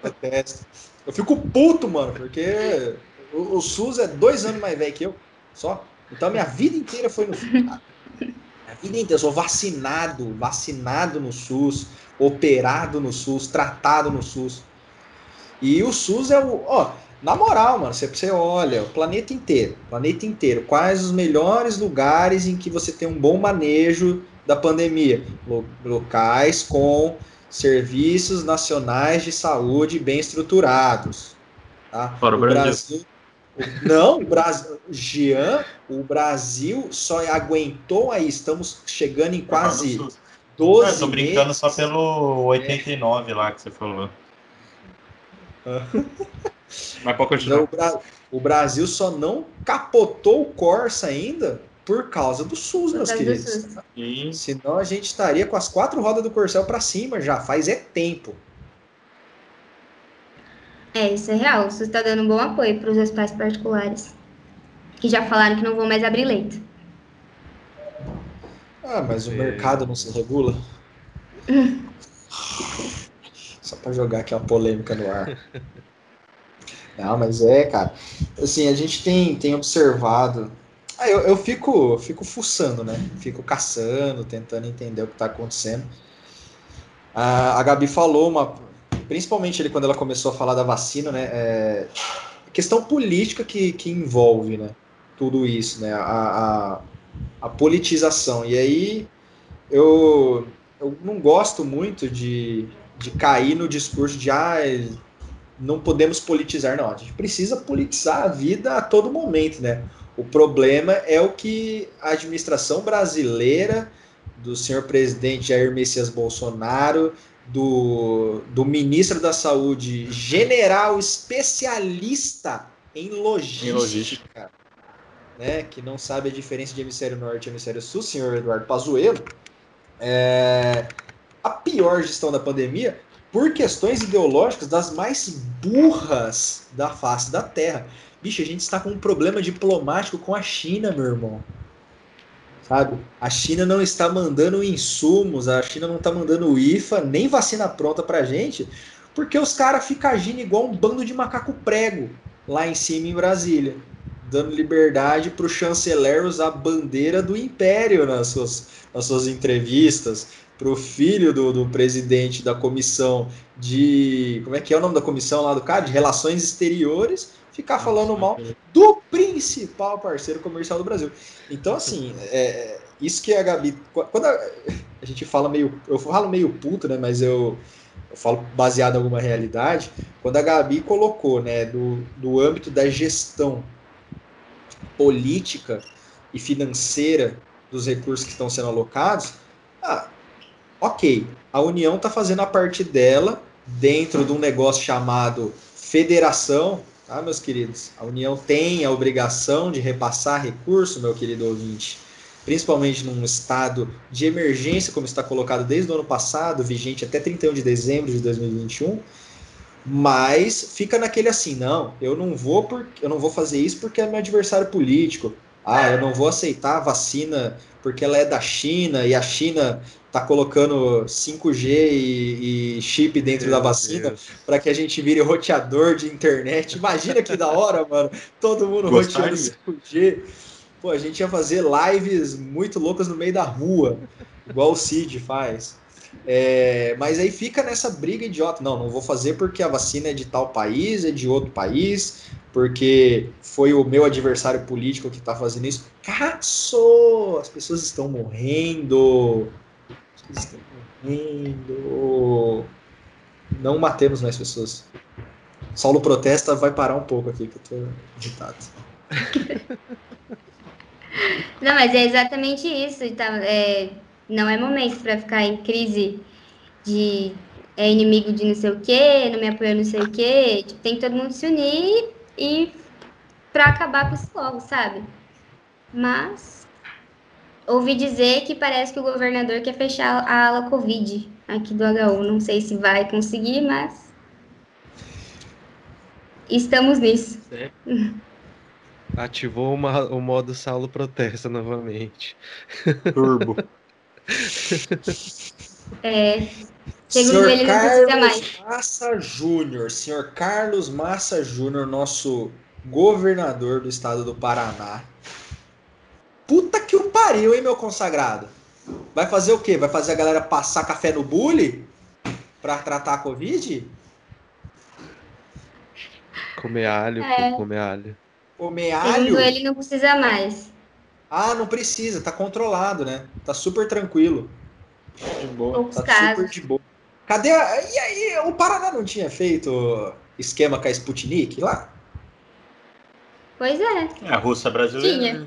Speaker 1: Protesto. Eu fico puto, mano, porque o, o SUS é dois anos mais velho que eu, só. Então minha vida inteira foi no SUS. Minha vida inteira, eu sou vacinado, vacinado no SUS, operado no SUS, tratado no SUS. E o SUS é o. Ó, na moral, mano, você, você olha o planeta inteiro, planeta inteiro, quais os melhores lugares em que você tem um bom manejo da pandemia? Lo- locais com serviços nacionais de saúde bem estruturados. Tá?
Speaker 4: Fora o Brasil.
Speaker 1: o- não, o Brasil. Jean, o Brasil só aguentou aí, estamos chegando em quase
Speaker 4: Não,
Speaker 1: 12
Speaker 4: eu tô brincando
Speaker 1: meses.
Speaker 4: só pelo 89 lá que você falou. Mas pode continuar.
Speaker 1: Então, o, Bra- o Brasil só não capotou o Corsa ainda por causa do SUS, meus queridos.
Speaker 3: SUS.
Speaker 1: Senão a gente estaria com as quatro rodas do Corcel para cima já, faz é tempo.
Speaker 3: É, isso é real. SUS está dando um bom apoio para os hospitais particulares. Que já falaram que não vão mais abrir leito.
Speaker 1: Ah, mas o
Speaker 2: É.
Speaker 1: mercado não se regula? Só para jogar aqui uma polêmica no ar. Não, mas é, cara. Assim, a gente tem, tem observado. Ah, eu, eu fico, fico fuçando, né? Fico caçando, tentando entender o que está acontecendo. Ah, a Gabi falou uma. Principalmente ele, quando ela começou a falar da vacina, né? É, questão política que, que envolve, né? Tudo isso, né? A, a, a politização. E aí eu, eu não gosto muito de, de cair no discurso de ah, não podemos politizar. Não, a gente precisa politizar a vida a todo momento, né? O problema é o que a administração brasileira do senhor presidente Jair Messias Bolsonaro, do, do ministro da Saúde, general especialista em logística,
Speaker 4: Em logística.
Speaker 1: né, que não sabe a diferença de hemisfério norte e hemisfério sul, senhor Eduardo Pazuello, é, a pior gestão da pandemia por questões ideológicas das mais burras da face da Terra. Bicho, a gente está com um problema diplomático com a China, meu irmão. Sabe? A China não está mandando insumos, a China não está mandando IFA, nem vacina pronta pra gente, porque os caras ficam agindo igual um bando de macaco prego lá em cima em Brasília, dando liberdade para o chanceler usar a bandeira do império nas suas, nas suas entrevistas, para o filho do, do presidente da comissão de. Como é que é o nome da comissão lá do cara? De Relações Exteriores, ficar falando mal do principal parceiro comercial do Brasil. Então, assim, é, isso que a Gabi. Quando a, a gente fala meio. Eu falo meio puto, né? Mas eu, eu falo baseado em alguma realidade. Quando a Gabi colocou, né, do, do âmbito da gestão política e financeira dos recursos que estão sendo alocados, ah, ok, a União está fazendo a parte dela dentro de um negócio chamado federação, tá, meus queridos? A União tem a obrigação de repassar recurso, meu querido ouvinte, principalmente num estado de emergência, como está colocado desde o ano passado, vigente até 31 de dezembro de 2021. Mas fica naquele assim, não, eu não vou porque eu não vou fazer isso porque é meu adversário político. Ah, eu não vou aceitar a vacina porque ela é da China e a China tá colocando 5G e, e chip dentro Meu da vacina para que a gente vire roteador de internet. Imagina que da hora, mano. Todo mundo Gostaria. roteando 5G. Pô, a gente ia fazer lives muito loucas no meio da rua, igual o Cid faz. É, mas aí fica nessa briga idiota. Não, não vou fazer porque a vacina é de tal país, é de outro país, porque foi o meu adversário político que está fazendo isso. Caçou! As pessoas estão morrendo. Estão morrendo. Não matemos mais pessoas. Saulo protesta, vai parar um pouco aqui, que eu tô agitado.
Speaker 3: Não, mas é exatamente isso. Então, é, não é momento para ficar em crise de é inimigo de não sei o quê, não me apoia não sei o quê. Tipo, tem que todo mundo se unir e para acabar com isso logo, sabe? Mas ouvi dizer que parece que o governador quer fechar a ala Covid aqui do HU. Não sei se vai conseguir, mas estamos nisso. É.
Speaker 2: Ativou uma, o modo Saulo protesta novamente.
Speaker 4: Turbo.
Speaker 3: É. Segundo
Speaker 1: senhor ele, Carlos Massa Júnior, senhor Carlos Massa Júnior, nosso governador do estado do Paraná. Puta que o pariu, hein, meu consagrado? Vai fazer o quê? Vai fazer a galera passar café no bule pra tratar a Covid?
Speaker 2: Comer alho, é. comer alho.
Speaker 1: Comer alho?
Speaker 3: Ele, não precisa mais.
Speaker 1: Ah, não precisa, tá controlado, né? Tá super tranquilo.
Speaker 3: De boa. Poucos
Speaker 1: tá
Speaker 3: casos.
Speaker 1: super de boa. Cadê a... E aí, o Paraná não tinha feito esquema com a Sputnik lá?
Speaker 3: Pois é.
Speaker 4: É a Rússia brasileira.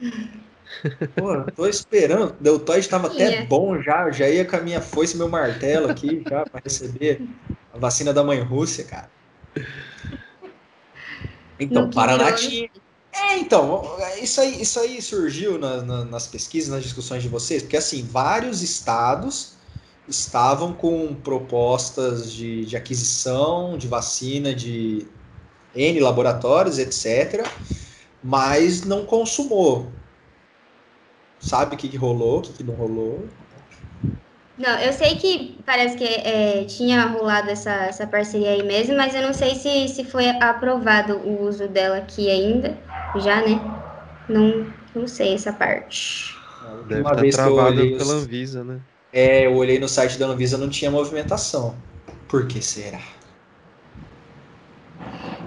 Speaker 3: Tinha.
Speaker 1: Pô, tô esperando. O Deltoide tava até bom já. Já ia com a minha foice e meu martelo aqui já para receber a vacina da mãe Rússia, cara. Então, Paraná tinha. É, então, isso aí, isso aí surgiu na, na, nas pesquisas, nas discussões de vocês, porque assim, vários estados estavam com propostas de, de aquisição de vacina de N laboratórios, etc., mas não consumou. Sabe o que, que rolou, o que, que não rolou?
Speaker 3: Não, eu sei que parece que é, tinha rolado essa, essa parceria aí mesmo, mas eu não sei se, se foi aprovado o uso dela aqui ainda, já, né? Não, não sei essa parte.
Speaker 2: Deve Uma estar vez travado pela Anvisa, né?
Speaker 1: É, eu olhei no site da Anvisa não tinha movimentação. Por que será?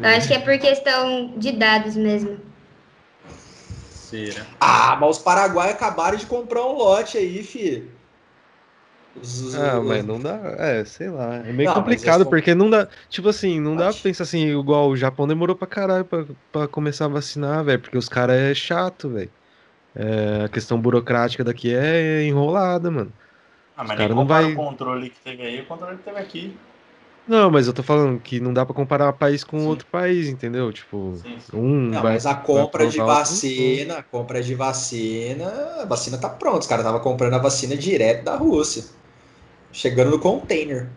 Speaker 3: Eu acho que é por questão de dados mesmo.
Speaker 4: Será?
Speaker 1: Ah, mas os paraguaios acabaram de comprar um lote aí, filho.
Speaker 2: Ah, mas não dá. É, sei lá. É meio não, complicado, porque não dá. Tipo assim, não dá pra pensar assim, igual o Japão demorou pra caralho pra, pra começar a vacinar, velho. Porque os caras é chato, velho. É, a questão burocrática daqui é enrolada, mano.
Speaker 4: Ah, mas cara não vai o controle que teve aí, o controle que teve aqui.
Speaker 2: Não, mas eu tô falando que não dá pra comparar país com sim. outro país, entendeu? Tipo, sim, sim. um.
Speaker 1: Não, vai, mas a compra de vacina, a compra de vacina, a vacina tá pronta. Os caras estavam comprando a vacina direto da Rússia. Chegando no container.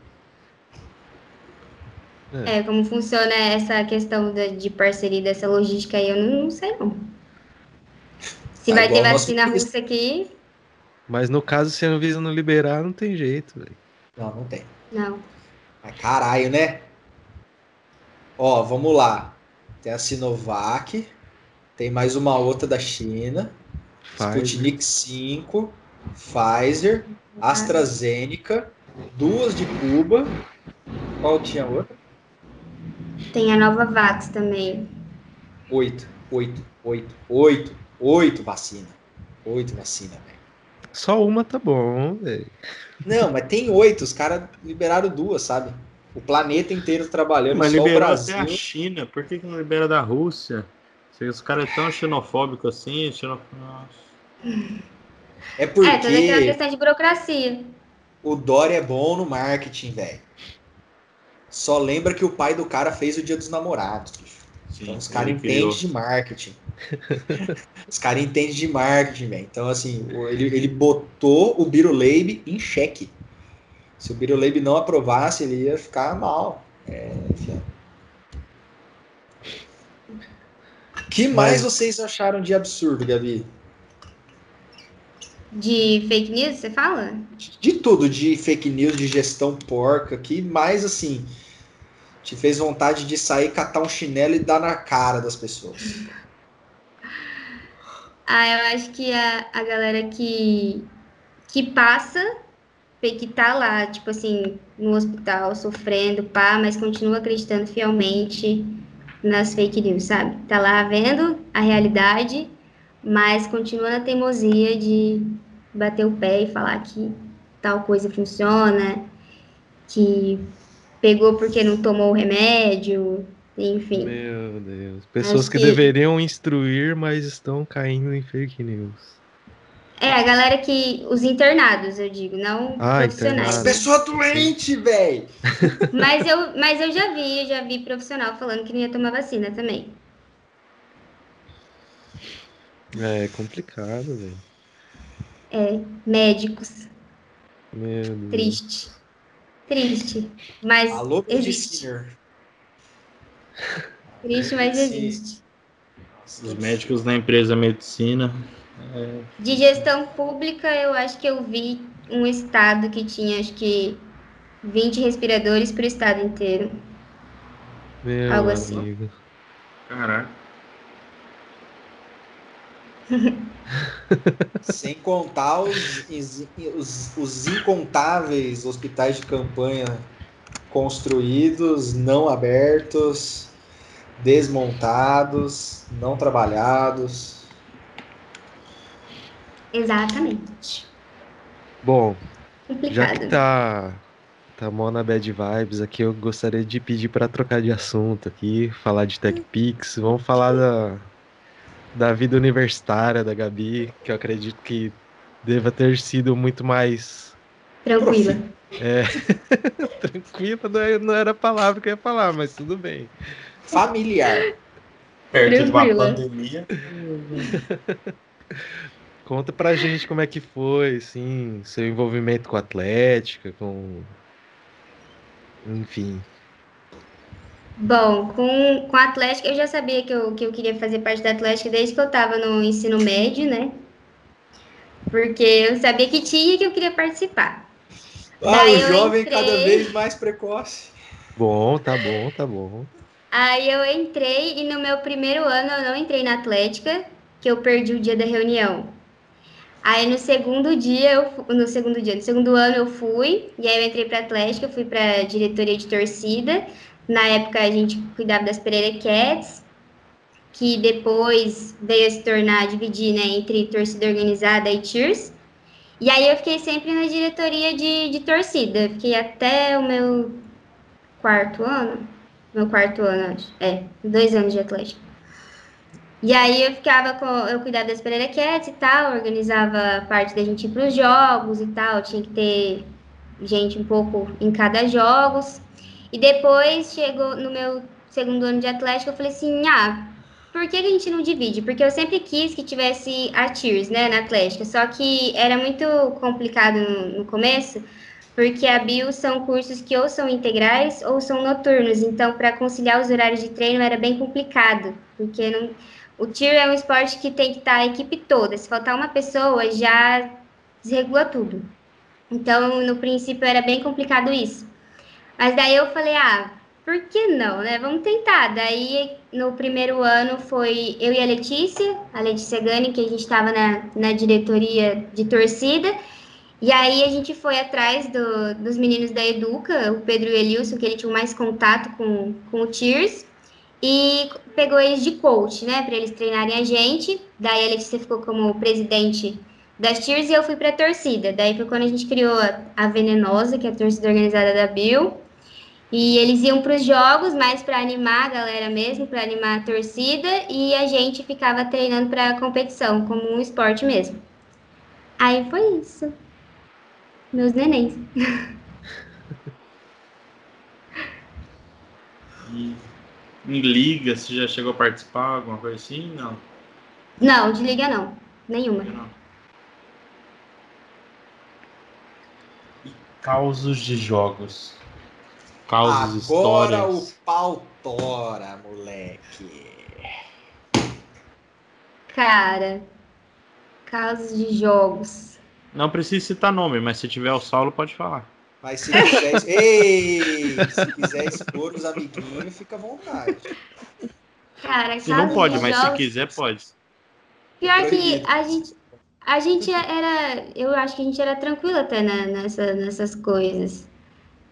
Speaker 3: É, como funciona essa questão de, de parceria dessa logística aí, eu não, não sei não. Se é vai ter vacina russa aqui.
Speaker 2: Mas no caso, se a Anvisa não liberar, não tem jeito, velho.
Speaker 1: Não, não tem.
Speaker 3: Não.
Speaker 1: Mas caralho, né? Ó, vamos lá. Tem a Sinovac, tem mais uma outra da China, Pfizer. Sputnik 5, Pfizer, AstraZeneca, duas de Cuba. Qual tinha outra?
Speaker 3: Tem a Nova Vax também.
Speaker 1: Oito, oito, oito, oito, oito vacina. Oito vacina, velho.
Speaker 2: Só uma tá bom, velho.
Speaker 1: Não, mas tem oito, os caras liberaram duas, sabe? O planeta inteiro trabalhando,
Speaker 4: mas só liberou o Brasil. até a China, por que, que não libera da Rússia? Se os caras é tão xenofóbicos assim, xenofóbicos.
Speaker 1: É porque. É,
Speaker 3: toda aquela questão de burocracia.
Speaker 1: O Dória é bom no marketing, velho. só lembra que o pai do cara fez o dia dos namorados. bicho.
Speaker 4: Sim,
Speaker 1: Então os caras entendem de marketing. os caras entendem de marketing, velho. Então, assim, ele, ele botou o Biruleib em xeque. Se o Biruleib não aprovasse, ele ia ficar mal. É, enfim. O que mais vocês acharam de absurdo, Gabi?
Speaker 3: De fake news, você fala?
Speaker 1: De, de tudo, de fake news, de gestão porca, que mais assim te fez vontade de sair, catar um chinelo e dar na cara das pessoas.
Speaker 3: Ah, eu acho que a, a galera que, que passa, que tá lá, tipo assim, no hospital, sofrendo, pá, mas continua acreditando fielmente nas fake news, sabe? Tá lá vendo a realidade, mas continua na teimosia de bater o pé e falar que tal coisa funciona, que pegou porque não tomou o remédio, enfim.
Speaker 2: Meu Deus. Pessoas que
Speaker 3: que-
Speaker 2: deveriam instruir, mas estão caindo em fake news.
Speaker 3: É, a galera que. Os internados, eu digo, não
Speaker 2: Ah,
Speaker 3: profissionais.
Speaker 2: internado.
Speaker 1: Pessoa doente, velho!
Speaker 3: Mas eu, mas eu já vi, eu já vi profissional falando que não ia tomar vacina também.
Speaker 2: É complicado, velho.
Speaker 3: É, médicos.
Speaker 2: Meu Deus.
Speaker 3: Triste. Triste. Mas
Speaker 1: Alô,
Speaker 3: existe.
Speaker 1: mediciner.
Speaker 3: Triste, mas
Speaker 1: Sim.
Speaker 3: existe.
Speaker 4: Os médicos da empresa medicina. é,
Speaker 3: De gestão pública, eu acho que eu vi um estado que tinha, acho que, 20 respiradores para o estado inteiro.
Speaker 2: Meu
Speaker 3: Algo assim.
Speaker 2: amigo.
Speaker 4: Caraca.
Speaker 1: Sem contar os, os, os incontáveis hospitais de campanha construídos, não abertos, desmontados, não trabalhados.
Speaker 3: Exatamente.
Speaker 2: Bom, já
Speaker 3: Complicado.
Speaker 2: que tá, tá mó na bad vibes aqui, eu gostaria de pedir para trocar de assunto aqui, falar de TechPix. Vamos falar da, da vida universitária da Gabi, que eu acredito que deva ter sido muito mais
Speaker 3: Tranquila.
Speaker 2: é, tranquila. Não, é- não era a palavra que eu ia falar, mas tudo bem.
Speaker 1: Familiar.
Speaker 4: Perto de uma
Speaker 3: Tranquila.
Speaker 4: pandemia.
Speaker 2: Conta pra gente como é que foi, assim, seu envolvimento com a Atlética, com. Enfim.
Speaker 3: Bom, com, com a Atlética, eu já sabia que eu, que eu queria fazer parte da Atlética desde que eu estava no ensino médio, né? Porque eu sabia que tinha e que eu queria participar.
Speaker 1: Ah,
Speaker 3: Daí
Speaker 1: o jovem
Speaker 3: entrei.
Speaker 1: cada vez mais precoce.
Speaker 2: Bom, tá bom, tá bom.
Speaker 3: Aí eu entrei e no meu primeiro ano eu não entrei na Atlética, que eu perdi o dia da reunião. Aí no segundo dia, eu, no segundo dia, no segundo ano eu fui, e aí eu entrei para Atlética, fui para diretoria de torcida. Na época a gente cuidava das Pereira Cats, que depois veio a se tornar, dividir, né, entre torcida organizada e Cheers. E aí eu fiquei sempre na diretoria de, de torcida, fiquei até o meu quarto ano, meu quarto ano, acho. É, dois anos de Atlético. E aí eu ficava com. Eu cuidava das Pereira Cats e tal, organizava parte da gente ir pros jogos e tal. Tinha que ter gente um pouco em cada jogos. E depois chegou no meu segundo ano de Atlético, eu falei assim, ah, por que, a gente não divide? Porque eu sempre quis que tivesse a Cheers, né, na Atlética. Só que era muito complicado no, no começo, porque a bio são cursos que ou são integrais ou são noturnos. Então, para conciliar os horários de treino era bem complicado, porque não, o tiro é um esporte que tem que estar a equipe toda. Se faltar uma pessoa, já desregula tudo. Então, no princípio, era bem complicado isso. Mas daí eu falei, ah, por que não, né? Vamos tentar. Daí, no primeiro ano, foi eu e a Letícia, a Letícia Gani, que a gente estava na, na diretoria de torcida. E aí a gente foi atrás do, dos meninos da Educa, o Pedro e o Elilson, que ele tinha mais contato com, com o Tears, e pegou eles de coach, né, para eles treinarem a gente. Daí a Letícia ficou como presidente das Tears e eu fui para a torcida. Daí foi quando a gente criou a, a Venenosa, que é a torcida organizada da Bill. E eles iam para os jogos, mais para animar a galera mesmo, para animar a torcida, e a gente ficava treinando para competição, como um esporte mesmo. Aí foi isso. Meus nenéns.
Speaker 4: E em liga, você já chegou a participar, alguma coisa assim? Não.
Speaker 3: Não, de liga não. Nenhuma.
Speaker 4: não. E causos de jogos. Causos,
Speaker 1: Agora
Speaker 4: histórias.
Speaker 1: o pau tora, moleque.
Speaker 3: Cara, casos de jogos.
Speaker 4: Não precisa citar nome, mas se tiver o Saulo, pode falar.
Speaker 1: Mas se quiser, ei, se quiser expor os amiguinhos, fica à vontade.
Speaker 3: Cara,
Speaker 4: Se não pode,
Speaker 3: de
Speaker 4: mas se
Speaker 3: jogos...
Speaker 4: quiser, pode.
Speaker 3: Pior que a gente, a gente era, eu acho que a gente era tranquilo até na- nessa, nessas coisas.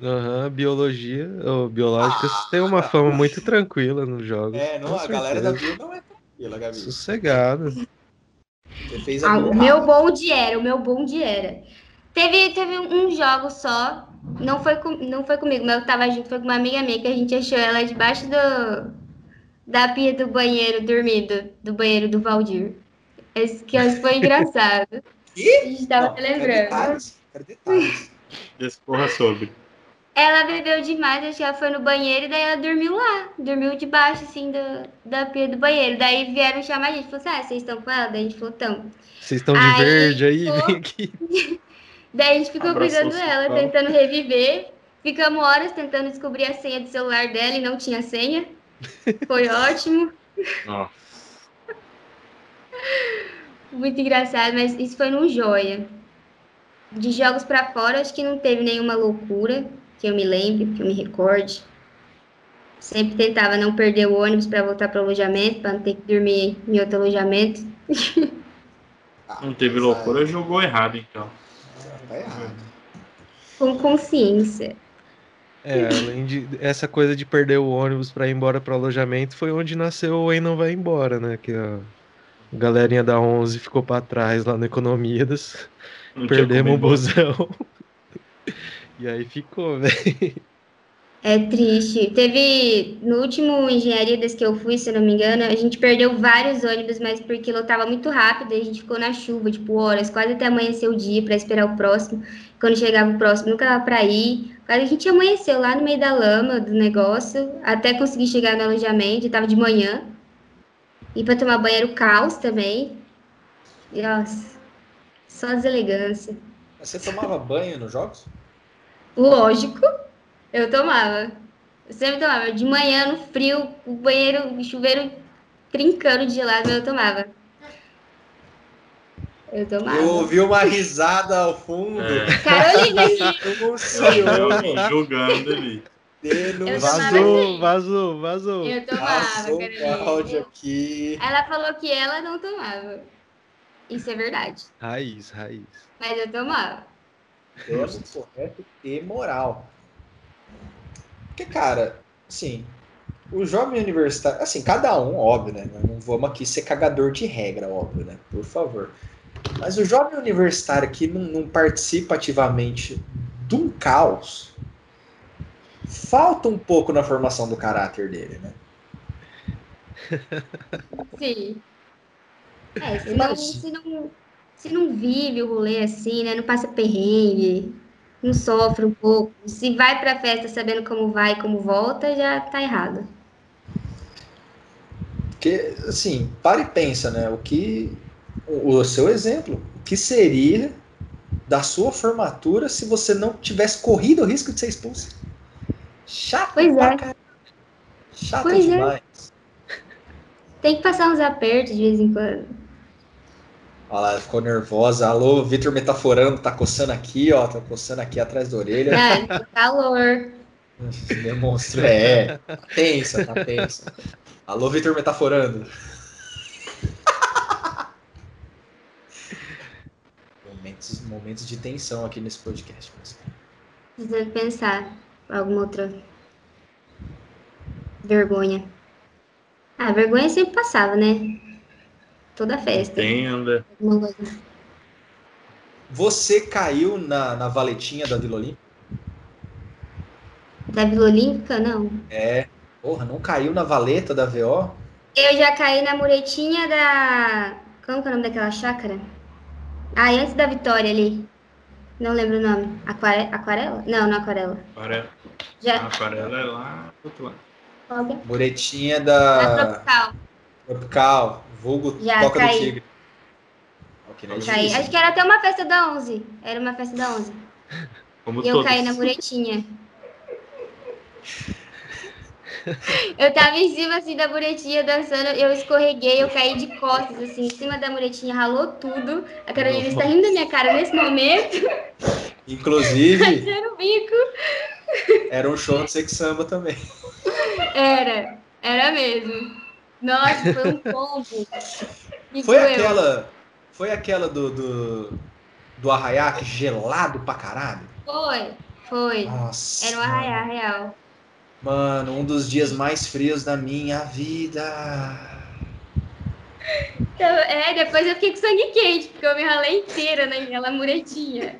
Speaker 2: Aham, biologia, ou biológicas, tem uma fama muito tranquila nos jogos.
Speaker 1: É, não, a galera da. Bio não é tranquila, Gabi.
Speaker 2: Sossegado.
Speaker 1: Você fez a
Speaker 3: Ah, o meu bonde era, o meu bonde era. Teve, teve um jogo só, não foi, com, não foi comigo, mas eu tava junto, foi com uma amiga minha que a gente achou ela debaixo do, da pia do banheiro, dormindo, do banheiro do Valdir. Esse que foi engraçado.
Speaker 1: Ih?
Speaker 3: A gente tava
Speaker 1: Não,
Speaker 3: até
Speaker 1: quero
Speaker 3: lembrando.
Speaker 1: detalhes, quero detalhes.
Speaker 4: Discorra sobre.
Speaker 3: Ela bebeu demais, acho que ela foi no banheiro e daí ela dormiu lá. Dormiu debaixo, assim, do, da pia do banheiro. Daí vieram chamar a gente. Falou assim, ah, vocês estão com ela? Daí a gente falou, tão.
Speaker 2: Vocês estão de verde aí,
Speaker 3: pô.
Speaker 2: vem aqui.
Speaker 3: Daí a gente ficou
Speaker 4: Abraçou
Speaker 3: cuidando dela, tentando reviver. Ficamos horas tentando descobrir a senha do celular dela e não tinha senha. Foi ótimo.
Speaker 4: Ó,
Speaker 3: Muito engraçado, mas isso foi num joia. De jogos pra fora, acho que não teve nenhuma loucura, que eu me lembre, que eu me recorde. Sempre tentava não perder o ônibus para voltar pro alojamento, para não ter que dormir em outro alojamento.
Speaker 4: Não teve loucura, jogou errado, então.
Speaker 1: Tá errado.
Speaker 3: Com consciência.
Speaker 2: É, além de essa coisa de perder o ônibus pra ir embora pro alojamento, foi onde nasceu o Ei Não Vai Embora, né? Que a galerinha da 11 ficou pra trás lá na Economidas,
Speaker 4: Não
Speaker 2: perdemos o busão. E aí ficou, velho.
Speaker 3: É triste. Teve, no último Engenharia das que eu fui, se eu não me engano, a gente perdeu vários ônibus, mas porque lotava muito rápido, e a gente ficou na chuva, tipo, horas, quase até amanhecer o dia para esperar o próximo. Quando chegava o próximo, nunca dava pra ir. Quase a gente amanheceu lá no meio da lama do negócio, até conseguir chegar no alojamento, tava de manhã. E para tomar banho era o caos também. E, Nossa, só deselegância.
Speaker 1: Você tomava banho nos jogos?
Speaker 3: Lógico, eu tomava. Eu sempre tomava. De manhã, no frio, o banheiro, o chuveiro trincando de gelado, eu tomava. Eu tomava.
Speaker 1: Eu ouvi uma risada ao fundo.
Speaker 4: É.
Speaker 3: Carolina.
Speaker 4: Eu
Speaker 1: Denunciou.
Speaker 4: vi julgando ali.
Speaker 3: Eu
Speaker 1: Denunciou.
Speaker 3: assim.
Speaker 2: Vazou, vazou, vazou.
Speaker 3: Eu tomava,
Speaker 1: o áudio
Speaker 3: Carolina.
Speaker 1: aqui.
Speaker 3: Ela falou que ela não tomava. Isso é verdade.
Speaker 2: Raiz, raiz.
Speaker 3: Mas eu tomava.
Speaker 1: Tempo correto e moral. Porque, cara, assim, o jovem universitário, assim, cada um, óbvio, né? Não vamos aqui ser cagador de regra, óbvio, né? Por favor. Mas o jovem universitário que não, não participa ativamente de um caos, falta um pouco na formação do caráter dele, né?
Speaker 3: Sim. É, se não, se não, se não vive o rolê assim, né? Não passa perrengue, não sofre um pouco. Se vai pra festa sabendo como vai e como volta, já tá errado.
Speaker 1: Porque, assim, para e pensa, né? O que. O, o seu exemplo. O que seria da sua formatura se você não tivesse corrido o risco de ser expulso? Chato
Speaker 3: Pois
Speaker 1: pra
Speaker 3: é.
Speaker 1: caralho. Chato
Speaker 3: Pois é.
Speaker 1: demais.
Speaker 3: Tem que passar uns apertos de vez em quando.
Speaker 1: Olha lá, ficou nervosa. Alô, Vitor metaforando, tá coçando aqui, ó. Tá coçando aqui atrás da orelha.
Speaker 3: Ah, calor.
Speaker 1: Demonstra. É, tá tensa, tá tensa. Alô, Vitor metaforando. momentos, momentos de tensão aqui nesse podcast. mas-
Speaker 3: Precisando pensar alguma outra vergonha. Ah, vergonha sempre passava, né? Toda festa.
Speaker 4: Entenda.
Speaker 1: Você caiu na, na valetinha da Vila Olímpica?
Speaker 3: Da Vila Olímpica, não.
Speaker 1: É. Porra, não caiu na valeta da VO?
Speaker 3: Eu já caí na muretinha da. Como que é o nome daquela chácara? Ah, antes da Vitória ali. Não lembro o nome. Aquare... Aquarela? Não, não aquarela.
Speaker 4: Aquarela.
Speaker 3: Já...
Speaker 4: A aquarela é lá do outro lado.
Speaker 3: É?
Speaker 1: Muretinha
Speaker 3: Na
Speaker 1: da
Speaker 3: Tropical.
Speaker 1: Tropical, vulgo
Speaker 3: Já
Speaker 1: Toca do
Speaker 3: caí.
Speaker 1: Tigre. Ok, não é
Speaker 3: Caí.
Speaker 1: difícil.
Speaker 3: Acho que era até uma festa da 11. Era uma festa da 11.
Speaker 4: Como
Speaker 3: E eu
Speaker 4: todos.
Speaker 3: caí na muretinha. Eu tava em cima assim da muretinha dançando, eu escorreguei, eu caí de costas assim, em cima da muretinha, ralou tudo. A Carolina está rindo da minha cara nesse momento,
Speaker 1: Inclusive,
Speaker 3: fazendo o bico.
Speaker 1: era um show de sex samba também.
Speaker 3: Era, era mesmo. Nossa, foi um combo.
Speaker 1: Foi
Speaker 3: doeu.
Speaker 1: aquela. Foi aquela do, do, do arraiá, gelado pra caralho?
Speaker 3: Foi, foi.
Speaker 1: Nossa.
Speaker 3: Era um arraiá real.
Speaker 1: Mano, um dos dias mais frios da minha vida.
Speaker 3: Então, é, depois eu fiquei com sangue quente, porque eu me ralei inteira naquela muretinha.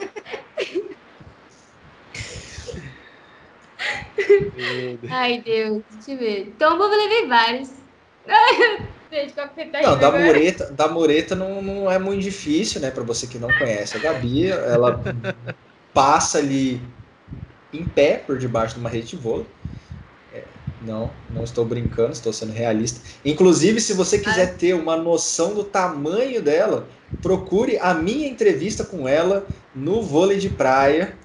Speaker 2: Meu Deus.
Speaker 3: Ai, Deus, deixa eu ver. Tombo eu levei vários.
Speaker 1: Não,
Speaker 3: rindo
Speaker 1: da
Speaker 3: agora?
Speaker 1: mureta, da mureta não, não é muito difícil, né? Pra você que não conhece. A Gabi, ela passa ali em pé por debaixo de uma rede de vôlei. É, não, não estou brincando, estou sendo realista. Inclusive, se você quiser ter uma noção do tamanho dela, procure a minha entrevista com ela no vôlei de praia.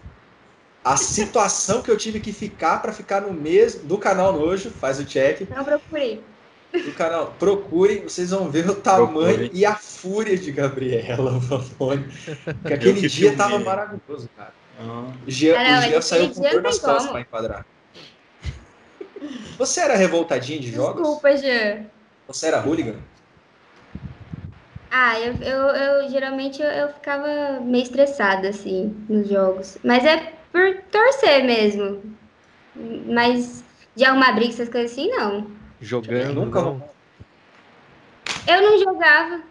Speaker 1: A situação que eu tive que ficar para ficar no mesmo do canal Nojo, faz o check
Speaker 3: Não procurei.
Speaker 1: Do canal. Procurem, vocês vão ver o tamanho
Speaker 4: Procurem.
Speaker 1: e a fúria de Gabriela Vamone. Que aquele
Speaker 4: que
Speaker 1: dia
Speaker 4: filmei.
Speaker 1: tava maravilhoso, cara.
Speaker 4: Ah,
Speaker 1: O Jean,
Speaker 3: Ah, não,
Speaker 1: o Jean saiu com dor nas costas
Speaker 3: como.
Speaker 1: pra enquadrar. Você era revoltadinho de jogos?
Speaker 3: Desculpa, Jean.
Speaker 1: Você era hooligan?
Speaker 3: Ah, eu, eu, eu geralmente eu, eu ficava meio estressada, assim, nos jogos. Mas é por torcer mesmo. Mas de arrumar briga, essas coisas assim, não.
Speaker 2: Jogando.
Speaker 1: Nunca
Speaker 2: não.
Speaker 3: Eu não jogava.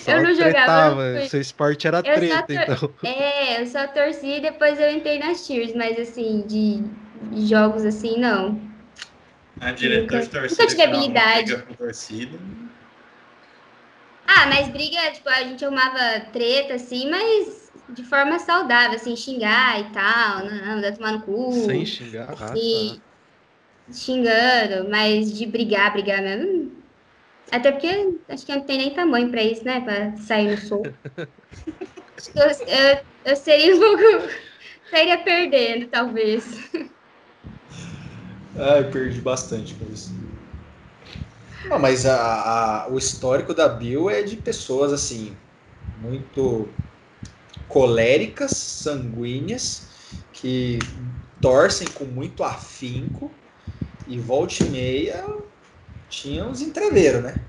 Speaker 2: Só
Speaker 3: Eu não jogava,
Speaker 2: tretava,
Speaker 3: eu não
Speaker 2: Seu esporte era
Speaker 3: Eu
Speaker 2: treta,
Speaker 3: tor-
Speaker 2: então.
Speaker 3: É, eu só torci e depois eu entrei nas cheers, mas assim, de, jogos assim, não.
Speaker 4: a diretor de torcida.
Speaker 3: nunca tive
Speaker 4: não
Speaker 3: habilidade.
Speaker 4: torcida.
Speaker 3: Ah, mas briga, tipo, a gente arrumava treta, assim, mas de forma saudável, assim, xingar e tal, não, dar tomar no cu.
Speaker 2: Sem xingar. Ah,
Speaker 3: e
Speaker 2: tá.
Speaker 3: Xingando, mas de brigar, brigar mesmo. Até porque acho que não tem nem tamanho pra isso, né? Pra sair no soco. Que eu, eu, eu seria um pouco. Sairia perdendo, talvez.
Speaker 1: Ai, perdi bastante com isso. Não, mas a, a- o histórico da Bill é de pessoas assim, muito coléricas, sanguíneas, que torcem com muito afinco e volta e meia tinha uns entreveiros, né?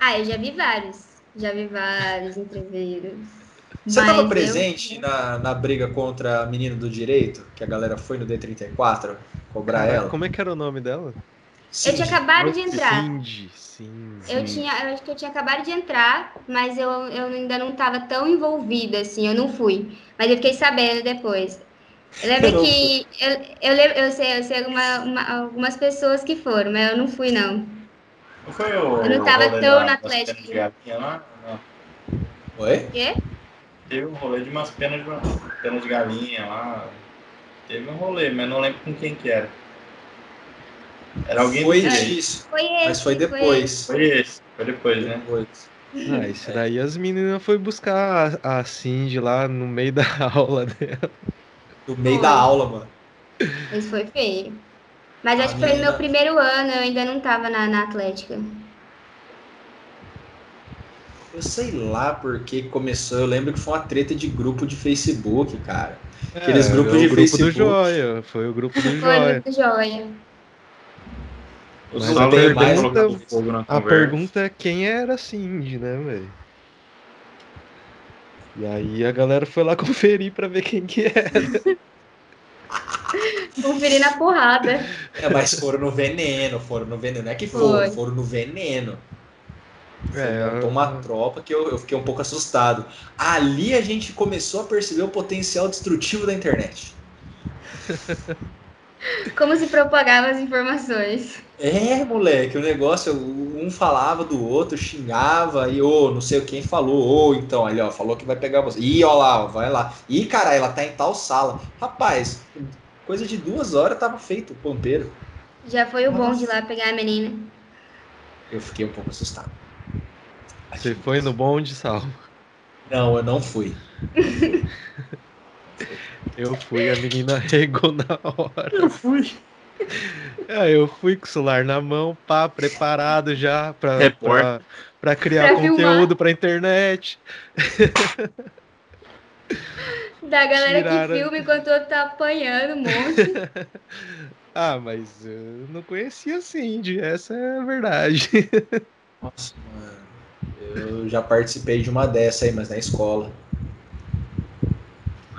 Speaker 3: Ah, eu já vi vários. Já vi vários entreveiros.
Speaker 1: Você estava
Speaker 3: eu-
Speaker 1: presente na, na briga contra a menina do direito, que a galera foi no D34 cobrar
Speaker 2: Caraca,
Speaker 1: ela?
Speaker 2: Como é que era o nome dela?
Speaker 3: Eu tinha acabado de
Speaker 2: Cindy,
Speaker 3: entrar.
Speaker 2: Cindy, Cindy.
Speaker 3: Eu tinha, eu acho que eu tinha acabado de entrar, mas eu, eu ainda não estava tão envolvida, assim, eu não fui. Mas eu fiquei sabendo depois. Eu lembro
Speaker 1: Eu
Speaker 3: que. Eu, eu, lembro, eu sei, eu sei alguma- uma- algumas pessoas que foram, mas eu não fui, não.
Speaker 4: Não foi o.
Speaker 3: Eu não tava
Speaker 4: rolê
Speaker 3: tão na
Speaker 4: penas de galinha lá? Não.
Speaker 1: Oi?
Speaker 3: O quê?
Speaker 4: Teve um rolê de umas penas de, penas de galinha lá. Teve um rolê, mas não lembro com quem que era. Era alguém
Speaker 1: Foi isso,
Speaker 3: Foi esse.
Speaker 1: mas foi depois.
Speaker 4: Foi esse. Foi depois, né?
Speaker 1: Depois.
Speaker 2: Ah, isso daí as meninas foi buscar a, a Cindy lá no meio da aula dela.
Speaker 1: No meio
Speaker 3: Foi.
Speaker 1: da aula, mano.
Speaker 3: Esse foi feio. Mas acho que foi no meu primeiro ano, eu ainda não tava na, na Atlética.
Speaker 1: Eu sei lá porque começou. Eu lembro que foi uma treta de grupo de Facebook, cara. Aqueles
Speaker 2: É,
Speaker 1: grupos
Speaker 2: o
Speaker 1: de
Speaker 2: grupo do
Speaker 1: Facebook.
Speaker 2: Joia. Foi o grupo do
Speaker 3: Foi
Speaker 2: Joia.
Speaker 3: muito joia.
Speaker 4: O
Speaker 2: Mas
Speaker 1: a pergunta-
Speaker 2: A pergunta é quem era Cindy, né, velho? E aí a galera foi lá conferir pra ver quem que era.
Speaker 3: Conferir na porrada.
Speaker 1: É, mas foram no veneno, foram no veneno. Não é que
Speaker 3: Foi.
Speaker 1: foram, foram no veneno.
Speaker 2: É,
Speaker 1: Montou uma tropa que eu, eu fiquei um pouco assustado. Ali a gente começou a perceber o potencial destrutivo da internet.
Speaker 3: Como se propagavam as informações.
Speaker 1: É, moleque, o negócio, um falava do outro, xingava, e ô, não sei quem falou, ou então, ali, ó, falou que vai pegar você. Ih, ó lá, ó, vai lá. Ih, cara, ela tá em tal sala. Rapaz, coisa de duas horas tava feito o ponteiro.
Speaker 3: Já foi o bom
Speaker 1: Nossa.
Speaker 3: de ir lá pegar a menina.
Speaker 1: Eu fiquei um pouco assustado.
Speaker 2: Você foi no bonde, Sal?
Speaker 1: Não, eu não fui.
Speaker 2: Eu fui, a menina regou na hora.
Speaker 4: Eu fui.
Speaker 2: Aí eu fui com o celular na mão, pá, preparado já pra, pra, pra criar
Speaker 3: Pra filmar.
Speaker 2: conteúdo pra internet.
Speaker 3: Da galera
Speaker 2: Tiraram.
Speaker 3: que filma enquanto o outro tá apanhando um monte.
Speaker 2: Ah, mas eu não conhecia a Cindy, essa é a verdade.
Speaker 1: Nossa, mano. Eu já participei de uma dessa aí, mas na escola.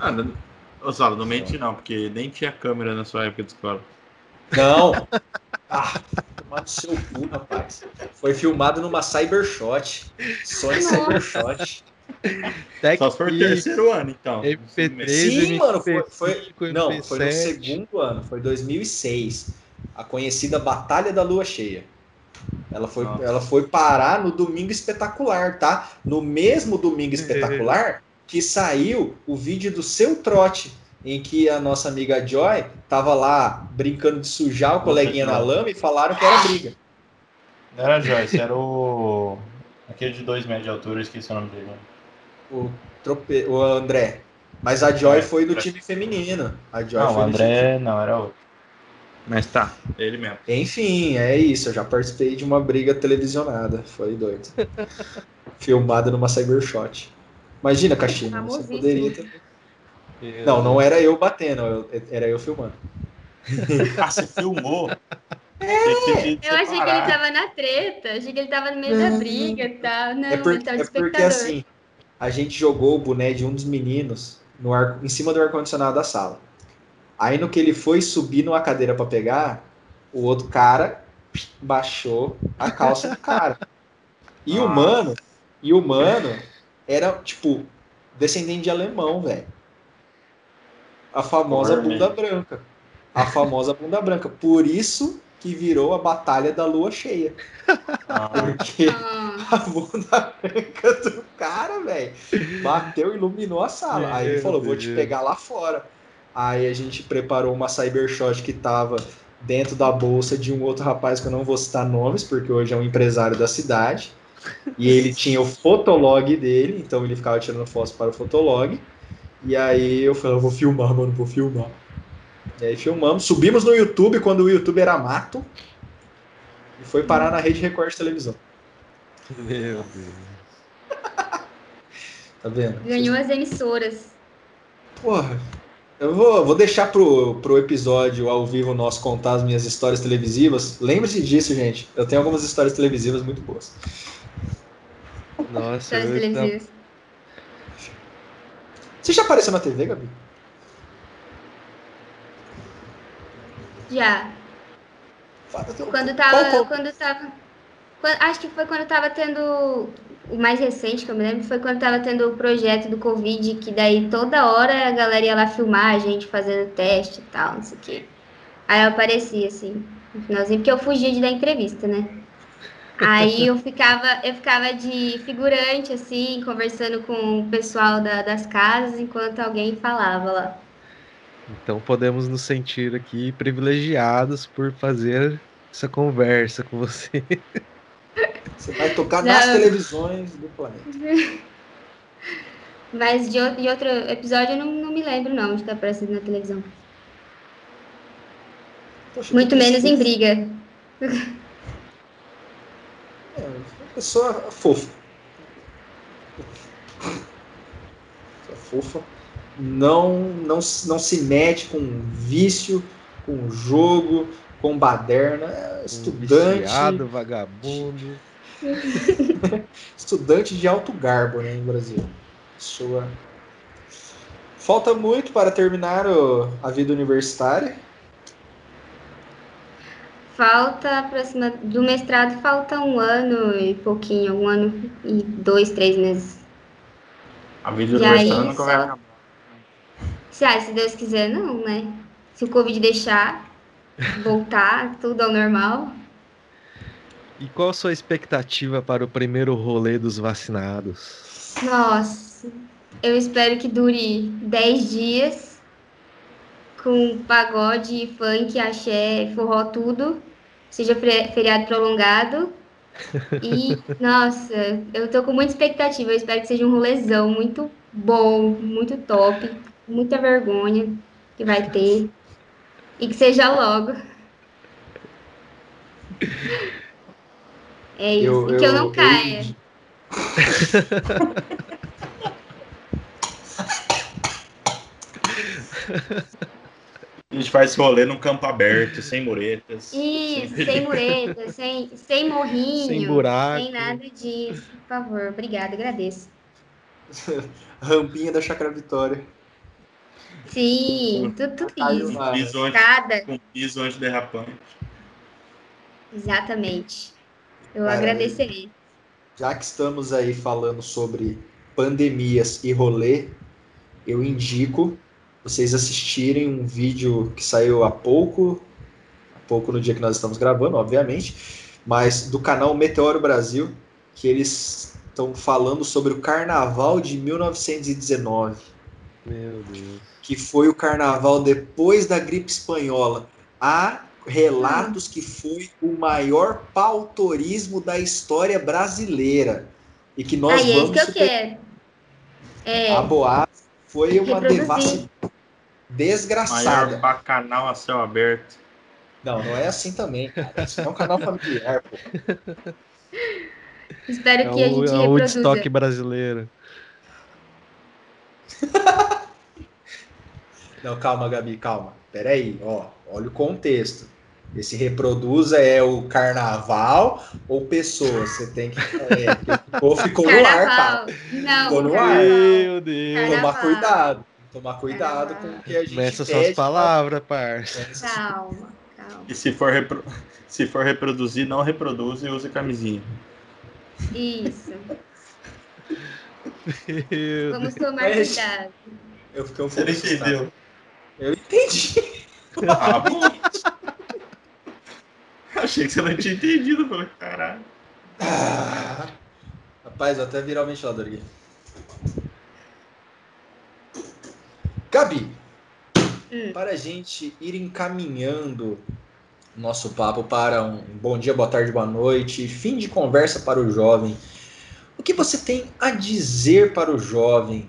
Speaker 4: Ah, Sala, não mente não, porque nem tinha câmera na sua época de escola.
Speaker 1: Não! Ah, tomar no seu cu, rapaz. Foi filmado numa Cybershot. Sony
Speaker 3: Nossa.
Speaker 1: Cybershot.
Speaker 2: Tech
Speaker 4: Só for
Speaker 2: Pix,
Speaker 4: terceiro ano, então.
Speaker 2: MP3,
Speaker 1: Sim, mano, foi-
Speaker 2: MP5,
Speaker 1: foi- Não, foi no
Speaker 2: MP7.
Speaker 1: segundo ano, foi 2006. A conhecida Batalha da Lua Cheia. Ela foi,
Speaker 4: Nossa.
Speaker 1: ela foi parar no Domingo Espetacular, tá? No mesmo Domingo Espetacular que saiu o vídeo do seu trote, em que a nossa amiga Joy tava lá brincando de sujar o coleguinha na lama e falaram que era briga.
Speaker 4: Não era Joyce, era o. Aquele de dois metros de altura, eu esqueci o nome dele.
Speaker 1: O, trope... o André. Mas a Joy
Speaker 4: É,
Speaker 1: foi do time feminino. A Joy
Speaker 4: Não, o
Speaker 1: foi time
Speaker 4: André não, era outro. Mas tá, ele mesmo.
Speaker 1: Enfim, é isso. Eu já participei de uma briga televisionada. Foi doido. Filmada numa Cybershot. Imagina, Caxina. Você poderia ter... Não, não era eu batendo, eu- era eu filmando.
Speaker 4: Ah, você filmou?
Speaker 3: Eu achei que ele tava na treta, achei que ele tava no meio da briga e tal. Não,
Speaker 1: é, por-
Speaker 3: ele tava de
Speaker 1: é porque assim, a gente jogou o boné de um dos meninos no ar, em cima do ar-condicionado da sala. Aí no que ele foi subir numa cadeira pra pegar, o outro cara baixou a calça do cara. E o
Speaker 4: Ah.
Speaker 1: mano, e o mano era tipo descendente de alemão, velho. A famosa
Speaker 4: Vermelho.
Speaker 1: bunda branca. A famosa bunda branca. Por isso que virou a batalha da lua cheia.
Speaker 4: Ah,
Speaker 1: Porque
Speaker 3: Ah,
Speaker 1: a bunda branca do cara, velho, bateu e iluminou a sala. Aí ele falou: vou te pegar lá fora. Aí a gente preparou uma cybershot que tava dentro da bolsa de um outro rapaz que eu não vou citar nomes, porque hoje é um empresário da cidade. E ele tinha o fotolog dele, então ele ficava tirando fotos para o fotolog. E aí eu falei, eu vou filmar, mano, vou filmar. E aí filmamos, subimos no YouTube quando o YouTube era mato. E foi parar na Rede Record de televisão.
Speaker 2: Meu Deus.
Speaker 1: Tá vendo?
Speaker 3: ganhou as emissoras.
Speaker 1: Porra, eu vou, vou deixar pro, pro episódio ao vivo nosso contar as minhas histórias televisivas. Lembre-se disso, gente. Eu tenho algumas histórias televisivas muito boas.
Speaker 2: Nossa,
Speaker 3: Histórias
Speaker 2: eu.
Speaker 1: Você já apareceu na TV, Gabi?
Speaker 3: Já. Quando
Speaker 1: qual-
Speaker 3: tava.
Speaker 1: qual-
Speaker 3: Quando tava. quando- acho que foi quando tava tendo. O mais recente que eu me lembro foi quando tava tendo o projeto do Covid, que daí toda hora a galera ia lá filmar a gente fazendo teste e tal, não sei o quê. Aí eu aparecia, assim, no finalzinho, porque eu fugia de dar entrevista, né? Aí eu ficava, eu ficava de figurante, assim, conversando com o pessoal da- das casas enquanto alguém falava lá.
Speaker 2: Então podemos nos sentir aqui privilegiados por fazer essa conversa com você.
Speaker 1: Você vai tocar
Speaker 3: Não.
Speaker 1: nas televisões do planeta.
Speaker 3: Mas de, outro- de outro episódio eu não, não me lembro, não, de estar aparecendo na televisão.
Speaker 1: Poxa,
Speaker 3: Muito menos em briga.
Speaker 1: Pessoa fofa. Pessoa fofa. Não, não, não se mete com vício, com jogo, com baderna. É estudante.
Speaker 2: Viciado, vagabundo.
Speaker 1: estudante de alto garbo né, no Brasil. Pessoa. Falta muito para terminar o- a vida universitária.
Speaker 3: Falta aproxima do mestrado falta um ano e pouquinho, um ano e dois, três meses.
Speaker 4: a vida
Speaker 3: E aí,
Speaker 4: universitária nunca vai
Speaker 3: só-
Speaker 4: acabar.
Speaker 3: Se, ah, se Deus quiser, não, né? Se o Covid deixar voltar tudo ao normal.
Speaker 2: E qual a sua expectativa para o primeiro rolê dos vacinados?
Speaker 3: Nossa, eu espero que dure 10 dias com pagode, funk, axé, forró, tudo. Seja feriado prolongado. E, nossa, eu tô com muita expectativa. Eu espero que seja um rolezão muito bom, muito top, muita vergonha que vai ter. E que seja logo. É isso. Eu, e que eu, eu não caia.
Speaker 4: A gente faz rolê num campo aberto, sem muretas.
Speaker 3: Isso, sem, sem muretas, sem, sem morrinho.
Speaker 2: Sem buraco.
Speaker 3: Sem nada disso. Por favor, obrigada, agradeço.
Speaker 1: Rampinha da Chácara Vitória.
Speaker 3: Sim, tudo, tudo isso.
Speaker 4: Com piso, anti, com piso antiderrapante.
Speaker 3: Exatamente. Eu Cara, agradecerei.
Speaker 1: Já que estamos aí falando sobre pandemias e rolê, eu indico vocês assistirem um vídeo que saiu há pouco, há pouco no dia que nós estamos gravando, obviamente, mas do canal Meteoro Brasil, que eles estão falando sobre o carnaval de 1919.
Speaker 2: Meu Deus.
Speaker 1: Que foi o carnaval depois da gripe espanhola. Há relatos que foi o maior pautorismo da história brasileira. E que nós
Speaker 3: ah,
Speaker 1: vamos.
Speaker 3: É isso que eu quero. É.
Speaker 1: A boate foi uma devassidão desgraçada.
Speaker 4: Maior bacanal a céu aberto.
Speaker 1: Não, não é assim também, cara. Isso é um canal familiar, pô.
Speaker 3: Espero
Speaker 2: é
Speaker 3: que a gente é o
Speaker 2: Woodstock brasileiro.
Speaker 1: Não, calma, Gabi, calma. Peraí, ó, olha o contexto. Esse reproduza é o carnaval ou pessoa? Você tem que. É, ou ficou
Speaker 3: carnaval.
Speaker 1: no ar, cara.
Speaker 3: Não,
Speaker 1: ficou no
Speaker 3: carnaval.
Speaker 1: ar.
Speaker 2: Meu Deus.
Speaker 1: Tomar cuidado. Tomar cuidado com o que a gente
Speaker 2: Começa
Speaker 1: pede.
Speaker 2: suas palavras, parça.
Speaker 3: Calma, calma.
Speaker 4: E se for, repro... se for reproduzir, não reproduza e use camisinha.
Speaker 3: Isso. Vamos tomar
Speaker 1: Mas-
Speaker 3: cuidado.
Speaker 1: Eu fiquei um
Speaker 4: Você
Speaker 1: pouco
Speaker 4: entendeu?
Speaker 1: Eu entendi.
Speaker 4: Ah, bom. Achei que você não tinha entendido. Eu Falei, caralho.
Speaker 1: Ah, rapaz, vou até virar o ventilador aqui. Gabi,
Speaker 3: Hum.
Speaker 1: para a gente ir encaminhando nosso papo para um bom dia, boa tarde, boa noite, fim de conversa para o jovem. O que você tem a dizer para o jovem?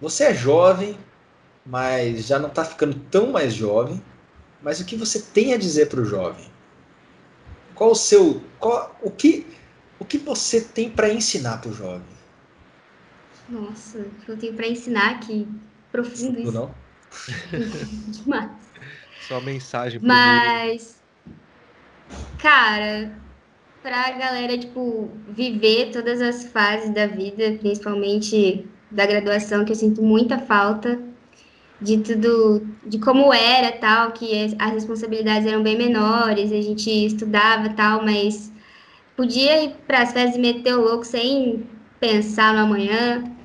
Speaker 1: Você é jovem, mas já não está ficando tão mais jovem. Mas o que você tem a dizer para o jovem? Qual o seu, qual, o que, o que você tem para ensinar para o jovem?
Speaker 3: Nossa, o que eu tenho para ensinar aqui. Profundo isso.
Speaker 1: não?
Speaker 3: Demais.
Speaker 2: Só mensagem pro mundo.
Speaker 3: Mas, cara, pra galera, tipo, viver todas as fases da vida, principalmente da graduação, que eu sinto muita falta de tudo, de como era tal, que as- as responsabilidades eram bem menores, a gente estudava tal, mas podia ir para as festas e meter o louco sem pensar no amanhã.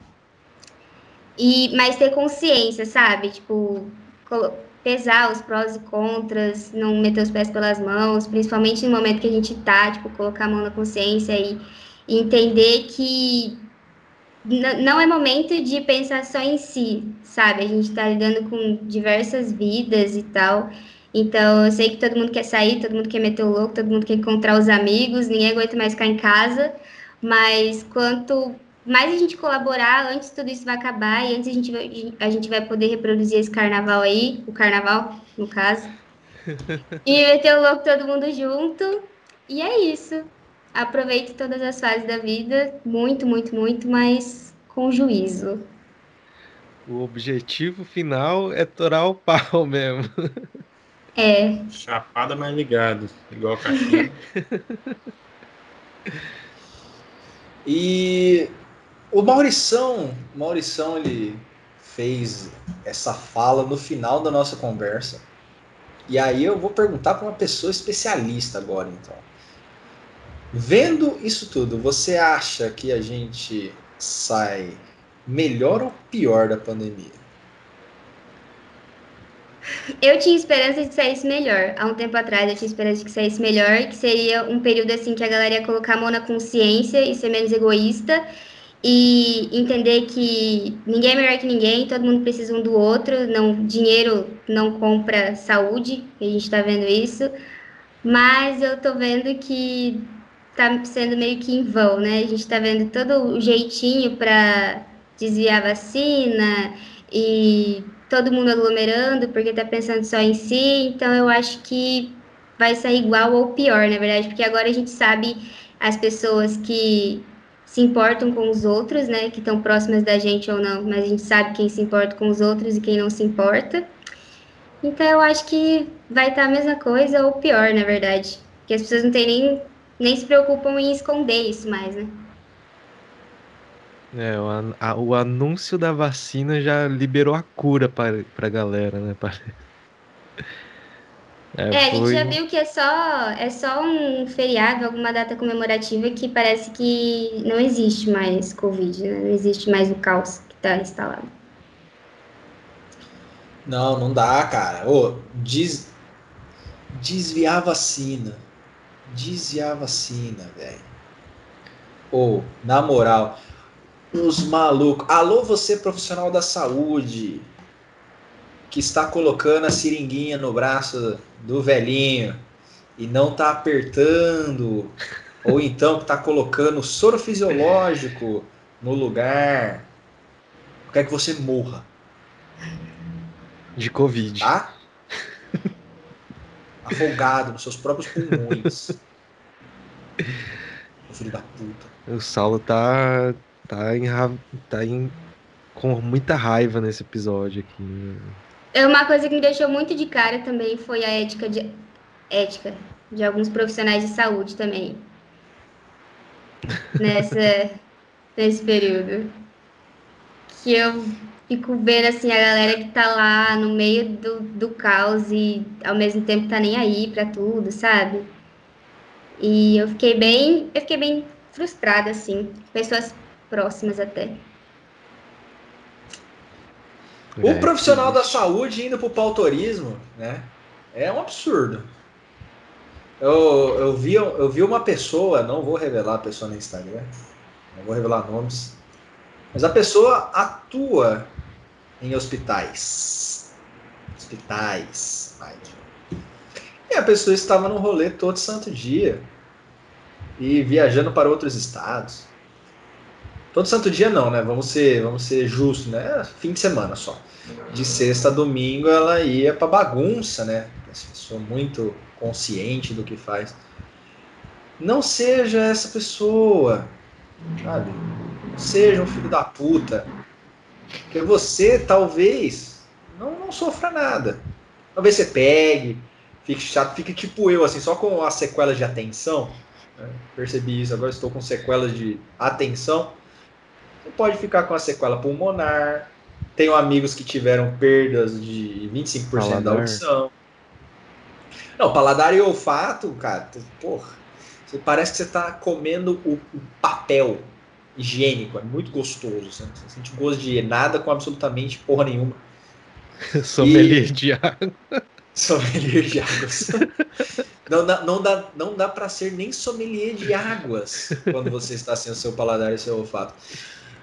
Speaker 3: E, mas ter consciência, sabe? Tipo, pesar os prós e contras, não meter os pés pelas mãos, principalmente no momento que a gente tá, tipo, colocar a mão na consciência e, e entender que não é momento de pensar só em si, sabe? A gente tá lidando com diversas vidas e tal. Então, eu sei que todo mundo quer sair, todo mundo quer meter o louco, todo mundo quer encontrar os amigos, ninguém aguenta mais ficar em casa, mas quanto mais a gente colaborar, antes tudo isso vai acabar e antes a gente vai, a gente vai poder reproduzir esse carnaval aí, o carnaval, no caso. e meter o louco todo mundo junto. E é isso. Aproveite todas as fases da vida, muito, muito, muito, mas com juízo.
Speaker 2: O objetivo final é torar o pau mesmo.
Speaker 3: É,
Speaker 4: Chapada mais ligado. Igual cachorro.
Speaker 1: E o Maurição, o Maurição ele fez essa fala no final da nossa conversa. E aí eu vou perguntar para uma pessoa especialista agora, então. Vendo isso tudo, você acha que a gente sai melhor ou pior da pandemia?
Speaker 3: Eu tinha esperança de saísse melhor. Há um tempo atrás eu tinha esperança de que saísse melhor, que seria um período assim que a galera ia colocar a mão na consciência e ser menos egoísta e entender que ninguém é melhor que ninguém, todo mundo precisa um do outro, não dinheiro não compra saúde, a gente está vendo isso, mas eu tô vendo que tá sendo meio que em vão, né? A gente tá vendo todo o jeitinho para desviar a vacina e todo mundo aglomerando porque tá pensando só em si, então eu acho que vai sair igual ou pior, na verdade, porque agora a gente sabe as pessoas que se importam com os outros, né, que estão próximas da gente ou não, mas a gente sabe quem se importa com os outros e quem não se importa. Então eu acho que vai estar a mesma coisa ou pior, na verdade, porque as pessoas não têm nem nem se preocupam em esconder isso mais, né?
Speaker 2: É, o, a, o anúncio da vacina já liberou a cura para a galera, né?
Speaker 3: É, é, a gente já viu que é só, é só um feriado, alguma data comemorativa que parece que não existe mais Covid, né? Não existe mais o caos que está instalado.
Speaker 1: Não, não dá, cara. Ô, des... desviar a vacina. Desviar a vacina, velho. Ou, na moral, os malucos. Alô, você profissional da saúde que está colocando a seringuinha no braço do velhinho e não está apertando, ou então que está colocando soro fisiológico no lugar, quer que você morra.
Speaker 2: De Covid.
Speaker 1: Tá? Afogado nos seus próprios pulmões. filho da puta.
Speaker 2: O Saulo tá. tá em. tá em. com muita raiva nesse episódio aqui.
Speaker 3: É uma coisa que me deixou muito de cara também foi a ética de ética de alguns profissionais de saúde também. Nessa nesse período. Que eu fico vendo assim a galera que tá lá no meio do, do caos e ao mesmo tempo tá nem aí para tudo, sabe? E eu fiquei bem, eu fiquei bem frustrada assim, pessoas próximas até.
Speaker 1: O é, profissional da saúde indo pro pautorismo, né? É um absurdo. Eu, eu, vi, eu vi uma pessoa, não vou revelar a pessoa no Instagram, não vou revelar nomes, mas a pessoa atua em hospitais. Hospitais. E a pessoa estava no rolê todo santo dia e viajando para outros estados. Todo santo dia não, né? Vamos ser, vamos ser justos, né? Fim de semana só. De sexta a domingo ela ia pra bagunça, né? Essa pessoa muito consciente do que faz. Não seja essa pessoa, sabe? seja um filho da puta. Porque você talvez não, não sofra nada. Talvez você pegue, fique chato, fique tipo eu, assim, só com as sequelas de atenção. Né? Percebi isso, agora estou com sequelas de atenção você pode ficar com a sequela pulmonar. Tenho amigos que tiveram perdas de 25% paladar. da audição. Não, paladar e olfato, cara, porra. Parece que você está comendo o, o, papel higiênico, é muito gostoso. Você não sente gosto de nada com absolutamente porra nenhuma.
Speaker 2: Sommelier e... de água.
Speaker 1: Sommelier de águas. não dá, não dá, não dá para ser nem sommelier de águas quando você está sem o seu paladar e seu olfato.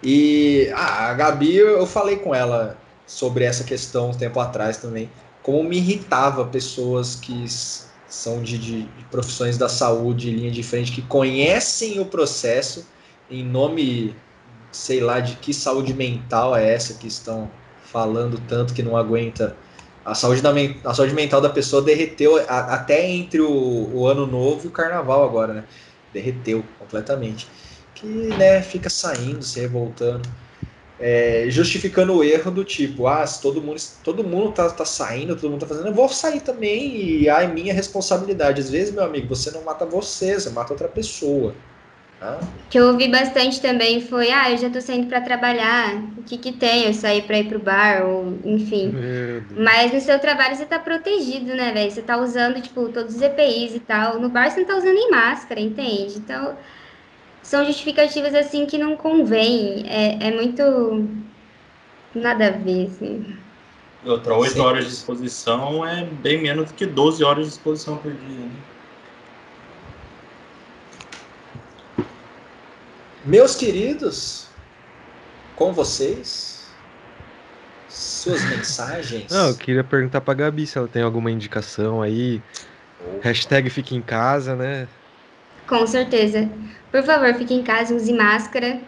Speaker 1: E ah, a Gabi, eu falei com ela sobre essa questão um tempo atrás também, como me irritava pessoas que são de, de, de profissões da saúde, linha de frente, que conhecem o processo em nome, sei lá, de que saúde mental é essa que estão falando tanto que não aguenta. A saúde, da, a saúde mental da pessoa derreteu a, até entre o, o ano novo e o carnaval agora, né? Derreteu completamente que né, fica saindo, se revoltando, é, justificando o erro do tipo, ah, se todo mundo, todo mundo tá, tá saindo, todo mundo tá fazendo, eu vou sair também e ah, é minha responsabilidade. Às vezes, meu amigo, você não mata você, você mata outra pessoa.
Speaker 3: Tá? que eu ouvi bastante também foi, ah, eu já tô saindo para trabalhar, o que que tem? Eu sair para ir pro bar, ou enfim. Mas no seu trabalho você tá protegido, né, velho? Você tá usando, tipo, todos os EPIs e tal. No bar você não tá usando nem máscara, entende? Então, são justificativas assim que não convém. É, é muito nada a ver, assim.
Speaker 4: Outra, 8 Sim. horas de exposição é bem menos do que 12 horas de exposição por dia. Né?
Speaker 1: Meus queridos, com vocês. Suas mensagens.
Speaker 2: Não, eu queria perguntar pra Gabi se ela tem alguma indicação aí. Hashtag fique em casa, né?
Speaker 3: Com certeza. Por favor, fique em casa, use máscara,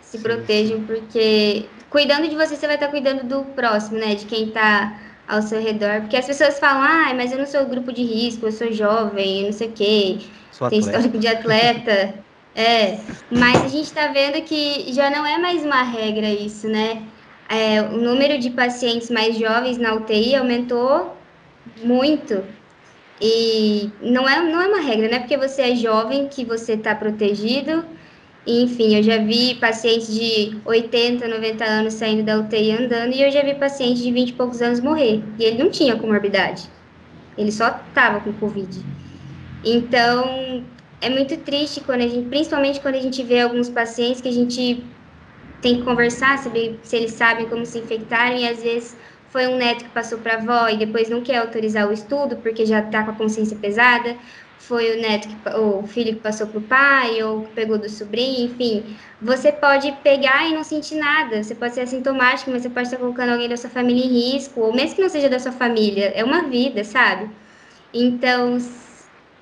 Speaker 3: se protejam, porque cuidando de você, você vai estar cuidando do próximo, né? De quem tá ao seu redor. Porque as pessoas falam, ah, mas eu não sou grupo de risco, eu sou jovem, eu não sei o quê,
Speaker 2: Sou
Speaker 3: tem
Speaker 2: atleta.
Speaker 3: histórico de atleta. É, mas a gente tá vendo que já não é mais uma regra isso, né? É, o número de pacientes mais jovens na UTI aumentou muito. E não é, não é uma regra, não é porque você é jovem que você está protegido. Enfim, eu já vi pacientes de 80, 90 anos saindo da UTI andando e eu já vi pacientes de 20 e poucos anos morrer. E ele não tinha comorbidade. Ele só estava com Covid. Então, é muito triste quando a gente, principalmente quando a gente vê alguns pacientes que a gente tem que conversar, saber se eles sabem como se infectaram e às vezes foi um neto que passou para a avó e depois não quer autorizar o estudo porque já está com a consciência pesada, foi o neto que, ou o filho que passou para o pai ou que pegou do sobrinho, enfim, você pode pegar e não sentir nada, você pode ser assintomático, mas você pode estar colocando alguém da sua família em risco, ou mesmo que não seja da sua família, é uma vida, sabe? Então,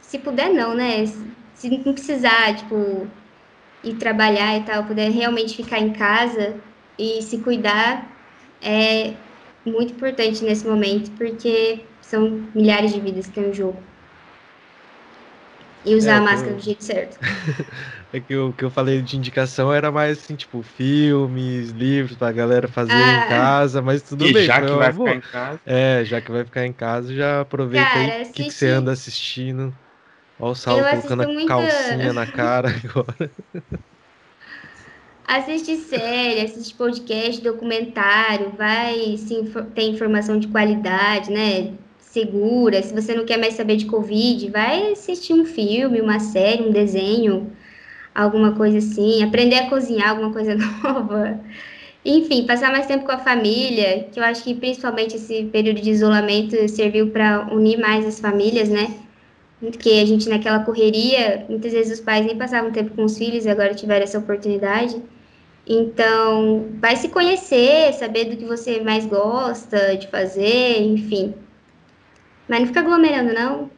Speaker 3: se puder não, né? Se não precisar, tipo, ir trabalhar e tal, puder realmente ficar em casa e se cuidar, é muito importante nesse momento, porque são milhares de vidas que tem em jogo. E usar
Speaker 2: É,
Speaker 3: a
Speaker 2: eu-
Speaker 3: máscara do jeito certo.
Speaker 2: É que o que eu falei de indicação era mais assim, tipo, filmes, livros pra galera fazer
Speaker 3: Ah.
Speaker 2: em casa, mas tudo
Speaker 4: e
Speaker 2: bem.
Speaker 4: já que vai ficar em casa,
Speaker 2: É, já que vai ficar em casa, já aproveita
Speaker 3: Cara,
Speaker 2: aí o que, que você anda assistindo. Olha o Saulo
Speaker 3: Eu
Speaker 2: colocando a
Speaker 3: muita-
Speaker 2: calcinha na cara agora.
Speaker 3: Assiste série, assiste podcast, documentário, vai se ter informação de qualidade, né? Segura. Se você não quer mais saber de Covid, vai assistir um filme, uma série, um desenho, alguma coisa assim. Aprender a cozinhar alguma coisa nova. Enfim, passar mais tempo com a família, que eu acho que principalmente esse período de isolamento serviu para unir mais as famílias, né? Porque a gente naquela correria, muitas vezes os pais nem passavam tempo com os filhos e agora tiveram essa oportunidade. Então, vai se conhecer, saber do que você mais gosta de fazer, enfim. Mas não fica aglomerando, não.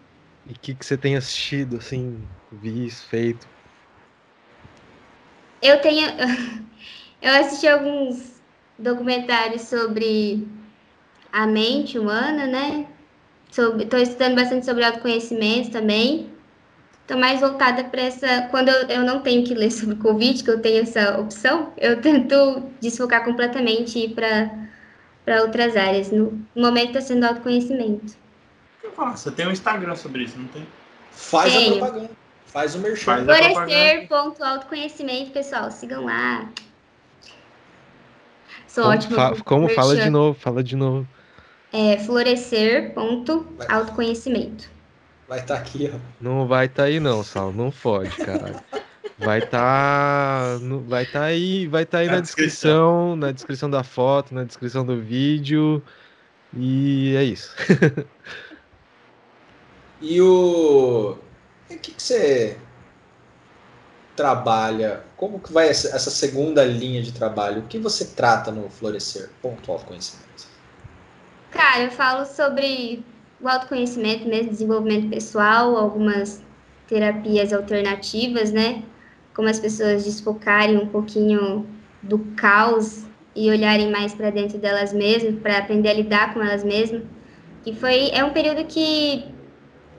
Speaker 2: E o que, que você tem assistido, assim, visto, feito?
Speaker 3: Eu tenho. Eu assisti alguns documentários sobre a mente humana, né? Estou estudando bastante sobre autoconhecimento também. Estou mais voltada para essa. Quando eu, eu não tenho que ler sobre Covid, que eu tenho essa opção, eu tento desfocar completamente e ir para outras áreas. No momento está sendo autoconhecimento.
Speaker 4: você tem um Instagram sobre isso, não tem?
Speaker 1: Faz a
Speaker 3: Tenho.
Speaker 1: propaganda. Faz o merchan.
Speaker 4: A
Speaker 3: Florescer.autoconhecimento, pessoal. Sigam lá. Sou
Speaker 2: Como,
Speaker 3: ótima.
Speaker 2: fa-
Speaker 3: com
Speaker 2: como fala
Speaker 3: merchan.
Speaker 2: de novo, fala de novo.
Speaker 3: É florescer.autoconhecimento.
Speaker 1: Vai estar aqui, ó.
Speaker 2: Não vai tá aí não, Saulo, não pode, caralho. Vai tá, no- vai tá aí, vai tá aí
Speaker 4: Na
Speaker 2: na descrição, na descrição da foto, na descrição do vídeo. E é isso.
Speaker 1: E o. O que, que você trabalha? Como que vai essa, essa segunda linha de trabalho? O que você trata no Florescer? Ponto autoconhecimento.
Speaker 3: Cara, eu falo sobre o autoconhecimento mesmo, desenvolvimento pessoal, algumas terapias alternativas, né? Como as pessoas desfocarem um pouquinho do caos e olharem mais para dentro delas mesmas, para aprender a lidar com elas mesmas. E foi é um período que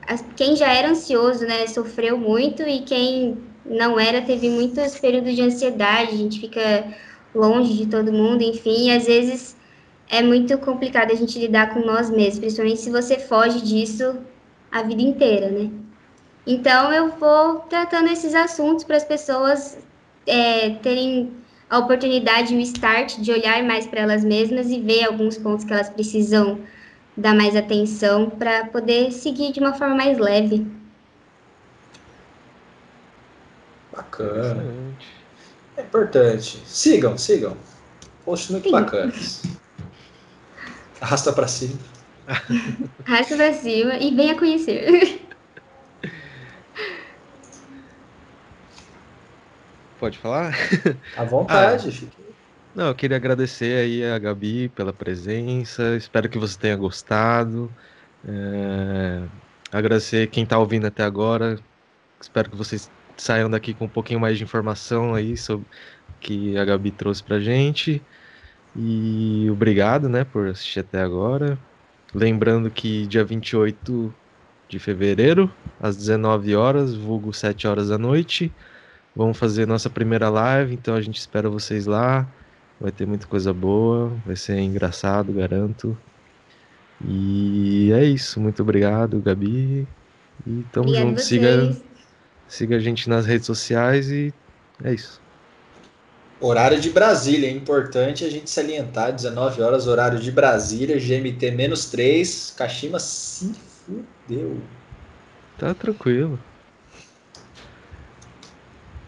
Speaker 3: as- quem já era ansioso, né, sofreu muito e quem não era teve muitos períodos de ansiedade, a gente fica longe de todo mundo, enfim, às vezes é muito complicado a gente lidar com nós mesmos, principalmente se você foge disso a vida inteira, né? Então eu vou tratando esses assuntos para as pessoas é, terem a oportunidade o start de olhar mais para elas mesmas e ver alguns pontos que elas precisam dar mais atenção para poder seguir de uma forma mais leve.
Speaker 1: Bacana. É importante. Sigam, sigam. Posts muito
Speaker 3: Sim.
Speaker 1: bacanas. Arrasta pra cima.
Speaker 3: Arrasta para cima e venha conhecer.
Speaker 2: Pode falar?
Speaker 1: À vontade,
Speaker 2: Ah.
Speaker 1: fique.
Speaker 2: Não, eu queria agradecer aí a Gabi pela presença. Espero que você tenha gostado. É... Agradecer quem está ouvindo até agora. Espero que vocês saiam daqui com um pouquinho mais de informação aí sobre que a Gabi trouxe pra gente. E obrigado, né, por assistir até agora. Lembrando que dia 28 de fevereiro, às 19 horas, vulgo 7 horas da noite, vamos fazer nossa primeira live, então a gente espera vocês lá. Vai ter muita coisa boa, vai ser engraçado, garanto. E é isso. Muito obrigado, Gabi. E tamo
Speaker 3: Obrigada a
Speaker 2: junto. Siga, siga a gente nas redes sociais e é isso.
Speaker 1: Horário de Brasília, é importante a gente salientar, 19 horas, horário de Brasília, GMT menos 3, Kashima se fudeu.
Speaker 2: Tá tranquilo.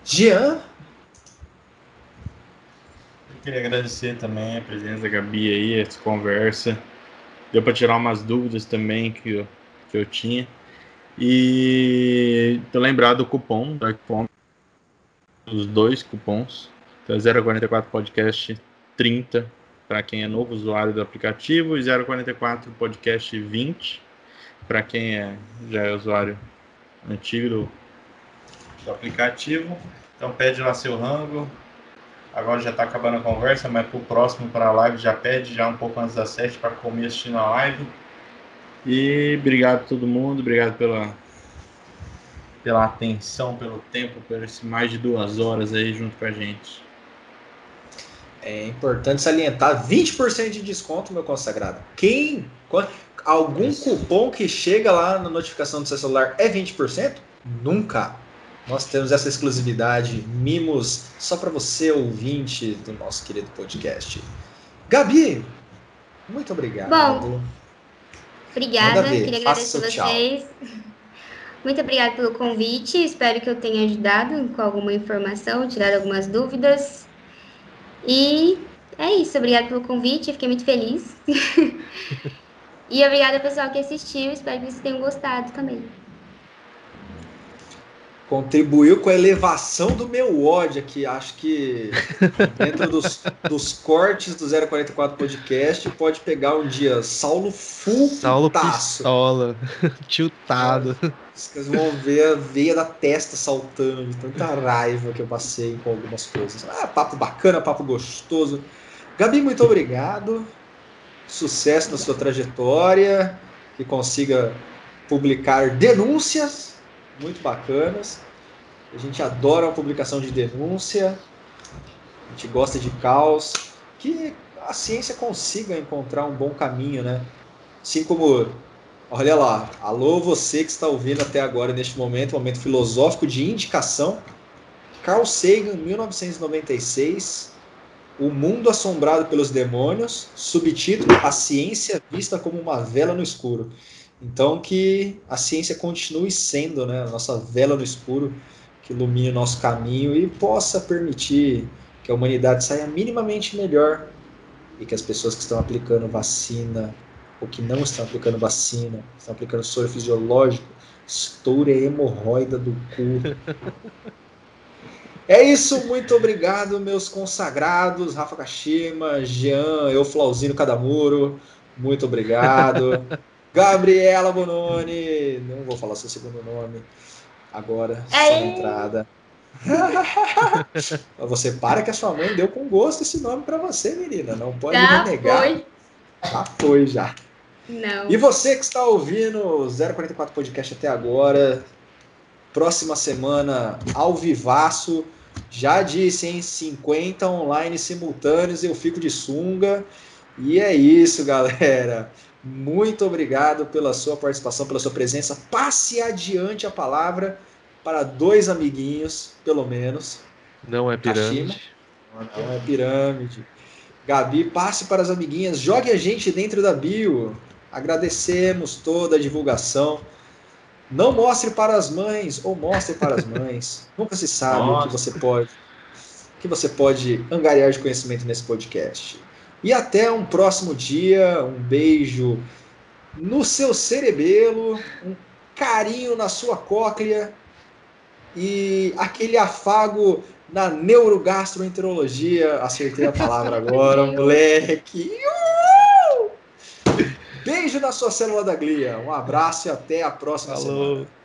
Speaker 1: Jean,
Speaker 4: Eu queria agradecer também a presença da Gabi aí, essa conversa. Deu para tirar umas dúvidas também que eu, que eu tinha. E tô lembrado do cupom da Icom, os dois cupons. Então, 044 Podcast 30 para quem é novo usuário do aplicativo e 044 Podcast 20 para quem é, já é usuário antigo do, do aplicativo. Então pede lá seu rango, Agora já está acabando a conversa, mas para o próximo, para a live, já pede já um pouco antes das 7 para comer assistindo a live. E obrigado a todo mundo, obrigado pela, pela atenção, pelo tempo, por esse mais de duas horas aí junto com a gente.
Speaker 1: É importante salientar, 20% de desconto, meu consagrado. Quem, qual- algum
Speaker 4: Isso.
Speaker 1: cupom que chega lá na notificação do seu celular é 20%? Nunca. Nós temos essa exclusividade, mimos só para você, ouvinte do nosso querido podcast. Gabi, muito obrigado.
Speaker 3: Bom, Obrigada,
Speaker 1: ver,
Speaker 3: queria agradecer vocês. Muito obrigada pelo convite. Espero que eu tenha ajudado com alguma informação, tirado algumas dúvidas. E é isso. Obrigada pelo convite. Fiquei muito feliz. e obrigada pessoal que assistiu. Espero que vocês tenham gostado também.
Speaker 1: Contribuiu com a elevação do meu ódio aqui. Acho que dentro dos, dos cortes do 044 Podcast pode pegar um dia Saulo full
Speaker 2: Saulo
Speaker 1: putaço.
Speaker 2: Pistola, tiltado.
Speaker 1: Vocês vão ver a veia da testa saltando de tanta raiva que eu passei com algumas coisas. Ah, papo bacana, papo gostoso. Gabi, muito obrigado. Sucesso na sua trajetória. Que consiga publicar denúncias muito bacanas. A gente adora a publicação de denúncia. A gente gosta de caos. Que a ciência consiga encontrar um bom caminho, né? Assim como Olha lá, alô você que está ouvindo até agora neste momento, momento filosófico de indicação. Carl Sagan, 1996, O Mundo Assombrado pelos Demônios, subtítulo A Ciência Vista como uma Vela no Escuro. Então que a ciência continue sendo né, a nossa vela no escuro, que ilumine o nosso caminho e possa permitir que a humanidade saia minimamente melhor e que as pessoas que estão aplicando vacina, ou que não estão aplicando vacina, estão aplicando soro fisiológico, estoure a hemorroida do cu. É isso, muito obrigado, meus consagrados, Rafa Kashima, Jean, eu, Flauzino Cadamuro, muito obrigado. Gabriela Bononi, não vou falar seu segundo nome agora, só na entrada. você para que a sua mãe deu com gosto esse nome para você, menina, não pode
Speaker 3: Já
Speaker 1: renegar.
Speaker 3: foi?
Speaker 1: Já foi, já.
Speaker 3: Não.
Speaker 1: E você que está ouvindo o 044 Podcast até agora, próxima semana, ao vivaço, já disse, hein? 50 online simultâneos, eu fico de sunga. E é isso, galera. Muito obrigado pela sua participação, pela sua presença. Passe adiante a palavra para dois amiguinhos, pelo menos.
Speaker 2: Não é pirâmide.
Speaker 1: Não é pirâmide. Gabi, passe para as amiguinhas, jogue a gente dentro da bio. Agradecemos toda a divulgação. Não mostre para as mães ou mostre para as mães. Nunca se sabe o que você pode o que você pode angariar de conhecimento nesse podcast. E até um próximo dia. Um beijo no seu cerebelo, um carinho na sua cóclea e aquele afago na neurogastroenterologia. Acertei a palavra agora, moleque. Beijo na sua célula da glia. Um abraço e até a próxima
Speaker 2: Falou.
Speaker 1: semana.